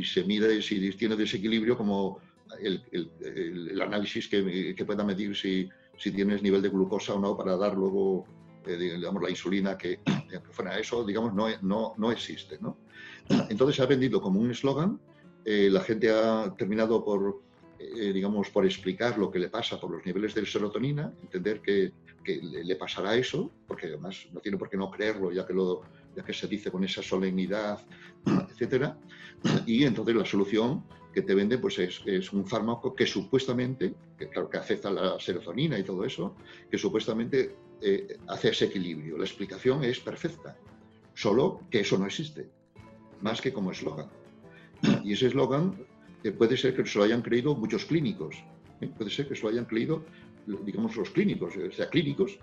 se mide si tiene desequilibrio como el, análisis que, que, pueda medir si, si, tienes nivel de glucosa o no para dar luego eh, digamos, la insulina que, que, fuera eso, digamos, no, no, no existe. ¿no? Entonces se ha vendido como un eslogan, eh, la gente ha terminado por, eh, digamos, por explicar lo que le pasa por los niveles de serotonina, entender que, que le, le, pasará eso, porque además no tiene por qué no creerlo, ya que lo, ya que se dice con esa solemnidad, [clears throat] etcétera. Y entonces la solución que te vende pues es, es, un fármaco que supuestamente, que claro que acepta la serotonina y todo eso, que supuestamente eh, hace ese equilibrio. La explicación es perfecta, solo que eso no existe, más que como eslogan. [clears throat] Y ese eslogan eh, puede ser que se lo hayan creído muchos clínicos, ¿eh? puede ser que se lo hayan creído, digamos, los clínicos, o sea, clínicos,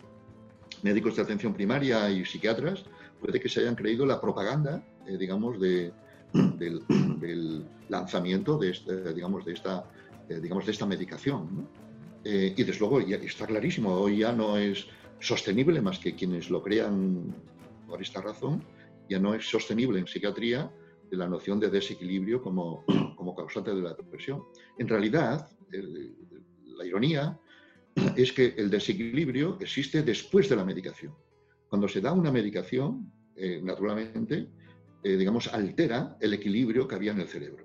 médicos de atención primaria y psiquiatras, puede que se hayan creído la propaganda, eh, digamos, de, del, lanzamiento de, este, digamos, de, esta, eh, digamos, de esta medicación. Eh, y desde luego ya está clarísimo, hoy ya no es sostenible, más que quienes lo crean por esta razón, ya no es sostenible en psiquiatría la noción de desequilibrio como, [clears throat] como causante de la depresión. En realidad, la ironía [clears throat] es que el desequilibrio existe después de la medicación. Cuando se da una medicación, eh, naturalmente, eh, digamos, altera el equilibrio que había en el cerebro.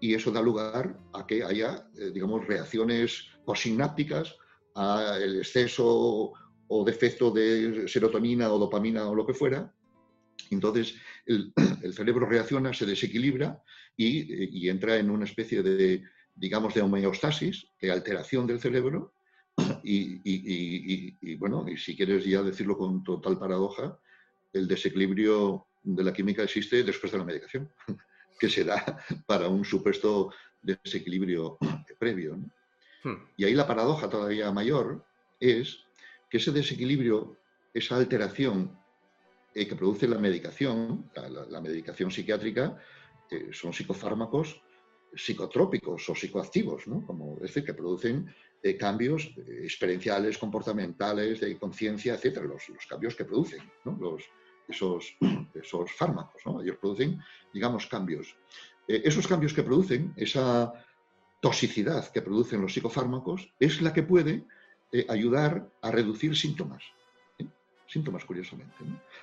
Y eso da lugar a que haya, eh, digamos, reacciones posinápticas al exceso o defecto de serotonina o dopamina o lo que fuera. Entonces, [clears throat] el, cerebro reacciona, se desequilibra y, entra en una especie de, digamos, de homeostasis, de alteración del cerebro. [clears throat] Y, bueno, y si quieres ya decirlo con total paradoja, el desequilibrio de la química existe después de la medicación, [laughs] que se da [laughs] para un supuesto desequilibrio [clears throat] previo. Hmm. Y ahí la paradoja todavía mayor es que ese desequilibrio, esa alteración eh, que produce la medicación, la, medicación psiquiátrica, eh, son psicofármacos psicotrópicos o psicoactivos, ¿no? como decir, que producen eh, cambios experienciales, comportamentales, de conciencia, etc. Los, cambios que producen esos, [clears throat] esos fármacos. Ellos producen, digamos, cambios. esos cambios que producen, esa toxicidad que producen los psicofármacos, es la que puede ayudar a reducir síntomas síntomas curiosamente.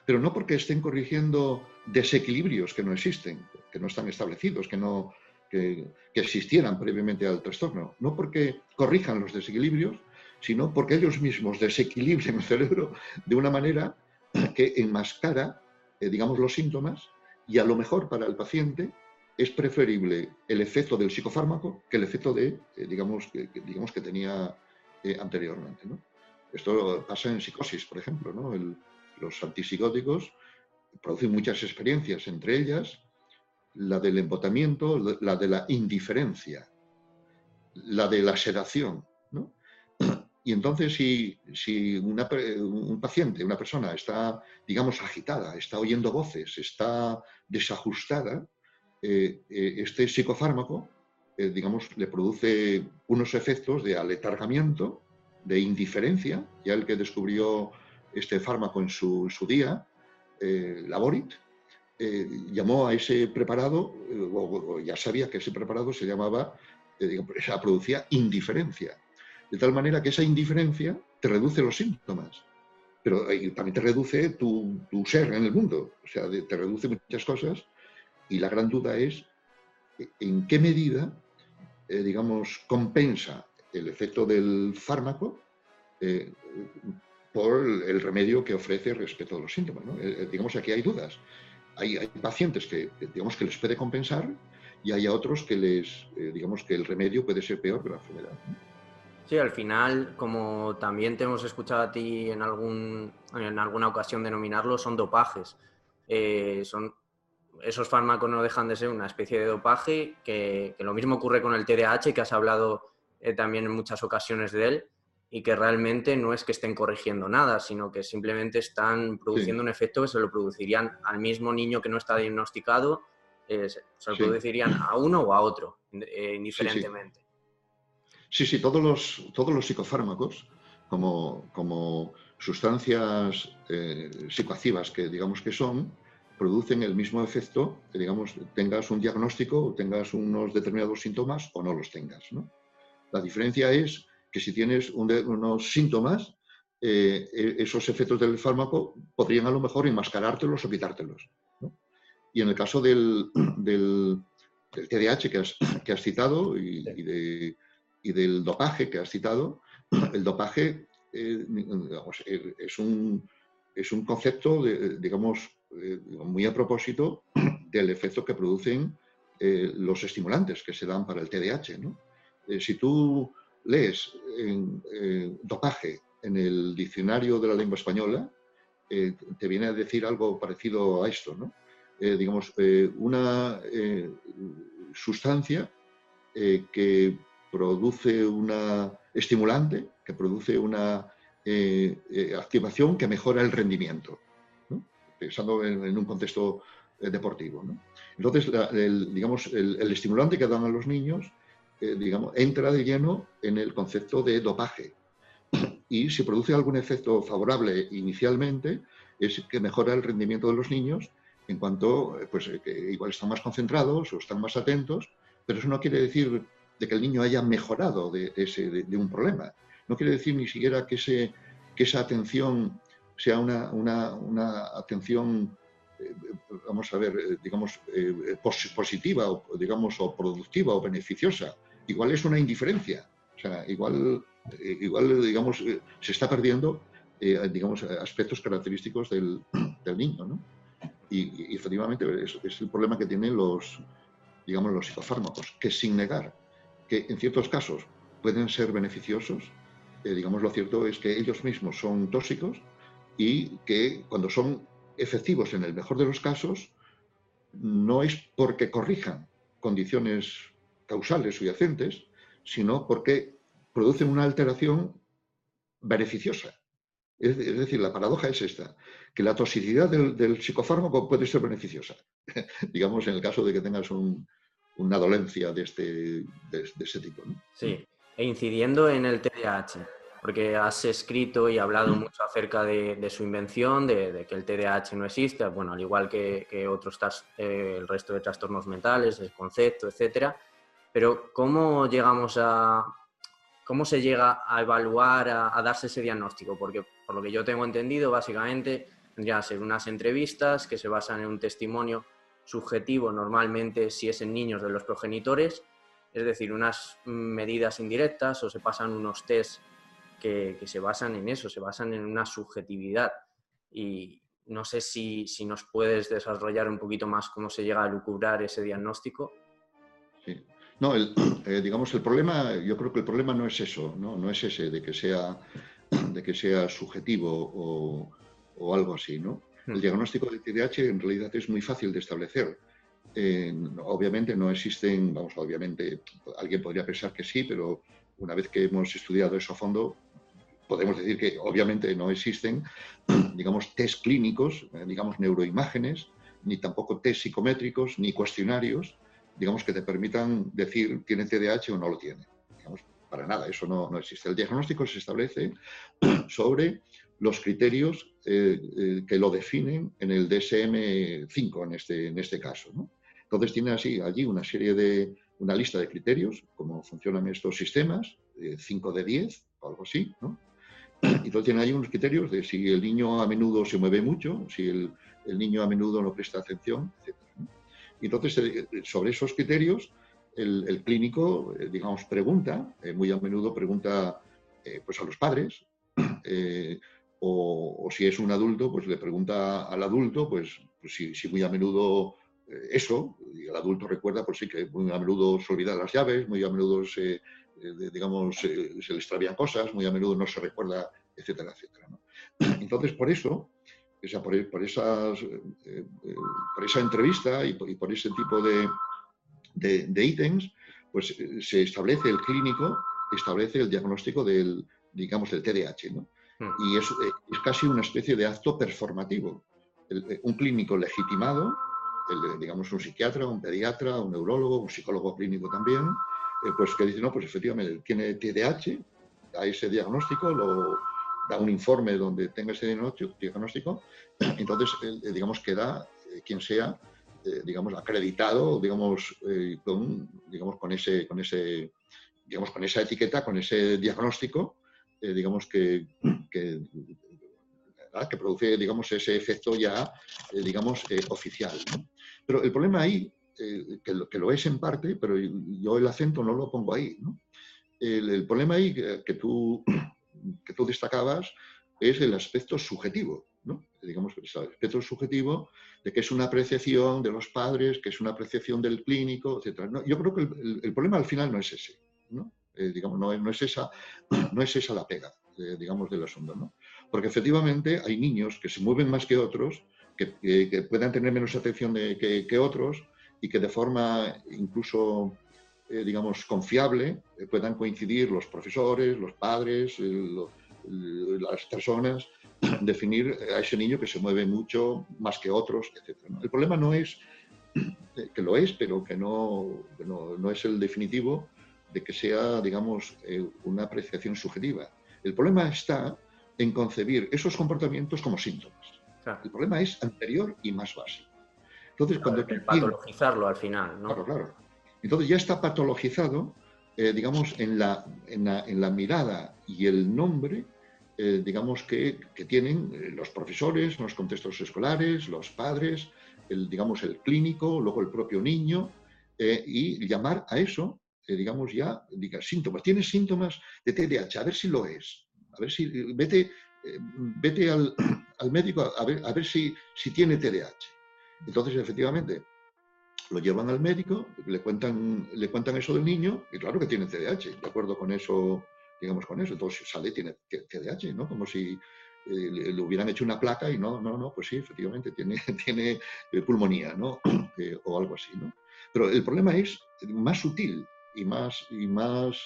Pero no porque estén corrigiendo desequilibrios que no existen, que no están establecidos, que, no, que, existieran previamente al trastorno. No porque corrijan los desequilibrios, sino porque ellos mismos desequilibren el cerebro de una manera que enmascara, eh, digamos, los síntomas y a lo mejor para el paciente es preferible el efecto del psicofármaco que el efecto de, eh, digamos, que, digamos, que tenía eh, anteriormente. ¿no? Esto pasa en psicosis, por ejemplo. los antipsicóticos producen muchas experiencias, entre ellas la del embotamiento, la de la indiferencia, la de la sedación. [clears throat] Y entonces, si, si un paciente, una persona está, digamos, agitada, está oyendo voces, está desajustada, eh, eh, este psicofármaco, eh, digamos, le produce unos efectos de aletargamiento de indiferencia, ya el que descubrió este fármaco en su, día, eh, Laborit, eh, llamó a ese preparado, eh, o, ya sabía que ese preparado se llamaba, producía indiferencia. De tal manera que esa indiferencia te reduce los síntomas, pero también te reduce tu, ser en el mundo, o sea, te reduce muchas cosas. Y la gran duda es en qué medida, digamos, compensa el efecto del fármaco eh, por el remedio que ofrece respecto a los síntomas. Eh, eh, digamos, aquí hay dudas. Hay, pacientes que, digamos, que les puede compensar y hay otros que les, digamos, que el remedio puede ser peor que la enfermedad. Sí, al final, como también te hemos escuchado a ti en, algún, en alguna ocasión denominarlo, son dopajes. son, esos fármacos no dejan de ser una especie de dopaje, que, que lo mismo ocurre con el TDAH, que has hablado eh, también en muchas ocasiones de él y que realmente no es que estén corrigiendo nada, sino que simplemente están produciendo un efecto que se lo producirían al mismo niño que no está diagnosticado, eh, se lo producirían a uno o a otro, eh, indiferentemente. Sí, sí, todos, los, todos los psicofármacos, como, como sustancias psicoactivas que digamos que son, producen el mismo efecto, que digamos, tengas un diagnóstico, tengas unos determinados síntomas o no los tengas. ¿no? La diferencia es que si tienes unos síntomas, eh, e, esos efectos del fármaco podrían a lo mejor enmascarártelos o quitártelos. Y en el caso del, [clears throat] del, TDAH [clears throat] que has, citado y, del dopaje que has citado, [clears throat] el dopaje eh, eh, es, un, es un concepto, digamos, muy a propósito del efecto que producen los estimulantes que se dan para el TDAH. ¿no? Eh, si tú lees en, dopaje en el diccionario de la lengua española, eh, te viene a decir algo parecido a esto, ¿no? Eh, digamos, una sustancia que produce una estimulante, que produce una activación que mejora el rendimiento, pensando en, un contexto deportivo. Entonces, digamos, el, estimulante que dan a los niños eh, digamos, entra de lleno en el concepto de dopaje. [clears throat] Y si produce algún efecto favorable inicialmente, es que mejora el rendimiento de los niños en cuanto, eh, pues, eh, igual están más concentrados o están más atentos, pero eso no quiere decir de que el niño haya mejorado de, ese, de, un problema. No quiere decir ni siquiera que, ese, que esa atención sea una, una, una atención vamos a ver, digamos, positiva o, digamos, o productiva o beneficiosa, igual es una indiferencia. O sea, igual, eh, igual digamos, eh, se está perdiendo, eh, digamos, aspectos característicos del, [clears throat] niño, ¿no? Y, efectivamente es, el problema que tienen los, digamos, los psicofármacos, que sin negar que en ciertos casos pueden ser beneficiosos, digamos, lo cierto es que ellos mismos son tóxicos y que cuando son efectivos en el mejor de los casos, no es porque corrijan condiciones causales subyacentes, sino porque producen una alteración beneficiosa. Es, decir, la paradoja es esta, que la toxicidad del, psicofármaco puede ser beneficiosa, [laughs] digamos en el caso de que tengas una dolencia de este, de, ese tipo. Sí, e incidiendo en el TDAH, porque has escrito y hablado mm. mucho acerca de, su invención, de, que el TDAH no existe, bueno, al igual que, otros eh, el resto de trastornos mentales, el concepto, etcétera. Pero ¿cómo llegamos a, ¿Cómo se llega a evaluar, a, darse ese diagnóstico? Porque por lo que yo tengo entendido, básicamente que ser unas entrevistas que se basan en un testimonio subjetivo, normalmente si es en niños de los progenitores, es decir, unas medidas indirectas o se pasan unos test que, se basan en eso, se basan en una subjetividad. Y no sé si, si, nos puedes desarrollar un poquito más cómo se llega a lucubrar ese diagnóstico. Sí. No, el, [clears throat] eh, digamos, el problema, yo creo que el problema no es eso, no, no es ese de que sea, [clears throat] de que sea subjetivo o, o algo así, ¿no? Hmm. El diagnóstico de TDAH en realidad es muy fácil de establecer. obviamente no existen, vamos, obviamente alguien podría pensar que sí, pero una vez que hemos estudiado eso a fondo, podemos decir que obviamente no existen, [clears throat] digamos, test clínicos, eh, digamos, neuroimágenes, ni tampoco test psicométricos, ni cuestionarios digamos, que te permitan decir tiene TDAH o no lo tiene. Digamos, para nada, eso no, no existe. El diagnóstico se establece [clears throat] sobre los criterios eh, eh, que lo definen en el DSM-5 en este, en este caso. ¿no? Entonces tiene así allí una serie de, una lista de criterios, cómo funcionan estos sistemas, 5 de 10 o algo así, ¿no? Y [clears throat] entonces tiene ahí unos criterios de si el niño a menudo se mueve mucho, si el, el niño a menudo no presta atención, etc. Entonces, eh, sobre esos criterios, el, clínico, eh, digamos, pregunta, eh, muy a menudo pregunta pues a los padres, [clears throat] o, si es un adulto, pues le pregunta al adulto, pues, pues si, muy a menudo eso, y el adulto recuerda, pues sí, que muy a menudo se olvidan las llaves, muy a menudo se, digamos, se le extravían cosas, muy a menudo no se recuerda, etcétera, etcétera. [clears throat] Entonces, por eso, por, por, esas, eh, eh, por esa entrevista y por, ese tipo de, de, ítems, pues eh, se establece el clínico, establece el diagnóstico del, digamos, del TDAH, ¿no? Hmm. Y es, es, casi una especie de acto performativo. un clínico legitimado, el, digamos, un psiquiatra, un pediatra, un neurólogo, un psicólogo clínico también, pues que dice, no, pues efectivamente tiene TDAH, a ese diagnóstico, lo, da un informe donde tenga ese diagnóstico, [clears throat] entonces, eh, digamos, queda eh, quien sea, eh, digamos, acreditado, digamos, con, digamos, con ese, con ese, digamos, con esa etiqueta, con ese diagnóstico, digamos, que, [clears throat] que, que, produce, digamos, ese efecto ya, digamos, oficial. Pero el problema ahí, que lo, que, lo, es en parte, pero yo el acento no lo pongo ahí, ¿no? El, el problema ahí que tú [clears throat] que tú destacabas es el aspecto subjetivo, digamos, el aspecto subjetivo de que es una apreciación de los padres, que es una apreciación del clínico, etc. yo creo que el, problema al final no es ese. Eh, digamos, no, es esa, [clears throat] no es esa la pega, eh, digamos, del asunto, ¿no? Porque efectivamente hay niños que se mueven más que otros, que, que, puedan tener menos atención de, que otros y que de forma incluso eh, digamos, confiable, eh, puedan coincidir los profesores, los padres, las personas, [clears throat] definir a ese niño que se mueve mucho más que otros, etc. El problema no es [clears throat] eh, que lo es, pero que no, no, es el definitivo de que sea, digamos, una apreciación subjetiva. El problema está en concebir esos comportamientos como síntomas. El problema es anterior y más básico. Entonces, cuando patologizarlo al final, ¿no? Claro, claro. Entonces ya está patologizado, eh, digamos, en la, mirada y el nombre, eh, digamos, que, tienen eh, los profesores, los contextos escolares, los padres, el, digamos, el clínico, luego el propio niño, y llamar a eso, digamos, ya, diga, síntomas. ¿Tienes síntomas de TDAH? A ver si lo es. A ver si, vete, vete [clears throat] al, médico a ver, a ver si, si tiene TDAH. Entonces, efectivamente, lo llevan al médico, le cuentan, le cuentan eso del niño, y claro que tiene TDAH, de acuerdo con eso, digamos con eso. Entonces sale, tiene TDAH, ¿no? Como si eh, le, hubieran hecho una placa y no, no, no, pues sí, efectivamente, tiene, [laughs] tiene eh, pulmonía, ¿no? [clears throat] o algo así, ¿no? Pero el problema es más sutil y más, y más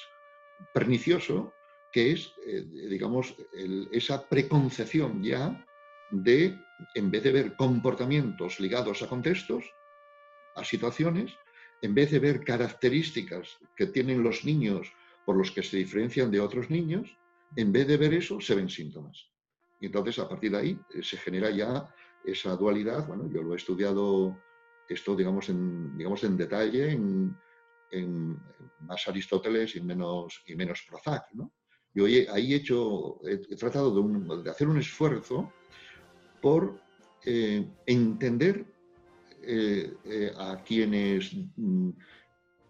pernicioso, que es, eh, digamos, esa preconcepción ya de, en vez de ver comportamientos ligados a contextos, a situaciones, en vez de ver características que tienen los niños por los que se diferencian de otros niños, en vez de ver eso, se ven síntomas. Y entonces, a partir de ahí, eh, se genera ya esa dualidad. Bueno, yo lo he estudiado esto, digamos, en, digamos, en detalle, en, más Aristóteles y menos, y menos Prozac, ¿no? Yo ahí he, hecho, he, tratado de, hacer un esfuerzo por eh, entender eh, a quienes mm,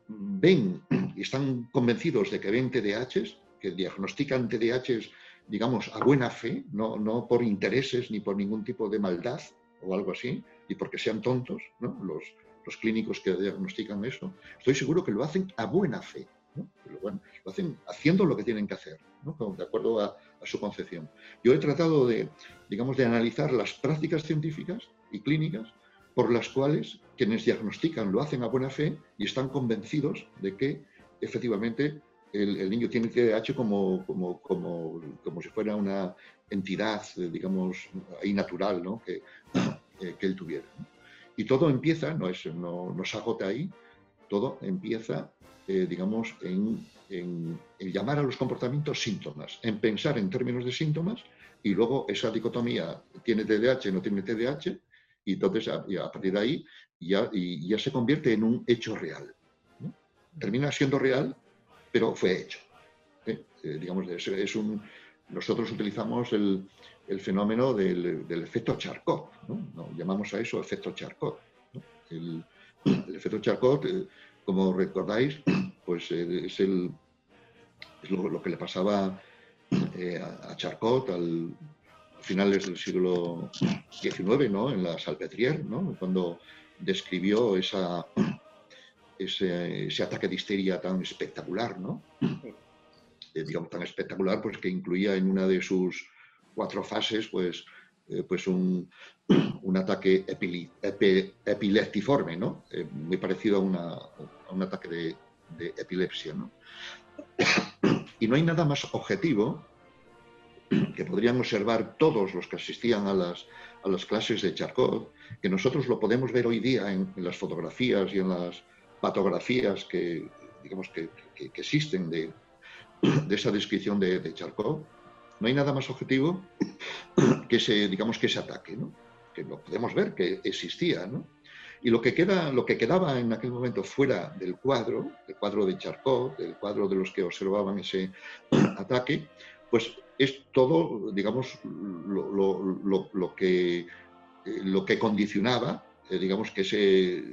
ven [clears throat] están convencidos de que ven TDAHs, que diagnostican TDAHs, digamos, a buena fe, no, no por intereses ni por ningún tipo de maldad o algo así, y porque sean tontos, ¿no? los, los clínicos que diagnostican eso, estoy seguro que lo hacen a buena fe. ¿no? Lo, hacen haciendo lo que tienen que hacer, ¿no? de acuerdo a, a, su concepción. Yo he tratado de, digamos, de analizar las prácticas científicas y clínicas por las cuales quienes diagnostican lo hacen a buena fe y están convencidos de que efectivamente el, niño tiene TDAH como, como, como, como, si fuera una entidad, digamos, ahí natural, ¿no? que, [coughs] que él tuviera. Y todo empieza, no, es, no, no se agota ahí, todo empieza, eh, digamos, en, en, en, llamar a los comportamientos síntomas, en pensar en términos de síntomas y luego esa dicotomía, ¿tiene TDAH no tiene TDAH? Y entonces a, a partir de ahí ya, y ya se convierte en un hecho real. Termina siendo real, pero fue hecho. ¿eh? Eh, digamos, es, un, nosotros utilizamos el, el fenómeno del, del, efecto Charcot, ¿no? llamamos a eso efecto Charcot. El, [clears throat] el, efecto Charcot, eh, como recordáis, [clears throat] pues es, el, es lo, lo, que le pasaba a, a Charcot al, finales del siglo XIX, ¿no? en la Salpetriere, ¿no? cuando describió esa, ese, ese, ataque de histeria tan espectacular, ¿no? Eh, digamos, tan espectacular, pues que incluía en una de sus cuatro fases, pues, eh, pues un, un ataque epi, epi, epileptiforme, ¿no? Eh, muy parecido a, una, a, un ataque de, de epilepsia, ¿no? [coughs] Y no hay nada más objetivo que podrían observar todos los que asistían a las, a las clases de Charcot, que nosotros lo podemos ver hoy día en, en las fotografías y en las patografías que, digamos, que, que, que existen de, de, esa descripción de, de, Charcot, no hay nada más objetivo que ese, digamos, que ese ataque, ¿no? que lo podemos ver que existía. ¿no? Y lo que, queda, lo que quedaba en aquel momento fuera del cuadro, del cuadro de Charcot, del cuadro de los que observaban ese ataque, pues es todo, digamos, lo, lo, lo que, eh, lo que condicionaba, eh, digamos, que ese,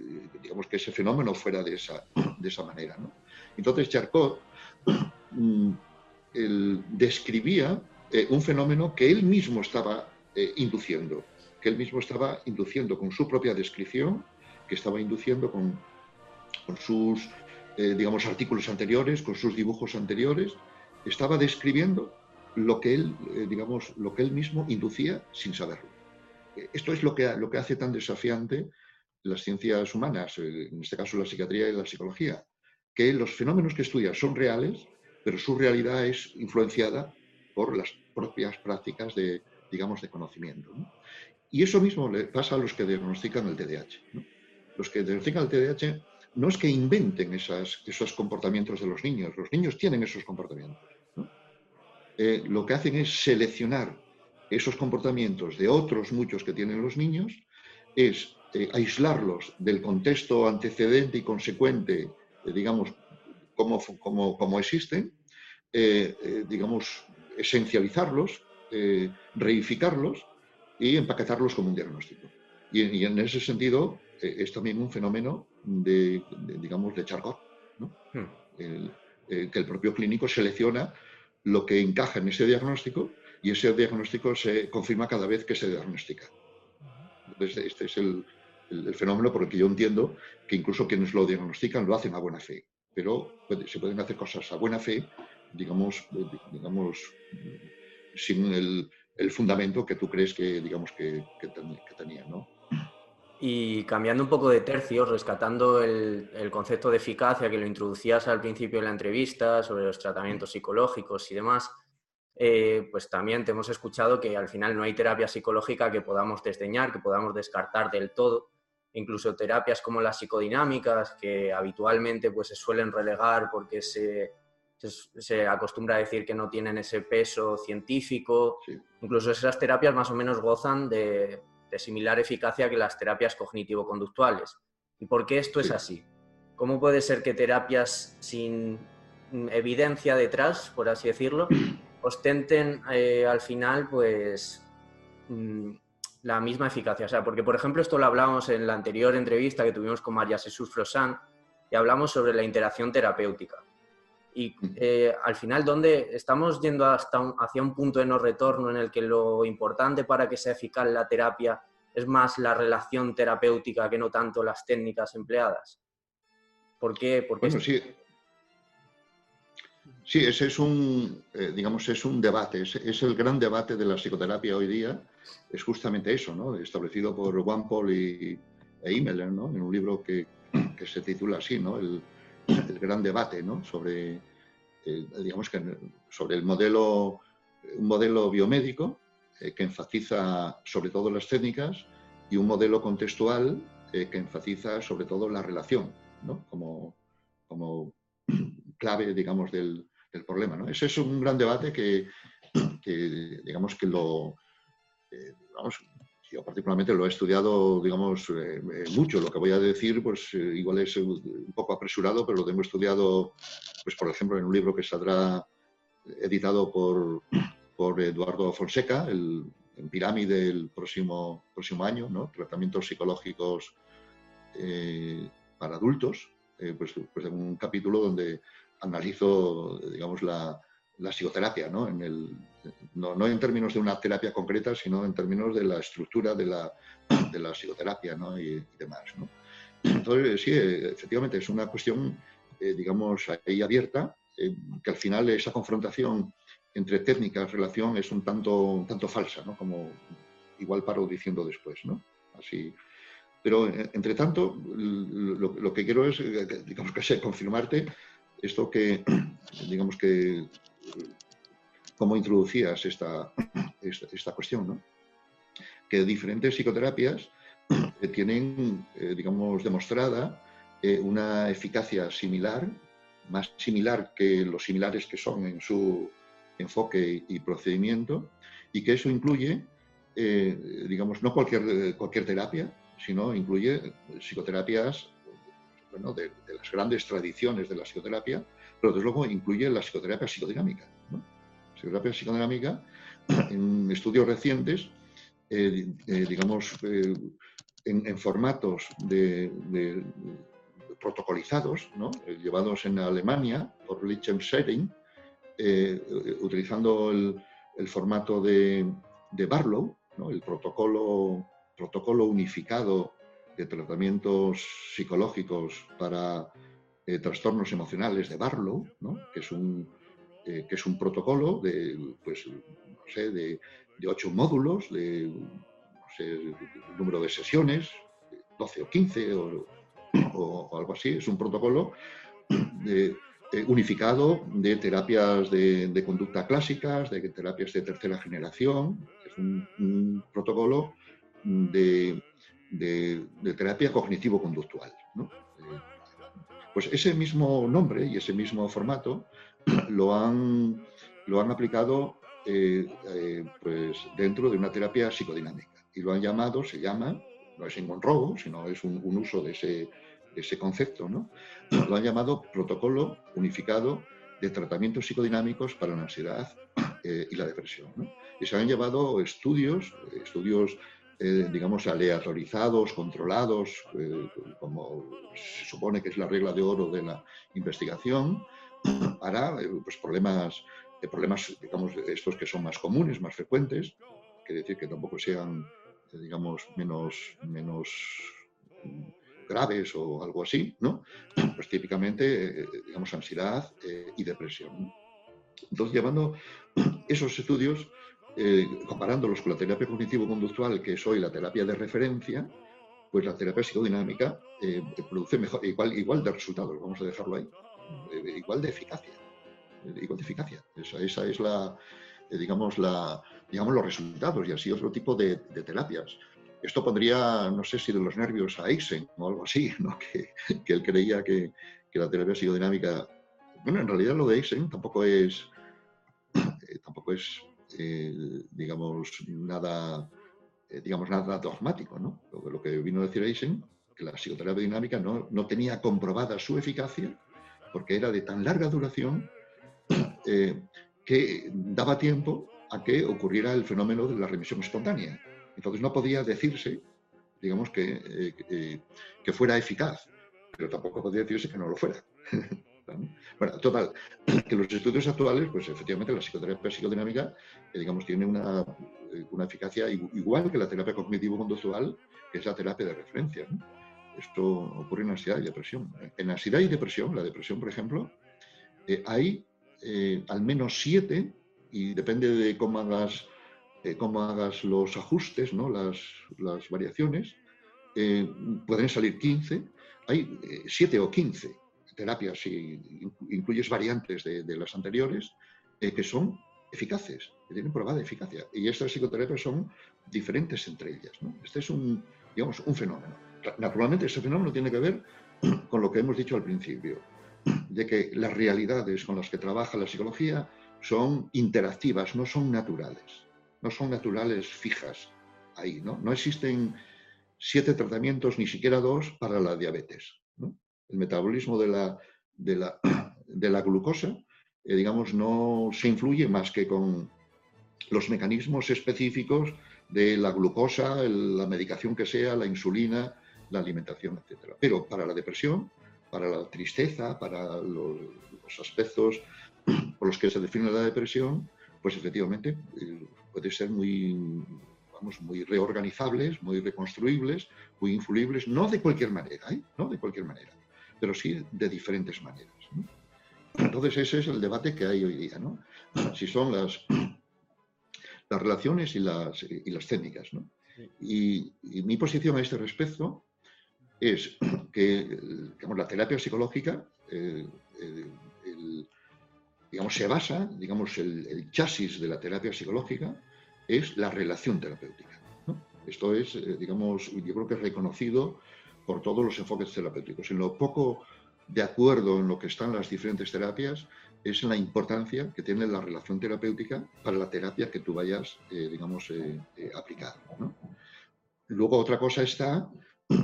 digamos, que ese fenómeno fuera de esa, de esa manera. ¿no? Entonces Charcot mm, describía eh, un fenómeno que él mismo estaba induciendo, que él mismo estaba induciendo con su propia descripción, que estaba induciendo con, con sus, digamos, artículos anteriores, con sus dibujos anteriores, estaba describiendo lo que él, eh, digamos, lo que él mismo inducía sin saberlo. Eh, esto es lo que, lo que hace tan desafiante las ciencias humanas, eh, en este caso la psiquiatría y la psicología, que los fenómenos que estudia son reales, pero su realidad es influenciada por las propias prácticas de, digamos, de conocimiento. ¿no? Y eso mismo le pasa a los que diagnostican el TDAH. Los que diagnostican el TDAH no es que inventen esas, esos comportamientos de los niños, los niños tienen esos comportamientos eh, lo que hacen es seleccionar esos comportamientos de otros muchos que tienen los niños, es eh, aislarlos del contexto antecedente y consecuente, eh, digamos, como, como, como existen, eh, eh, digamos, esencializarlos, reificarlos y empaquetarlos como un diagnóstico. Y, y en ese sentido es también un fenómeno de, de digamos, de Charcot, ¿no? hmm. el, que el propio clínico selecciona lo que encaja en ese diagnóstico y ese diagnóstico se confirma cada vez que se diagnostica. Este es el, fenómeno por el que yo entiendo que incluso quienes lo diagnostican lo hacen a buena fe. Pero se pueden hacer cosas a buena fe, digamos, digamos sin el, fundamento que tú crees que, digamos, que, que, tenía, ¿no? Y cambiando un poco de tercio, rescatando el, el, concepto de eficacia que lo introducías al principio de la entrevista sobre los tratamientos psicológicos y demás, eh, pues también te hemos escuchado que al final no hay terapia psicológica que podamos desdeñar, que podamos descartar del todo. Incluso terapias como las psicodinámicas, que habitualmente pues, se suelen relegar porque se, se, acostumbra a decir que no tienen ese peso científico. Incluso esas terapias más o menos gozan de, similar eficacia que las terapias cognitivo-conductuales. ¿Y por qué esto es así? ¿Cómo puede ser que terapias sin evidencia detrás, por así decirlo, [clears throat] ostenten eh, al final, pues, mm, la misma eficacia. O sea, porque, por ejemplo, esto lo hablamos en la anterior entrevista que tuvimos con María Jesús Frosan y hablamos sobre la interacción terapéutica. Y eh, al final, ¿dónde estamos yendo hasta hacia un punto de no retorno en el que lo importante para que sea eficaz la terapia es más la relación terapéutica que no tanto las técnicas empleadas? ¿Por qué? Porque bueno, sí, Sí, ese es un, eh, digamos, es un debate, es, el gran debate de la psicoterapia hoy día, es justamente eso, ¿no? Establecido por Juan Paul y, e Imeler, ¿no? En un libro que, que se titula así, ¿no? El, el gran debate, ¿no? Sobre, eh, digamos que sobre el modelo, un modelo biomédico eh, que enfatiza sobre todo las técnicas y un modelo contextual que enfatiza sobre todo la relación, ¿no? Como, como [clears throat] clave, digamos, del, problema. ¿no? Ese es un gran debate que, digamos, que lo... Eh, yo particularmente lo he estudiado, digamos, eh, eh, mucho. Lo que voy a decir, pues igual es un poco apresurado, pero lo tengo estudiado, pues por ejemplo, en un libro que saldrá editado por, por Eduardo Fonseca, el, en Pirámide el próximo, próximo año, ¿no? Tratamientos psicológicos para adultos, pues, pues en un capítulo donde analizo, digamos, la, psicoterapia, ¿no? En el, no, en términos de una terapia concreta, sino en términos de la estructura de la, de la psicoterapia ¿no? y, demás. ¿no? Entonces, sí, efectivamente, es una cuestión, eh, digamos, ahí abierta, eh, que al final esa confrontación entre técnicas, relación, es un tanto, un tanto falsa, ¿no? Como igual paro diciendo después, ¿no? Así. Pero, eh, entre tanto, lo, lo que quiero es, digamos, que confirmarte esto que, [clears throat] digamos que, cómo introducías esta, esta, cuestión, ¿no? Que diferentes psicoterapias eh, tienen, eh, digamos, demostrada eh, una eficacia similar, más similar que los similares que son en su enfoque y procedimiento, y que eso incluye, digamos, no cualquier, cualquier terapia, sino incluye psicoterapias de, las grandes tradiciones de la psicoterapia, pero desde luego incluye la psicoterapia psicodinámica. ¿no? Psicoterapia psicodinámica, [clears throat] en estudios recientes, eh, eh, digamos, eh, en, formatos protocolizados, llevados en Alemania por Lichtenstein, utilizando el, formato de, Barlow, el protocolo, protocolo unificado de tratamientos psicológicos para eh, trastornos emocionales de Barlow, que, es un, eh, que es un protocolo de, pues, no sé, de, ocho módulos, de número de sesiones, 12 o 15 o, algo así. Es un protocolo eh, unificado de terapias de, conducta clásicas, de terapias de tercera generación. Es un protocolo de terapia cognitivo-conductual. Pues ese mismo nombre y ese mismo formato [clears throat] lo han, lo han aplicado eh, eh, pues dentro de una terapia psicodinámica y lo han llamado, se llama, no es un robo, sino es un, uso de ese, ese concepto, ¿no? [clears throat] lo han llamado protocolo unificado de tratamientos psicodinámicos para la ansiedad [clears throat] y la depresión. Y se han llevado estudios, estudios eh, digamos, aleatorizados, controlados, eh, como se supone que es la regla de oro de la investigación, [clears throat] para eh, pues, problemas, problemas, digamos, estos que son más comunes, más frecuentes, quiere decir que tampoco sean, digamos, menos, menos graves o algo así, ¿no? [clears throat] Pues típicamente, digamos, ansiedad y depresión. Entonces, llevando [clears throat] esos estudios, comparándolos con la terapia cognitivo-conductual, que es hoy la terapia de referencia, pues la terapia psicodinámica produce mejor, igual, de resultados, vamos a dejarlo ahí, igual de eficacia, igual de eficacia. esa es la, eh, digamos, la, digamos, los resultados y así otro tipo de, terapias. Esto pondría, no sé si de los nervios a Eisen o algo así, [laughs] ¿no? que, él creía que, la terapia psicodinámica... Bueno, en realidad lo de Eisen tampoco es, [clears throat] eh, tampoco es eh, digamos, nada, digamos, nada dogmático. ¿no? Lo, lo, que vino a decir Eisen, que la psicoterapia dinámica no, no tenía comprobada su eficacia porque era de tan larga duración [clears throat] que daba tiempo a que ocurriera el fenómeno de la remisión espontánea. Entonces no podía decirse, digamos, que, eh, que fuera eficaz, pero tampoco podía decirse que no lo fuera. [laughs] bueno, total, [clears throat] que los estudios actuales, pues efectivamente la psicoterapia psicodinámica, eh, digamos, tiene una, eh, una, eficacia igual que la terapia cognitivo-conductual, que es la terapia de referencia. Esto ocurre en ansiedad y depresión. En ansiedad y depresión, la depresión, por ejemplo, hay eh, al menos siete, y depende de cómo hagas, cómo hagas los ajustes, ¿no? las, las variaciones, pueden salir 15. Hay siete o 15 terapias, si incluyes variantes de, las anteriores, que son eficaces, que tienen probada eficacia. Y estas psicoterapias son diferentes entre ellas. Este es un, digamos, un fenómeno. Naturalmente, ese fenómeno tiene que ver [clears throat] con lo que hemos dicho al principio [clears throat] de que las realidades con las que trabaja la psicología son interactivas, no son naturales, no son naturales fijas ahí, ¿no? No existen siete tratamientos, ni siquiera dos, para la diabetes. El metabolismo [clears throat] de la, glucosa, eh, digamos, no se influye más que con los mecanismos específicos de la glucosa, la medicación que sea, la insulina, la alimentación, etc. Pero para la depresión para la tristeza, para los, aspectos [clears throat] por los que se define la depresión, pues efectivamente eh, puede ser muy, vamos, muy reorganizables, muy reconstruibles, muy influibles, no de cualquier manera, ¿eh? no de cualquier manera, pero sí de diferentes maneras. Entonces ese es el debate que hay hoy día, ¿no? [clears throat] Si son las, [clears throat] las relaciones y las, y las técnicas, ¿no? Y, y, mi posición a este respecto es [clears throat] que digamos, la terapia psicológica eh, digamos, se basa, digamos, el, chasis de la terapia psicológica es la relación terapéutica. Esto es, eh, digamos, yo creo que es reconocido por todos los enfoques terapéuticos. En lo poco de acuerdo en lo que están las diferentes terapias es en la importancia que tiene la relación terapéutica para la terapia que tú vayas, eh, digamos, a aplicar. Luego otra cosa está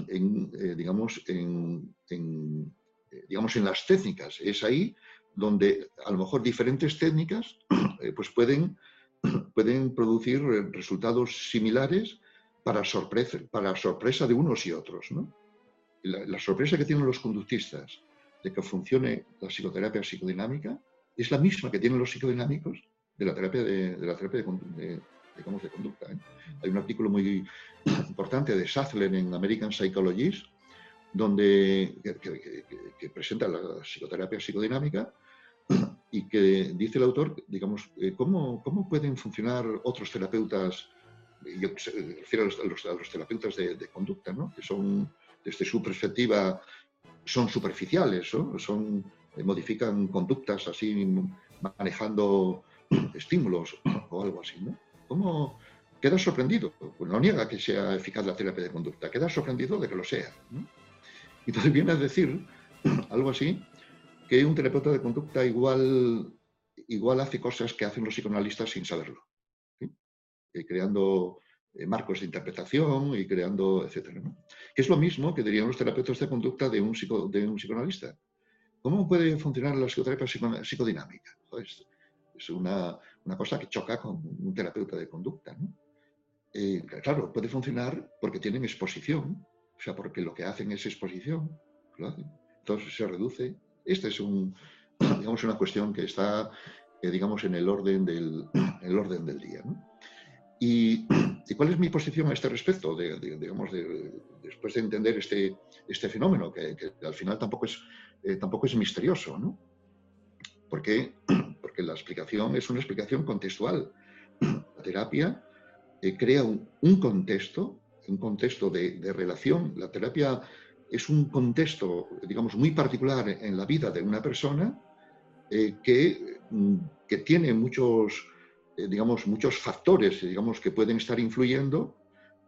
en, eh, digamos, en, eh, digamos, en las técnicas. Es ahí donde a lo mejor diferentes técnicas [clears throat] eh, pues pueden, [clears throat] pueden producir resultados similares para sorpresa, para sorpresa de unos y otros. La, sorpresa que tienen los conductistas de que funcione la psicoterapia psicodinámica es la misma que tienen los psicodinámicos de la terapia de, la terapia de, digamos, de conducta. ¿eh? Hay un artículo muy [coughs] importante de Sattler en American Psychologist, donde, que, presenta la psicoterapia psicodinámica [coughs] y que dice el autor, digamos, eh, cómo, cómo pueden funcionar otros terapeutas, yo refiero a los, terapeutas de, conducta, ¿no? que son, desde su perspectiva, son superficiales, son, eh, modifican conductas así, manejando [clears throat] estímulos [clears throat] o algo así, ¿no? ¿Cómo queda sorprendido? Pues no niega que sea eficaz la terapia de conducta, queda sorprendido de que lo sea. Y Entonces viene a decir [clears throat] algo así, que un terapeuta de conducta igual, igual hace cosas que hacen los psicoanalistas sin saberlo, eh, creando marcos de interpretación y creando, etcétera. Que es lo mismo que dirían los terapeutas de conducta de un, de un psicoanalista. ¿Cómo puede funcionar la psicoterapia psicodinámica? es una, una cosa que choca con un terapeuta de conducta. ¿no? Eh, claro, puede funcionar porque tienen exposición, o sea, porque lo que hacen es exposición, entonces se reduce. Esta es un, [clears throat] digamos, una cuestión que está, eh, digamos, en el orden del, [clears throat] el orden del día. ¿no? Y, [clears throat] cuál es mi posición a este respecto, digamos, de, después de entender este, este fenómeno, que, al final tampoco es, eh, misterioso, ¿no? [clears throat] Porque, la explicación es una explicación contextual. La terapia eh, crea un, contexto, un contexto de, relación. La terapia es un contexto, digamos, muy particular en la vida de una persona que, mm, que tiene muchos, digamos, muchos factores, digamos, que pueden estar influyendo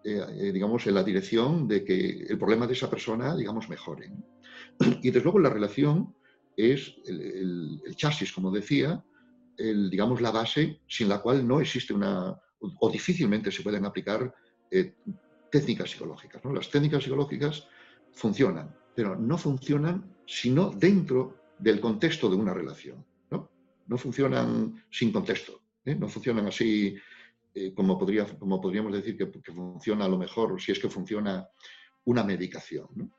eh, eh, digamos, en la dirección de que el problema de esa persona, digamos, mejore. [clears throat] Y desde luego la relación es el, chasis, como decía, el, digamos, la base sin la cual no existe una, o difícilmente se pueden aplicar eh, técnicas psicológicas. ¿no? Las técnicas psicológicas funcionan, pero no funcionan sino dentro del contexto de una relación. No, no funcionan sin contexto, no funcionan así eh, como, podría, como podríamos decir que, funciona a lo mejor, si es que funciona una medicación.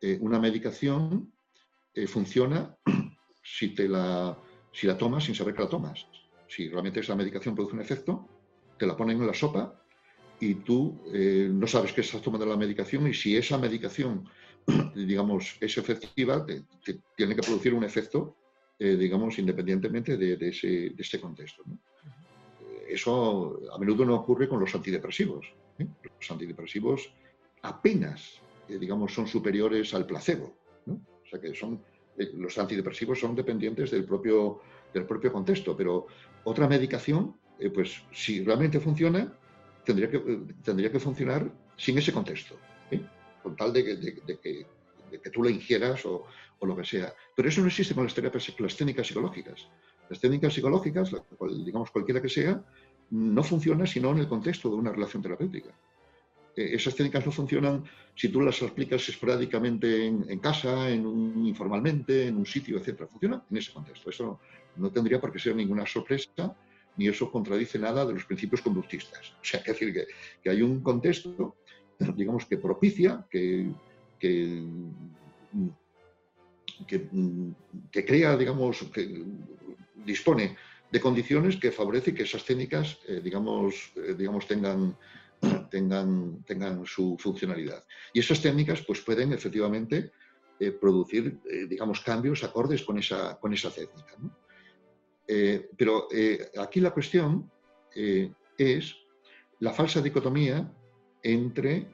Eh, una medicación eh, funciona [clears throat] si, te la, si la tomas sin saber que la tomas. Si realmente esa medicación produce un efecto, te la ponen en la sopa y tú no sabes que estás tomando la medicación y si esa medicación, [clears throat] digamos, es efectiva, te, tiene que producir un efecto, digamos, independientemente de, ese, este contexto eso a menudo no ocurre con los antidepresivos. ¿eh? Los antidepresivos apenas, eh, digamos, son superiores al placebo. O sea que son, eh, los antidepresivos son dependientes del propio, del propio contexto, pero otra medicación, pues si realmente funciona, tendría que, tendría que funcionar sin ese contexto, con tal de que, que, tú la ingieras o, o, lo que sea. Pero eso no existe con las terapias, con las técnicas psicológicas. Las técnicas psicológicas, digamos cualquiera que sea, no funcionan sino en el contexto de una relación terapéutica. Eh, esas técnicas no funcionan si tú las aplicas esporádicamente en, casa, en informalmente, en un sitio, etc. Funcionan en ese contexto. Eso no tendría por qué ser ninguna sorpresa, ni eso contradice nada de los principios conductistas. O sea, es decir, que, hay un contexto, digamos, que propicia, que, que, que crea, digamos, que dispone de condiciones que favorecen que esas técnicas, eh, digamos, eh, digamos tengan, tengan, tengan su funcionalidad. Y esas técnicas pues, pueden efectivamente eh, producir, digamos, cambios acordes con esa, con esa técnica. pero aquí la cuestión es la falsa dicotomía entre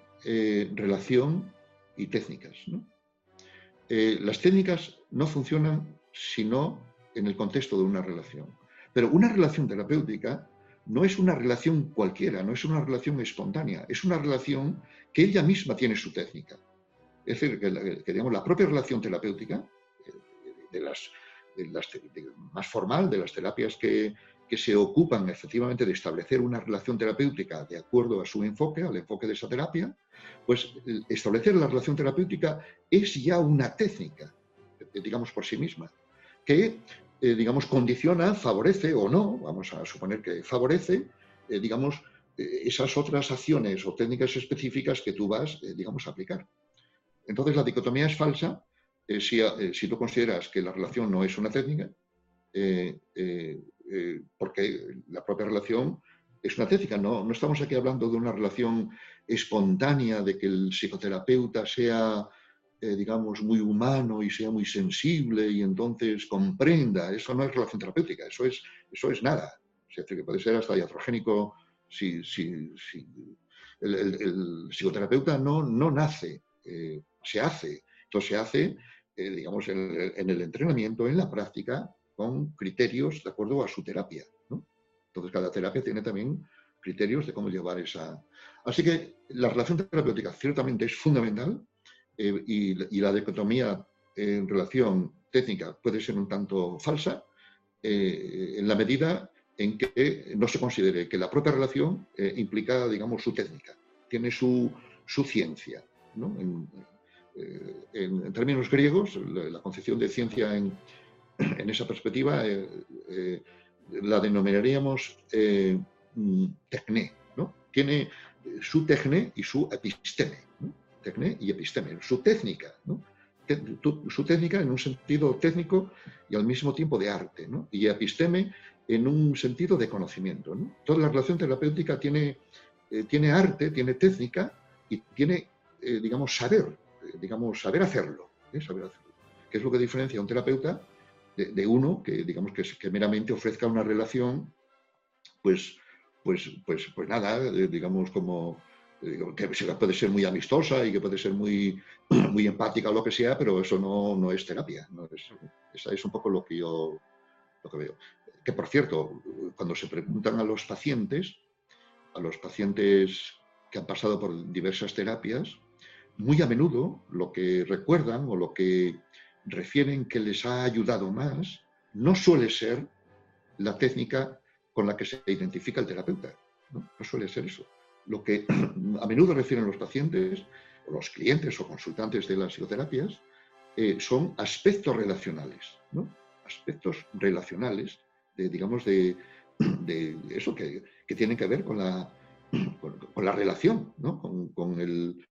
relación y técnicas. Las técnicas no funcionan sino en el contexto de una relación. Pero una relación terapéutica no es una relación cualquiera, no es una relación espontánea, es una relación que ella misma tiene su técnica. Es decir, que, digamos, la propia relación terapéutica, eh, de las, más formal, de las terapias que, que se ocupan efectivamente de establecer una relación terapéutica de acuerdo a su enfoque, al enfoque de esa terapia, pues establecer la relación terapéutica es ya una técnica, digamos por sí misma, que eh, digamos, condiciona, favorece o no, vamos a suponer que favorece, eh, digamos, eh, esas otras acciones o técnicas específicas que tú vas, digamos, a aplicar. Entonces, la dicotomía es falsa si, si, tú consideras que la relación no es una técnica, porque la propia relación es una técnica. No, no estamos aquí hablando de una relación espontánea, de que el psicoterapeuta sea eh, digamos, muy humano y sea muy sensible y entonces comprenda. Eso no es relación terapéutica, eso es, eso es nada. O que puede ser hasta diatrogénico si, si, si el, psicoterapeuta no, no nace, eh, se hace. Entonces se hace, eh, digamos, en, en, el entrenamiento, en la práctica, con criterios de acuerdo a su terapia. ¿no? Entonces cada terapia tiene también criterios de cómo llevar esa... Así que la relación terapéutica ciertamente es fundamental eh, y, la dicotomía en relación técnica puede ser un tanto falsa eh, en la medida en que no se considere que la propia relación eh, implica, digamos, su técnica, tiene su, su ciencia. En, términos griegos, la, concepción de ciencia en, en esa perspectiva la denominaríamos mm, tecné, ¿no? Tiene su tecné y su episteme y episteme, su técnica, su técnica en un sentido técnico y al mismo tiempo de arte, y episteme en un sentido de conocimiento. Toda la relación terapéutica tiene, eh, tiene arte, tiene técnica y tiene digamos, saber, digamos, saber hacerlo, saber hacerlo. ¿Qué es lo que diferencia a un terapeuta de, uno que, digamos, que, meramente ofrezca una relación, pues, pues, pues, pues nada, digamos, como que puede ser muy amistosa y que puede ser muy, [clears throat] muy empática o lo que sea, pero eso no, no es terapia. No es, es un poco lo que yo lo que veo. Que por cierto, cuando se preguntan a los pacientes, a los pacientes que han pasado por diversas terapias, muy a menudo lo que recuerdan o lo que refieren que les ha ayudado más no suele ser la técnica con la que se identifica el terapeuta. No, suele ser eso. Lo que [clears throat] a menudo refieren los pacientes, o los clientes o consultantes de las psicoterapias, eh, son aspectos relacionales, ¿no? aspectos relacionales, de, digamos, de, [clears throat] eso que, tienen que ver con la, [clears throat] con, la relación, ¿no? con, el,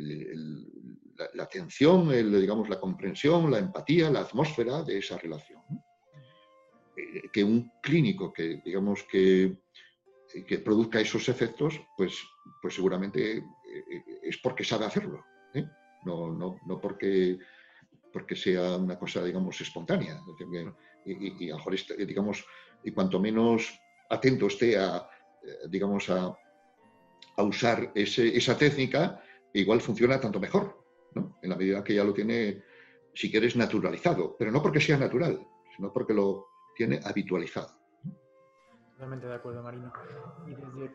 la, atención, digamos, la comprensión, la empatía, la atmósfera de esa relación. Eh, que un clínico que, digamos, que, que, produzca esos efectos, pues, pues seguramente eh, es porque sabe hacerlo, ¿eh? no, no, no porque, porque sea una cosa, digamos, espontánea. Y, y, a mejor, digamos, y cuanto menos atento esté a, digamos, a, a usar ese, esa técnica, igual funciona tanto mejor, ¿no? en la medida que ya lo tiene, si quieres, naturalizado, pero no porque sea natural, sino porque lo tiene habitualizado. Totalmente de acuerdo, Marino. Y desde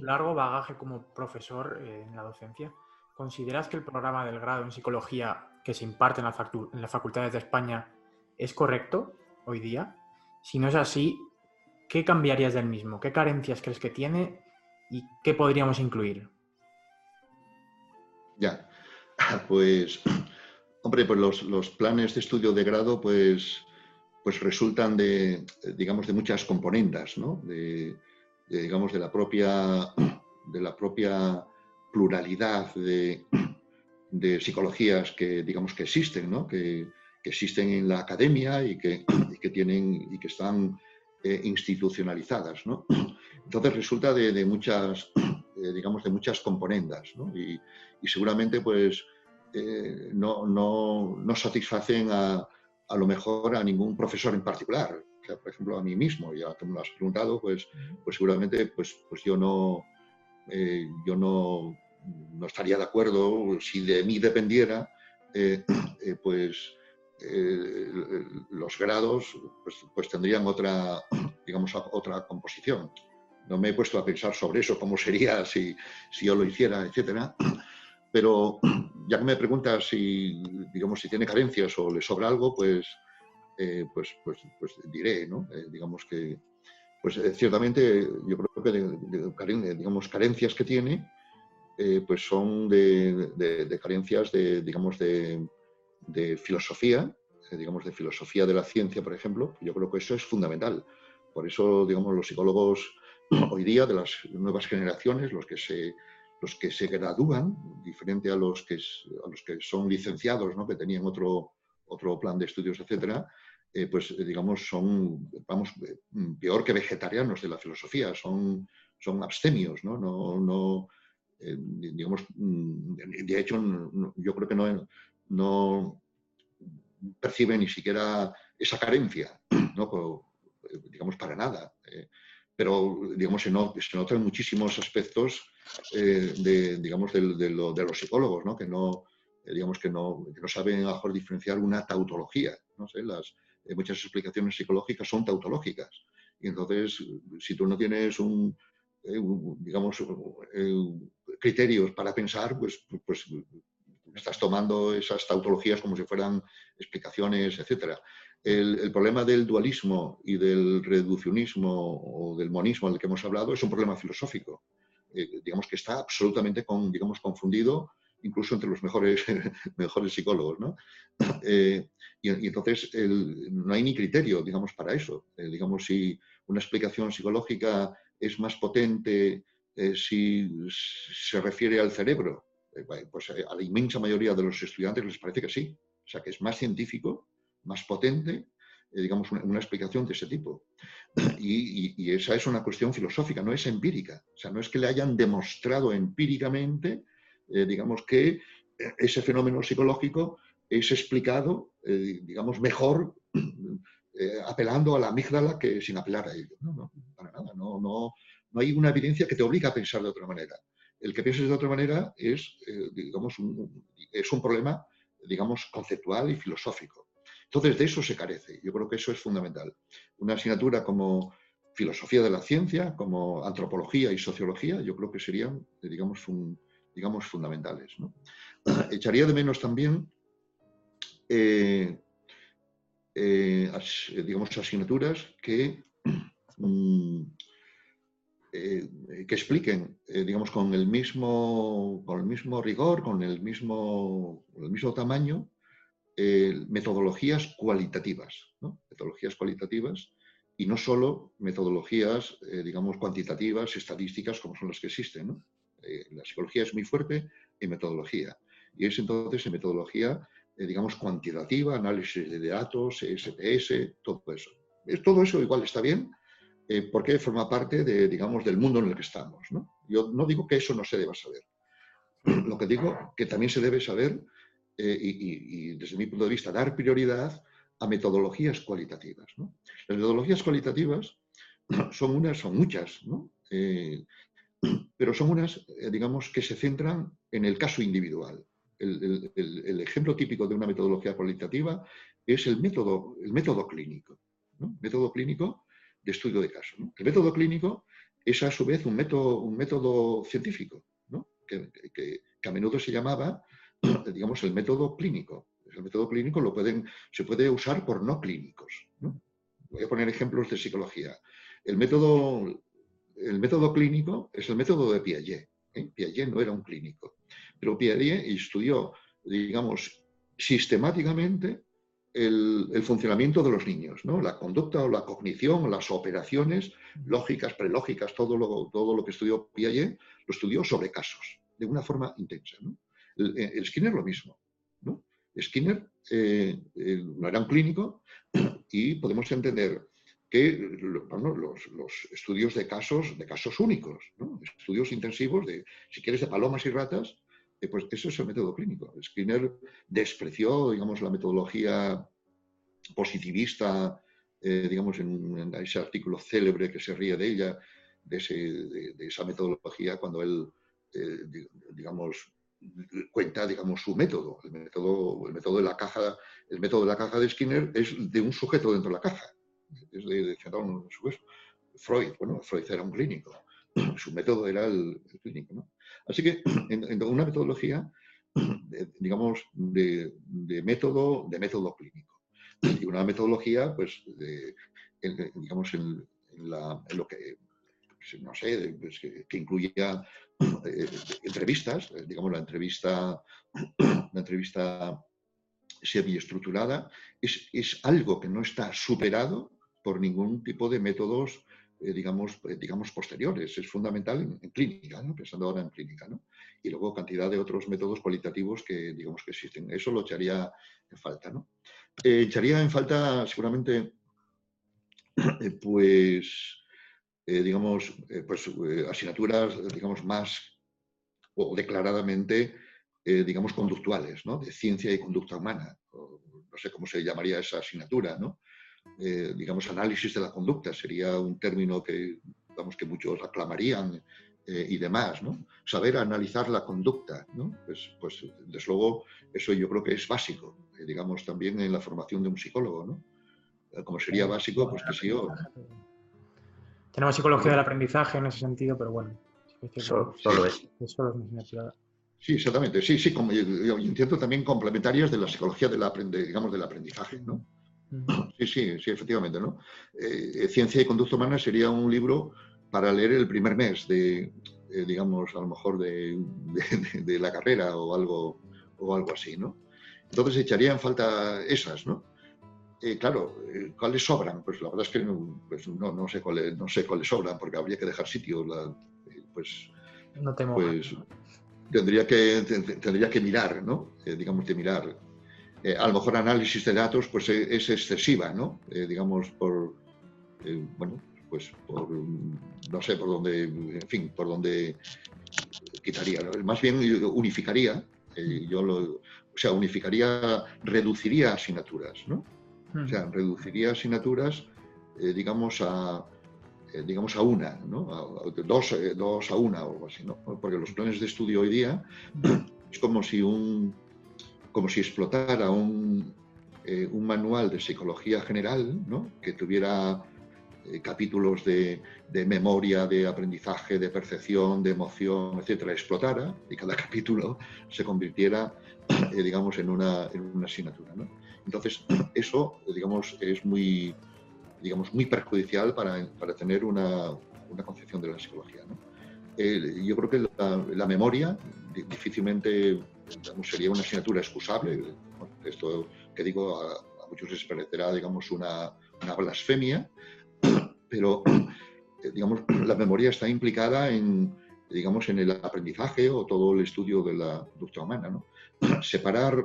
largo bagaje como profesor eh, en la docencia, ¿consideras que el programa del grado en psicología que se imparte en, en las facultades de España es correcto hoy día? Si no es así, ¿qué cambiarías del mismo? ¿Qué carencias crees que tiene y qué podríamos incluir? Ya, [laughs] pues, [clears throat] hombre, pues los, planes de estudio de grado, pues, pues resultan de, digamos, de muchas componentes, ¿no? De, digamos, de la propia, [clears throat] de la propia pluralidad [clears throat] de, psicologías que, digamos, que existen, ¿no? Que, existen en la academia y que, que tienen y que están eh, institucionalizadas, ¿no? Entonces resulta de, muchas, eh, digamos, de muchas componendas, ¿no? y, seguramente, pues, eh, no, no, no, satisfacen a, a, lo mejor a ningún profesor en particular. por ejemplo, a mí mismo, ya que me lo has preguntado, pues, pues seguramente pues, pues yo, no, yo no, no, estaría de acuerdo, si de mí dependiera, [clears throat] pues eh, los grados pues, pues, tendrían otra, [clears throat] digamos, otra composición. No me he puesto a pensar sobre eso, cómo sería [laughs] si, si yo lo hiciera, etcétera. Pero ya que me preguntas si, digamos, si tiene carencias o le sobra algo, pues, eh, pues, pues, pues, diré, ¿no? Eh, digamos que, pues ciertamente yo creo que de, digamos, carencias que tiene, pues son de, de, carencias de, digamos, de, filosofía, eh, digamos, de filosofía de la ciencia, por ejemplo, yo creo que eso es fundamental. Por eso, digamos, los psicólogos [clears throat] hoy día de las nuevas generaciones, los que se, los que se gradúan, diferente a los que, a los que son licenciados, ¿no? que tenían otro, otro plan de estudios, etcétera, eh, pues digamos son, vamos, peor que vegetarianos de la filosofía, son, son abstemios, ¿no? no, no eh, digamos, mm, de hecho, yo creo que no, no percibe ni siquiera esa carencia, [clears throat] ¿no? digamos, para nada. Eh, pero, digamos, se, notan muchísimos aspectos eh, de, digamos, de, los psicólogos, ¿no? Que no, eh, digamos, que no, saben mejor diferenciar una tautología, ¿no? sé, las, muchas explicaciones psicológicas son tautológicas. Y entonces, si tú no tienes un, digamos, criterios para pensar, pues, pues estás tomando esas tautologías como si fueran explicaciones, etc. El, problema del dualismo y del reduccionismo o del monismo del que hemos hablado es un problema filosófico. Eh, digamos que está absolutamente con, digamos, confundido incluso entre los mejores, [laughs] mejores psicólogos. ¿no? [coughs] Eh, y, entonces no hay ni criterio, digamos, para eso. Eh, digamos, si una explicación psicológica es más potente si se refiere al cerebro eh, pues eh, a la inmensa mayoría de los estudiantes les parece que sí. O sea, que es más científico, más potente, eh, digamos, una, explicación de ese tipo. [clears throat] Y, esa es una cuestión filosófica, no es empírica. O sea, no es que le hayan demostrado empíricamente digamos que ese fenómeno psicológico es explicado, digamos, mejor [clears throat] apelando a la amígdala que sin apelar a ello. No, no, para nada. No, hay una evidencia que te obliga a pensar de otra manera. El que pienses de otra manera es, digamos, es un problema, digamos, conceptual y filosófico. Entonces, de eso se carece. Yo creo que eso es fundamental. Una asignatura como filosofía de la ciencia, como antropología y sociología, yo creo que serían, digamos, digamos fundamentales. [clears throat] Echaría de menos también, eh, eh, digamos, asignaturas que, [clears throat] mm, eh, que expliquen, digamos, con el, mismo, con el mismo rigor, con el mismo, con el mismo tamaño, metodologías cualitativas, metodologías cualitativas y no solo metodologías, eh, digamos, cuantitativas, estadísticas, como son las que existen. Eh, la psicología es muy fuerte en metodología y es entonces en metodología, eh, digamos, cuantitativa, análisis de datos, SPS, todo eso. Todo eso igual está bien porque forma parte de, digamos, del mundo en el que estamos. Yo no digo que eso no se deba saber. [clears throat] Lo que digo que también se debe saber y, desde mi punto de vista, dar prioridad a metodologías cualitativas. Las metodologías cualitativas [clears throat] son unas, son muchas, eh, [clears throat] pero son unas, eh, digamos, que se centran en el caso individual. El, ejemplo típico de una metodología cualitativa es el método, el método clínico. Método clínico de estudio de caso. El método clínico es a su vez un método, un método científico, que, a menudo se llamaba [clears throat] digamos, el método clínico. El método clínico lo pueden, se puede usar por no clínicos. Voy a poner ejemplos de psicología. El método, el método clínico es el método de Piaget. ¿eh? Piaget no era un clínico, pero Piaget estudió, digamos, sistemáticamente el, funcionamiento de los niños, ¿no? la conducta o la cognición, las operaciones lógicas, prelógicas, todo lo, todo lo que estudió Piaget, lo estudió sobre casos, de una forma intensa. El, Skinner lo mismo. ¿no? Skinner eh, no era un clínico [clears throat] y podemos entender que los, estudios de casos, de casos únicos, estudios intensivos de, si quieres, de palomas y ratas, eh, pues eso es el método clínico. Skinner despreció, digamos, la metodología positivista, eh, digamos, en, ese artículo célebre que se ríe de ella, de, esa metodología, cuando él, digamos, cuenta, digamos, su método. El método, el método de la caja, el método de la caja de Skinner es de un sujeto dentro de la caja. Es de, Freud, bueno, Freud era un clínico. [clears throat] Su método era el, clínico. Así que [clears throat] en, una metodología, [clears throat] digamos, de, método, de clínico. Y una metodología, pues, digamos, en, lo que no sé, pues, que, que, incluya eh, entrevistas, eh, digamos la entrevista, [clears throat] la entrevista semiestructurada, es, es algo que no está superado por ningún tipo de métodos, eh, digamos, digamos, posteriores. Es fundamental en, clínica, pensando ahora en clínica. ¿no? Y luego cantidad de otros métodos cualitativos que, digamos, que existen. Eso lo echaría en falta. ¿no? echaría en falta seguramente, [clears throat] pues, eh, digamos, eh, pues, eh, asignaturas, digamos, más o declaradamente, digamos, conductuales, ¿no? De ciencia y conducta humana. no sé cómo se llamaría esa asignatura, ¿no? digamos, análisis de la conducta sería un término que, vamos, que muchos aclamarían y demás, ¿no? Saber analizar la conducta, ¿no? Pues, pues, desde luego, eso yo creo que es básico, digamos, también en la formación de un psicólogo, ¿no? Como sería básico, pues que sí, o, tenemos psicología del aprendizaje en ese sentido, pero bueno. solo, es. Sí, exactamente. Sí, sí, como, yo, entiendo también complementarias de la psicología del, digamos, del aprendizaje, ¿no? Sí, sí, sí, efectivamente, ¿no? Eh, Ciencia y conducta humana sería un libro para leer el primer mes de, eh, digamos, a lo mejor de, de, la carrera o algo, o algo así, ¿no? Entonces echaría en falta esas, ¿no? Eh, claro, eh, ¿cuáles sobran? Pues la verdad es que no, pues no, sé cuáles, no sé cuáles sobran, porque habría que dejar sitio. Eh, pues, no pues tendría que, tendría que mirar, ¿no? digamos, que mirar. a lo mejor análisis de datos pues es excesiva, ¿no? digamos, por, bueno, pues por, no sé, por dónde, en fin, por dónde quitaría, más bien unificaría, eh, yo lo, o sea, unificaría, reduciría asignaturas, ¿no? O sea, reduciría asignaturas, eh, digamos, a, eh, digamos, a una, ¿no? A- a- dos, eh, dos a una o algo así, ¿no? Porque los planes de estudio hoy día [clears throat] es como si un, como si explotara un, un manual de psicología general, ¿no? Que tuviera capítulos de, de memoria, de aprendizaje, de percepción, de emoción, etcétera, explotara y cada [laughs] capítulo se convirtiera, [clears throat] digamos, en una, en una asignatura, ¿no? Entonces, eso, digamos, es muy, digamos, muy perjudicial para, para tener una, una concepción de la psicología, ¿no? Eh, yo creo que la, la memoria di- difícilmente digamos, sería una asignatura excusable. Esto que digo a, a muchos les parecerá, digamos, una, una blasfemia, pero eh, digamos, la memoria está implicada en, digamos, en el aprendizaje o todo el estudio de la conducta humana. ¿no? Separar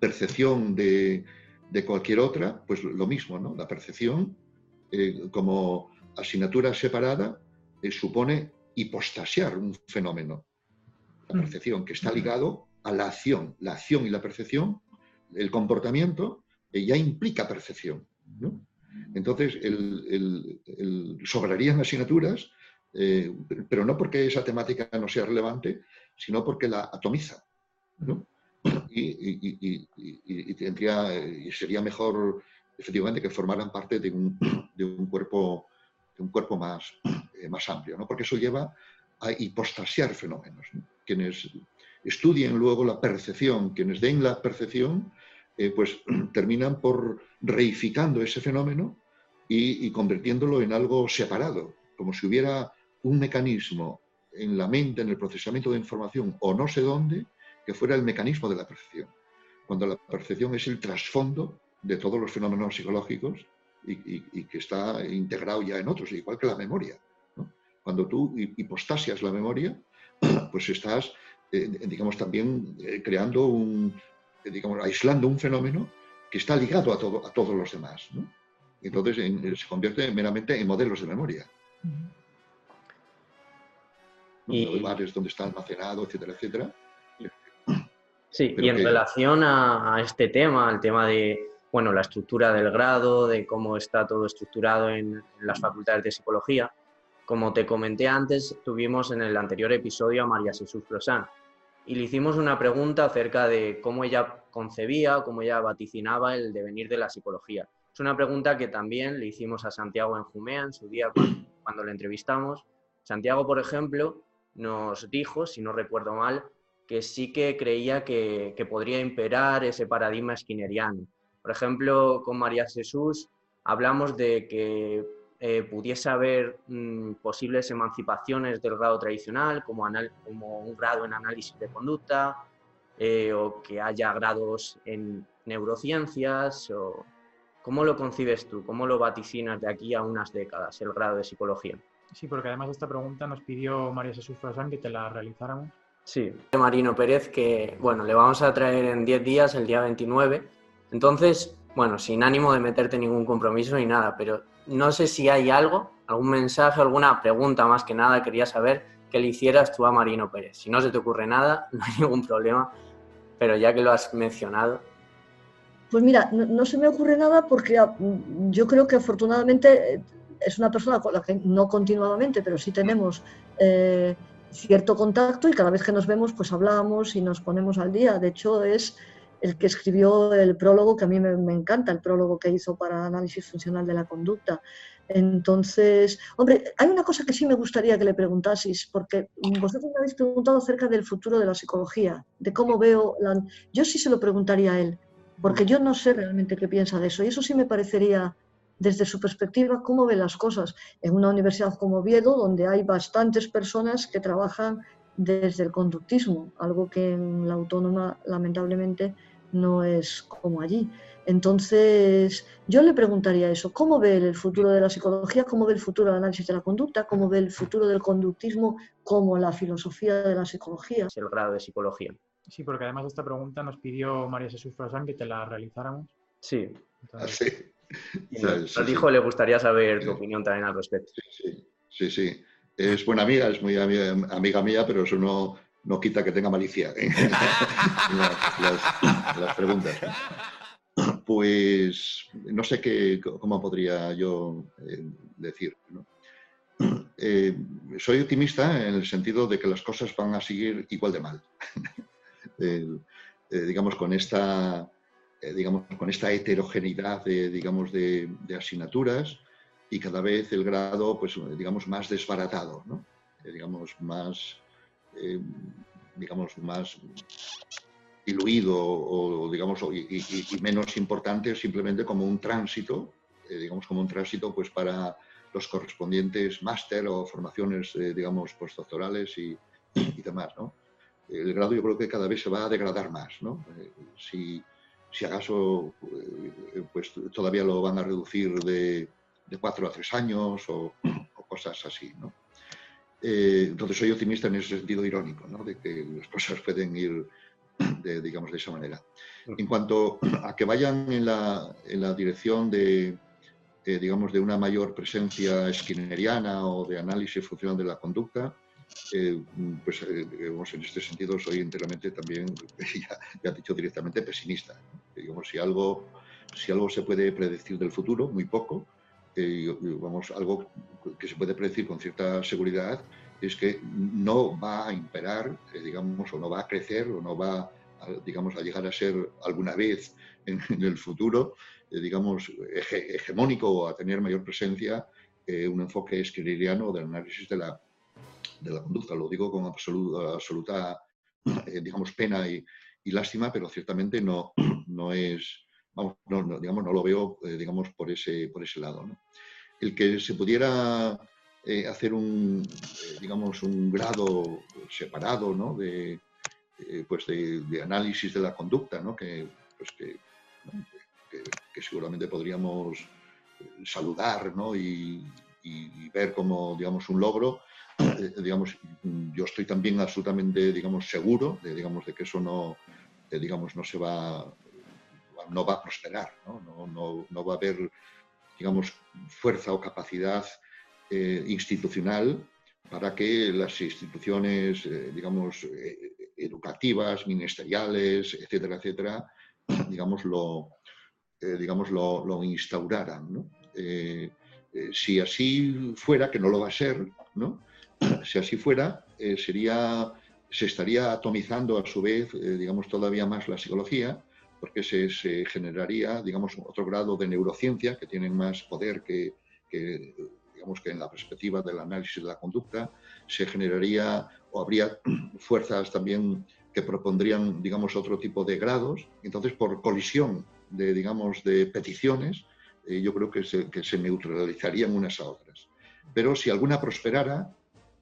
percepción de, de cualquier otra, pues lo mismo, ¿no? La percepción eh, como asignatura separada eh, supone hipostasiar un fenómeno. La percepción que está ligado a la acción. La acción y la percepción, el comportamiento, eh, ya implica percepción. ¿no? Entonces, el, el- el- sobrarían asignaturas, eh, pero no porque esa temática no sea relevante, sino porque la atomiza. ¿no? Y, tendría, sería mejor, efectivamente, que formaran parte de un, [clears throat] de un cuerpo, de un cuerpo más, [clears throat] eh, más amplio, ¿no? porque eso lleva a hipostasiar fenómenos. ¿no? Quienes estudien luego la percepción, quienes den la percepción, eh, pues [clears throat] terminan por reificando ese fenómeno y, y convirtiéndolo en algo separado, como si hubiera un mecanismo en la mente, en el procesamiento de información o no sé dónde, que fuera el mecanismo de la percepción, cuando la percepción es el trasfondo de todos los fenómenos psicológicos y, y- y que está integrado ya en otros, igual que la memoria. ¿no? Cuando tú hi- hipostasias la memoria, [clears throat] pues estás, eh, digamos, también eh, creando un, eh, digamos, aislando un fenómeno que está ligado a, todo, a todos los demás. ¿no? Entonces en- se convierte meramente en modelos de memoria. ¿no? Y- Lugares donde está almacenado, etcétera, etcétera. Sí, Pero y en que- relación a, a este tema, al tema de, bueno, la estructura del grado, de cómo está todo estructurado en, en las facultades de psicología, como te comenté antes, tuvimos en el anterior episodio a María Jesús Flosán y le hicimos una pregunta acerca de cómo ella concebía, cómo ella vaticinaba el devenir de la psicología. Es una pregunta que también le hicimos a Santiago en Jumea en su día cuando, cuando le entrevistamos. Santiago, por ejemplo, nos dijo, si no recuerdo mal, que sí que creía que, que podría imperar ese paradigma skinneriano. Por ejemplo, con María Jesús hablamos de que eh, pudiese haber mm, posibles emancipaciones del grado tradicional, como, un grado en análisis de conducta, eh, o que haya grados en neurociencias. O... ¿Cómo lo concibes tú? ¿Cómo lo vaticinas de aquí a unas décadas, el grado de psicología? Sí, porque además esta pregunta nos pidió María Jesús Frasán que te la realizáramos. Sí. Marino Pérez, que bueno, le vamos a traer en 10 días, el día 29. Entonces, bueno, sin ánimo de meterte ningún compromiso ni nada, pero no sé si hay algo, algún mensaje, alguna pregunta más que nada, quería saber que le hicieras tú a Marino Pérez. Si no se te ocurre nada, [laughs] no hay ningún problema, pero ya que lo has mencionado. Pues mira, no, no se me ocurre nada porque ah, yo creo que afortunadamente eh, es una persona con la que no continuadamente, pero sí tenemos eh, cierto contacto y cada vez que nos vemos pues hablamos y nos ponemos al día. De hecho es el que escribió el prólogo que a mí me, encanta, el prólogo que hizo para análisis funcional de la conducta. Entonces, hombre, hay una cosa que sí me gustaría que le preguntaseis, porque vosotros me habéis preguntado acerca del futuro de la psicología, de cómo veo. Yo sí se lo preguntaría a él, porque yo no sé realmente qué piensa de eso, y eso sí me parecería, desde su perspectiva, cómo ve las cosas en una universidad como Oviedo, donde hay bastantes personas que trabajan desde el conductismo, algo que en la autónoma, lamentablemente, no es como allí. Entonces, yo le preguntaría eso, ¿cómo ve el futuro de la psicología? ¿Cómo ve el futuro del análisis de la conducta? ¿Cómo ve el futuro del conductismo como la filosofía de la psicología? El grado de psicología. Sí, porque además esta pregunta nos pidió María Jesús Frasán que te la realizáramos. Sí. Entonces, Sí. [laughs] Y Sí, nos dijo, sí. le gustaría saber tu opinión también al respecto. Sí, sí, es buena amiga, es muy amiga, amiga mía, pero eso no, no quita que tenga malicia [laughs] en las, preguntas. Pues no sé qué, cómo podría yo eh, decir. Eh, soy optimista en el sentido de que las cosas van a seguir igual de mal. [laughs] Eh, digamos, con esta, digamos, con esta heterogeneidad de, digamos, de, asignaturas y cada vez el grado, pues, digamos, más desbaratado, digamos, más eh, digamos, más diluido o, digamos, y, menos importante simplemente como un tránsito, eh, digamos, como un tránsito pues para los correspondientes máster o formaciones, eh, digamos, postdoctorales y, y, demás, ¿no? El grado yo creo que cada vez se va a degradar más, ¿no? si, si acaso, pues todavía lo van a reducir de, de cuatro a tres años o, o cosas así, ¿no? Eh, entonces soy optimista en ese sentido irónico, ¿no? de que las cosas pueden ir, de, digamos, de esa manera. En cuanto a que vayan en la, en la dirección de, eh, digamos, de una mayor presencia skinneriana o de análisis funcional de la conducta, eh, pues digamos, en este sentido soy enteramente también, [laughs] ya, ya dicho directamente, pesimista. Digamos, si algo, si algo se puede predecir del futuro, muy poco, vamos, algo que se puede predecir con cierta seguridad es que no va a imperar, eh, digamos, o no va a crecer, o no va, a, digamos, a llegar a ser alguna vez en, el futuro, eh, digamos, hegemónico o a tener mayor presencia eh, un enfoque esquileriano del análisis de la, de la conducta. Lo digo con absoluta, absoluta digamos, pena y, lástima, pero ciertamente no, no es no, digamos, no lo veo, eh, digamos, por ese, por ese lado. El que se pudiera eh, hacer un, eh, digamos, un grado separado ¿no? de, pues de, análisis de la conducta, ¿no? que, pues que, que, seguramente podríamos saludar ¿no? y, y, ver como digamos, un logro, digamos, yo estoy también absolutamente digamos, seguro de, digamos, de que eso no, digamos, no se va no va a prosperar, no, va a haber, digamos, fuerza o capacidad eh, institucional para que las instituciones, eh, digamos, eh, educativas, ministeriales, etcétera, etcétera, [clears throat] digamos, lo, digamos, lo, instauraran. si así fuera, que no lo va a ser, ¿no? [clears throat] si así fuera, sería, se estaría atomizando a su vez, digamos, todavía más la psicología porque se, generaría, digamos, otro grado de neurociencia que tienen más poder que, digamos, que en la perspectiva del análisis de la conducta, se generaría o habría [clears throat] fuerzas también que propondrían, digamos, otro tipo de grados. Entonces, por colisión de, digamos, de peticiones, eh, yo creo que se, que se neutralizarían unas a otras. Pero si alguna prosperara,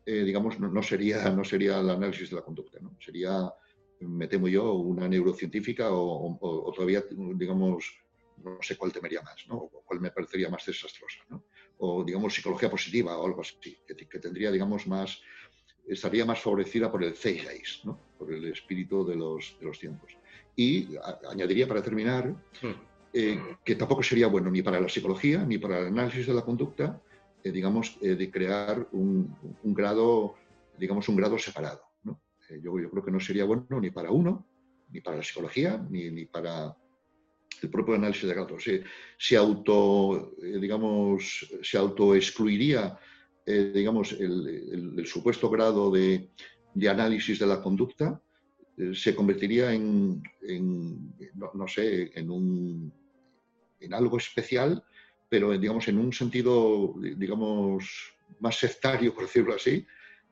eh, digamos, no, sería, no sería el análisis de la conducta, ¿no? sería me temo yo, una neurocientífica o, todavía, digamos, no sé cuál temería más, ¿no? O cuál me parecería más desastrosa, ¿no? O, digamos, psicología positiva o algo así, que, tendría, digamos, más, estaría más favorecida por el zeitgeist, ¿no? Por el espíritu de los, de los tiempos. Y añadiría para terminar hmm. eh, que tampoco sería bueno ni para la psicología ni para el análisis de la conducta, eh, digamos, eh, de crear un, grado, digamos, un grado separado eh, yo, creo que no sería bueno ni para uno, ni para la psicología, ni, para el propio análisis de grados. Se, auto, eh, digamos, se auto excluiría, digamos, el, supuesto grado de, análisis de la conducta, se convertiría en, no, sé, en, un, en algo especial, pero digamos en un sentido, digamos, más sectario, por decirlo así,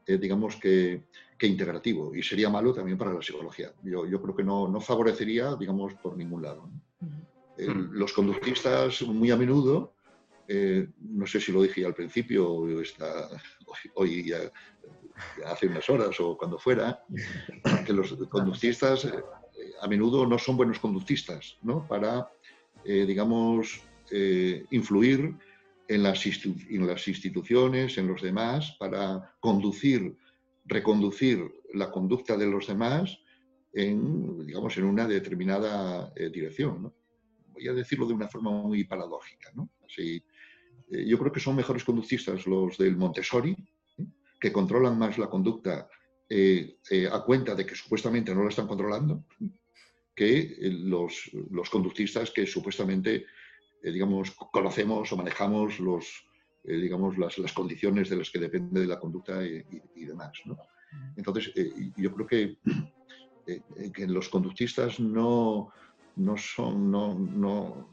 digamos que, integrativo y sería malo también para la psicología. Yo, yo creo que no, no, favorecería, digamos, por ningún lado. Mm. los conductistas muy a menudo, eh, no sé si lo dije al principio, o está, hoy, ya, hace unas horas o cuando fuera, que los conductistas eh, a menudo no son buenos conductistas ¿no? para, eh, influir en las, instituciones, en los demás, para conducir reconducir la conducta de los demás en, digamos, en una determinada eh, dirección. Voy a decirlo de una forma muy paradójica. eh, yo creo que son mejores conductistas los del Montessori, que controlan más la conducta a cuenta de que supuestamente no la están controlando que los conductistas que supuestamente, digamos, conocemos o manejamos los, digamos, las, las, condiciones de las que depende de la conducta y, y demás. ¿no? Entonces, yo creo que, [clears throat] que los conductistas no, no son, no, no,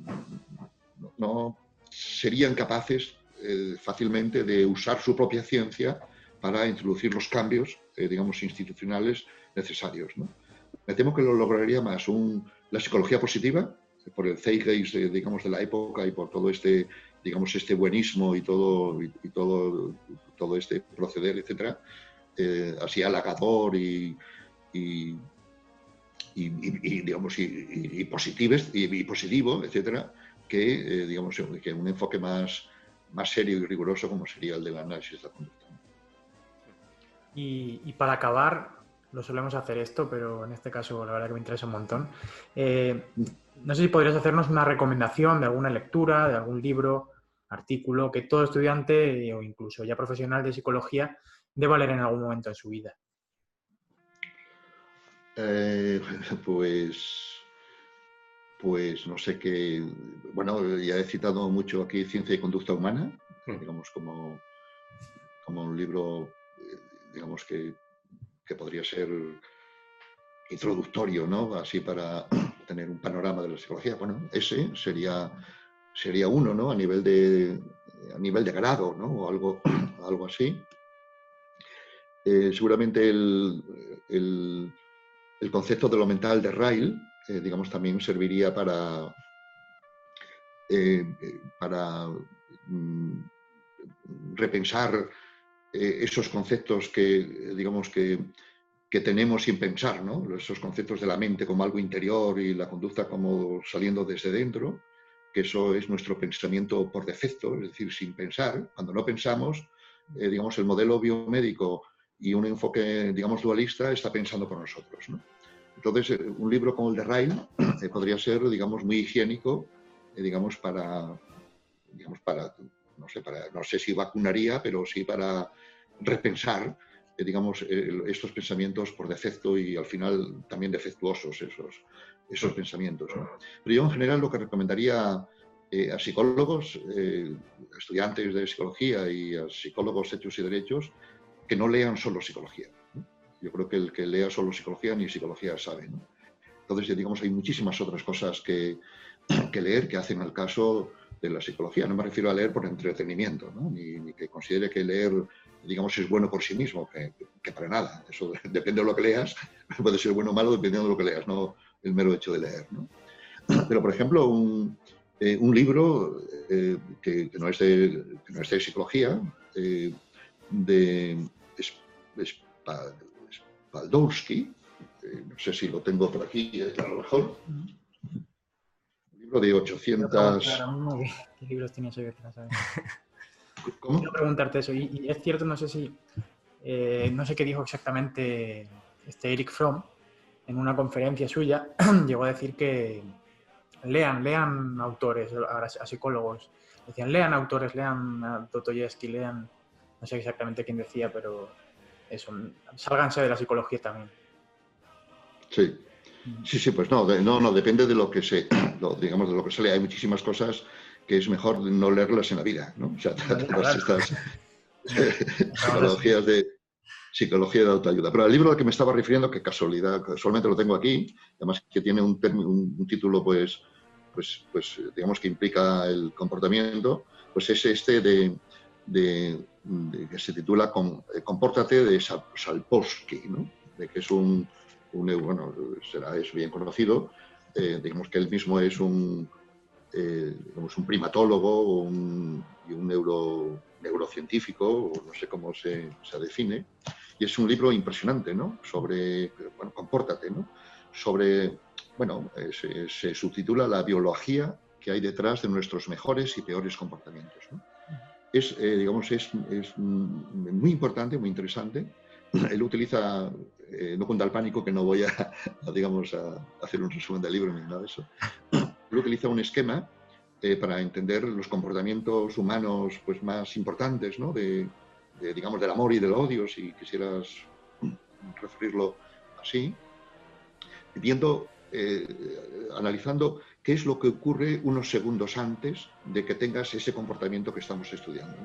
no serían capaces eh, fácilmente de usar su propia ciencia para introducir los cambios, eh, digamos, institucionales necesarios. ¿no? Me temo que lo lograría más un, la psicología positiva, por el Zeitgeist, digamos, de la época y por todo este, digamos, este buenismo y todo, y, todo, todo este proceder, etcétera, eh, así halagador y, y, digamos, y, positives, y, positivo, etcétera, que, digamos, que un enfoque más, más serio y riguroso como sería el del análisis de la conducta. Y, para acabar, lo solemos hacer esto, pero en este caso la verdad que me interesa un montón. Eh, no sé si podrías hacernos una recomendación de alguna lectura, de algún libro, artículo que todo estudiante o incluso ya profesional de psicología deba leer en algún momento de su vida. Eh, [laughs] pues pues no sé qué, bueno, ya he citado mucho aquí Ciencia y Conducta Humana, mm. digamos como, como un libro, eh, digamos que, que, podría ser introductorio, ¿no? Así para [clears throat] tener un panorama de la psicología. Bueno, ese sería, sería uno, ¿no? A nivel de, a nivel de grado, ¿no? O algo, [clears throat] algo así. Eh, seguramente el, el, el, concepto de lo mental de Ryle, eh, digamos, también serviría para, eh, para mm, repensar eh, esos conceptos que, digamos, que, que, tenemos sin pensar, ¿no? esos conceptos de la mente como algo interior y la conducta como saliendo desde dentro, que eso es nuestro pensamiento por defecto, es decir, sin pensar, cuando no pensamos, digamos, el modelo biomédico y un enfoque, digamos, dualista está pensando por nosotros. ¿no? Entonces, eh, un libro como el de Ryle eh, podría ser, digamos, muy higiénico, eh, digamos, para, digamos, para, no sé, para, no sé si vacunaría, pero sí para repensar, digamos, estos pensamientos por defecto y al final también defectuosos esos, esos pensamientos. Pero yo en general lo que recomendaría a psicólogos, estudiantes de psicología y a psicólogos hechos y derechos, que no lean solo psicología yo creo que el que lea solo psicología ni psicología sabe. ¿no? Entonces, digamos, hay muchísimas otras cosas que, [clears throat] que, leer que hacen al caso de la psicología. No me refiero a leer por entretenimiento, ¿no? ni, que considere que leer, digamos, es bueno por sí mismo, que, que, para nada. Eso [laughs] depende de lo que leas, [laughs] puede ser bueno o malo dependiendo de lo que leas, no el mero hecho de leer. ¿no? [clears throat] Pero, por ejemplo, un, eh, un libro eh, que, no es de, no es de psicología, eh, de, eh, no sé si lo tengo por aquí, a lo mejor. Un libro de 800... ¿Qué libros tienes [laughs] hoy ¿Cómo? Quiero preguntarte eso. Y, es cierto, no sé si... Eh, no sé qué dijo exactamente este Eric Fromm en una conferencia suya. [clears throat] llegó a decir que lean, lean autores, a, psicólogos. Decían, lean autores, lean a Dostoyevsky, lean... No sé exactamente quién decía, pero eso, sálganse de la psicología también. Sí. Sí, sí, pues no, no, no, depende de lo que se, [clears throat] digamos, de lo que se lee. Hay muchísimas cosas que es mejor no leerlas en la vida, ¿no? O sea, [laughs] todas estas [laughs] psicologías de psicología de autoayuda. Pero el libro al que me estaba refiriendo, que casualidad, casualmente lo tengo aquí, además que tiene un, un, título, pues, pues, pues, digamos que implica el comportamiento, pues es este de que se titula eh, Compórtate de Salposky, ¿no? de que es un, bueno, será, es bien conocido, eh, digamos que él mismo es un, eh, digamos un primatólogo un, y un neuro, neurocientífico, no sé cómo se, se, define, y es un libro impresionante, ¿no? Sobre, bueno, compórtate, ¿no? Sobre, bueno, se, se subtitula La biología que hay detrás de nuestros mejores y peores comportamientos, ¿no? es, eh, digamos, es, es, muy importante, muy interesante. Él utiliza, eh, no cuenta el pánico, que no voy a, [laughs] digamos, a hacer un resumen del libro ni nada de eso. Utiliza un esquema eh, para entender los comportamientos humanos pues, más importantes ¿no? de, digamos, del amor y del odio, si quisieras referirlo así, viendo, eh, analizando qué es lo que ocurre unos segundos antes de que tengas ese comportamiento que estamos estudiando.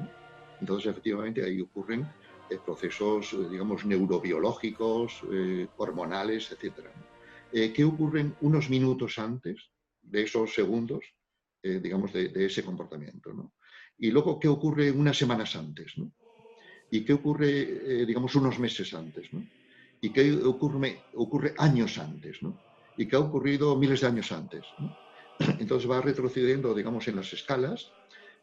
Entonces, efectivamente, ahí ocurren eh, procesos, digamos, neurobiológicos, hormonales, etc. ¿Qué ocurren unos minutos antes de esos segundos, digamos, de, ese comportamiento? Y luego, ¿qué ocurre unas semanas antes? ¿Y qué ocurre, digamos, unos meses antes? y qué ocurre, ocurre años antes, ¿no? y qué ha ocurrido miles de años antes. [clears throat] Entonces va retrocediendo, digamos, en las escalas,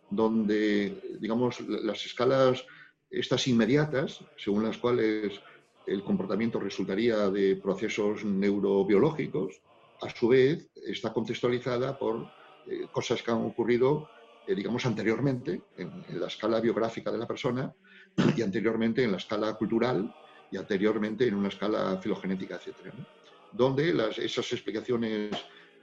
donde, digamos, las escalas estas inmediatas, según las cuales el comportamiento resultaría de procesos neurobiológicos, a su vez está contextualizada por eh, cosas que han ocurrido, eh, digamos, anteriormente en, la escala biográfica de la persona y anteriormente en la escala cultural y anteriormente en una escala filogenética, etcétera, donde las, esas explicaciones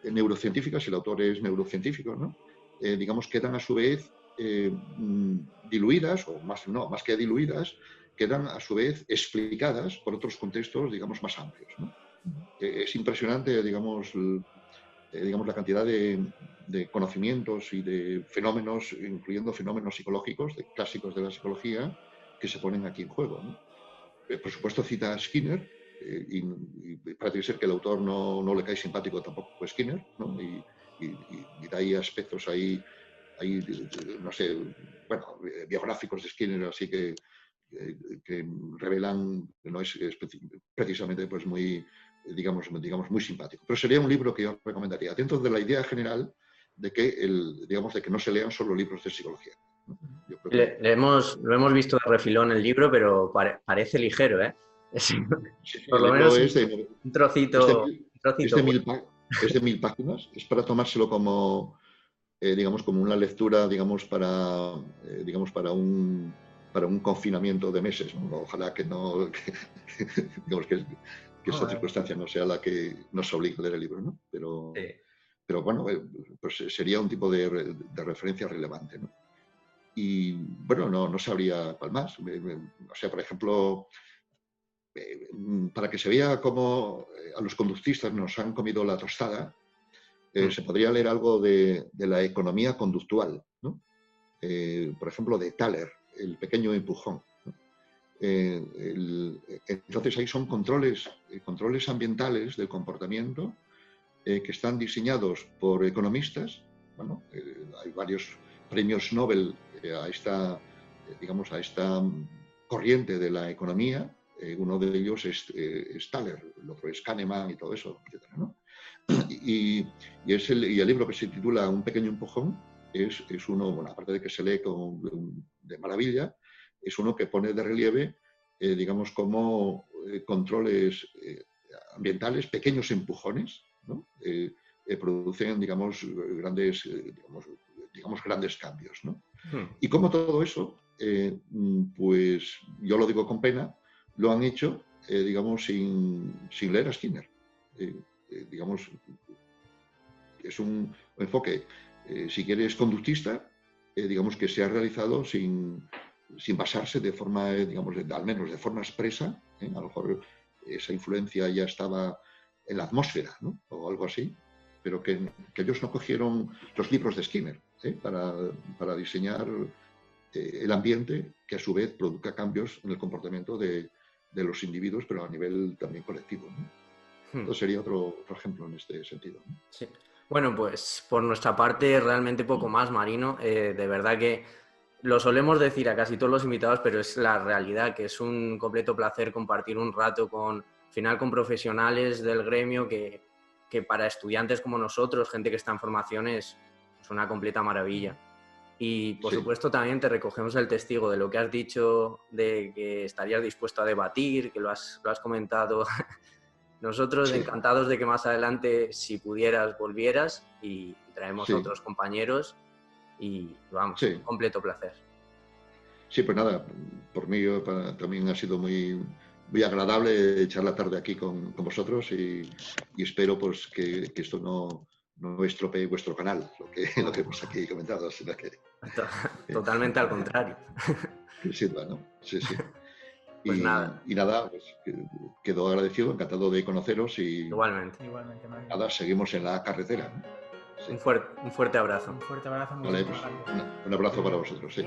neurocientíficas, el autor es neurocientífico, ¿no? Eh, digamos, quedan a su vez eh, mm, diluidas, o más, no, más que diluidas, quedan a su vez explicadas por otros contextos, digamos, más amplios. Eh, es impresionante, digamos, digamos la cantidad de, de, conocimientos y de fenómenos, incluyendo fenómenos psicológicos, de clásicos de la psicología, que se ponen aquí en juego. ¿no? Eh, por supuesto cita a Skinner, eh, y, parece ser que el autor no, no, le cae simpático tampoco a Skinner, ¿no? y, hay aspectos ahí, ahí, no sé, bueno, biográficos de Skinner, así que, que revelan que no es, precisamente pues muy, digamos, digamos, muy simpático. Pero sería un libro que yo recomendaría, dentro de la idea general de que, el, digamos, de que no se lean solo libros de psicología. Le, hemos, lo hemos visto de refilón el libro, pero parece ligero, ¿eh? [laughs] por lo menos es de, un trocito. Es de, mil, páginas, es para tomárselo como, eh, digamos, como una lectura, digamos, para, eh, digamos, para un para un confinamiento de meses. Ojalá que no, [laughs] digamos que, esa circunstancia no sea la que nos obligue a leer el libro, ¿no? Pero, pero bueno, eh, pues sería un tipo de, de referencia relevante, ¿no? y bueno, no, no sabría cuál más. O sea, por ejemplo, eh, para que se vea cómo eh, a los conductistas nos han comido la tostada, eh, mm. se podría leer algo de, de la economía conductual, ¿no? por ejemplo, de Thaler, el pequeño empujón. Entonces ahí son controles, controles ambientales del comportamiento que están diseñados por economistas. Bueno, hay varios premios Nobel eh, a esta, eh, digamos, a esta corriente de la economía. Eh, uno de ellos es, es, Thaler, el otro es Kahneman y todo eso, etc. Y, y, es el, y el libro que se titula Un pequeño empujón es, es uno, bueno, aparte de que se lee con, de maravilla, es uno que pone de relieve, digamos, como controles ambientales, pequeños empujones, ¿no? producen, digamos, grandes, digamos, digamos, grandes cambios. ¿no? Hmm. Y como todo eso, eh, pues yo lo digo con pena, lo han hecho, eh, digamos, sin, sin, leer a Skinner. Eh, digamos, es un enfoque, si quieres, conductista, digamos, que se ha realizado sin, sin basarse de forma, digamos, al menos de forma expresa, a lo mejor esa influencia ya estaba en la atmósfera, ¿no? o algo así, pero que, que ellos no cogieron los libros de Skinner, ¿eh? para, diseñar eh, el ambiente que a su vez produzca cambios en el comportamiento de, los individuos, pero a nivel también colectivo. ¿no? Hmm. sería otro, ejemplo en este sentido. Sí. Bueno, pues por nuestra parte realmente poco más, Marino. Eh, de verdad que lo solemos decir a casi todos los invitados, pero es la realidad, que es un completo placer compartir un rato con, final, con profesionales del gremio que, que para estudiantes como nosotros, gente que está en formaciones, una completa maravilla. Y por supuesto también te recogemos el testigo de lo que has dicho, de que estarías dispuesto a debatir, que lo has, lo has comentado. [laughs] Nosotros encantados de que más adelante, si pudieras, volvieras y traemos a otros compañeros y vamos, un completo placer. Sí, pues nada, por mí también ha sido muy, muy agradable echar la tarde aquí con, con vosotros y, espero pues que, que esto no, no estropee vuestro canal, lo que, [laughs] lo que hemos aquí comentado. Sino que, Totalmente al contrario. [laughs] que sirva, ¿no? Sí, sí. [laughs] Pues y, nada. y nada, pues, que- quedo agradecido, encantado de conoceros y Igualmente. Igualmente, Mario. nada, seguimos en la carretera. Un, fuerte un fuerte abrazo. Un fuerte abrazo. Vale, pues, un, un abrazo para vosotros. sí.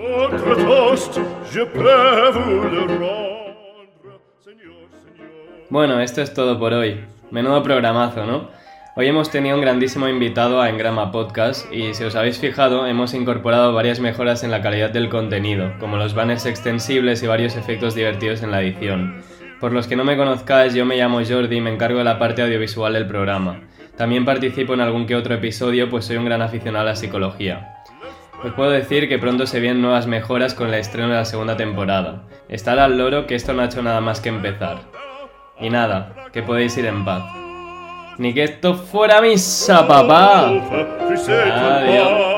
Bueno, esto es todo por hoy. Menudo programazo, ¿no? Hoy hemos tenido un grandísimo invitado a Engrama Podcast y si os habéis fijado hemos incorporado varias mejoras en la calidad del contenido, como los banners extensibles y varios efectos divertidos en la edición. Por los que no me conozcáis, yo me llamo Jordi y me encargo de la parte audiovisual del programa. También participo en algún que otro episodio, pues soy un gran aficionado a la psicología. Os puedo decir que pronto se vienen nuevas mejoras con el estreno de la segunda temporada. Estad al loro que esto no ha hecho nada más que empezar. Y nada, que podéis ir en paz. Ni que esto fuera misa, papá. Adiós.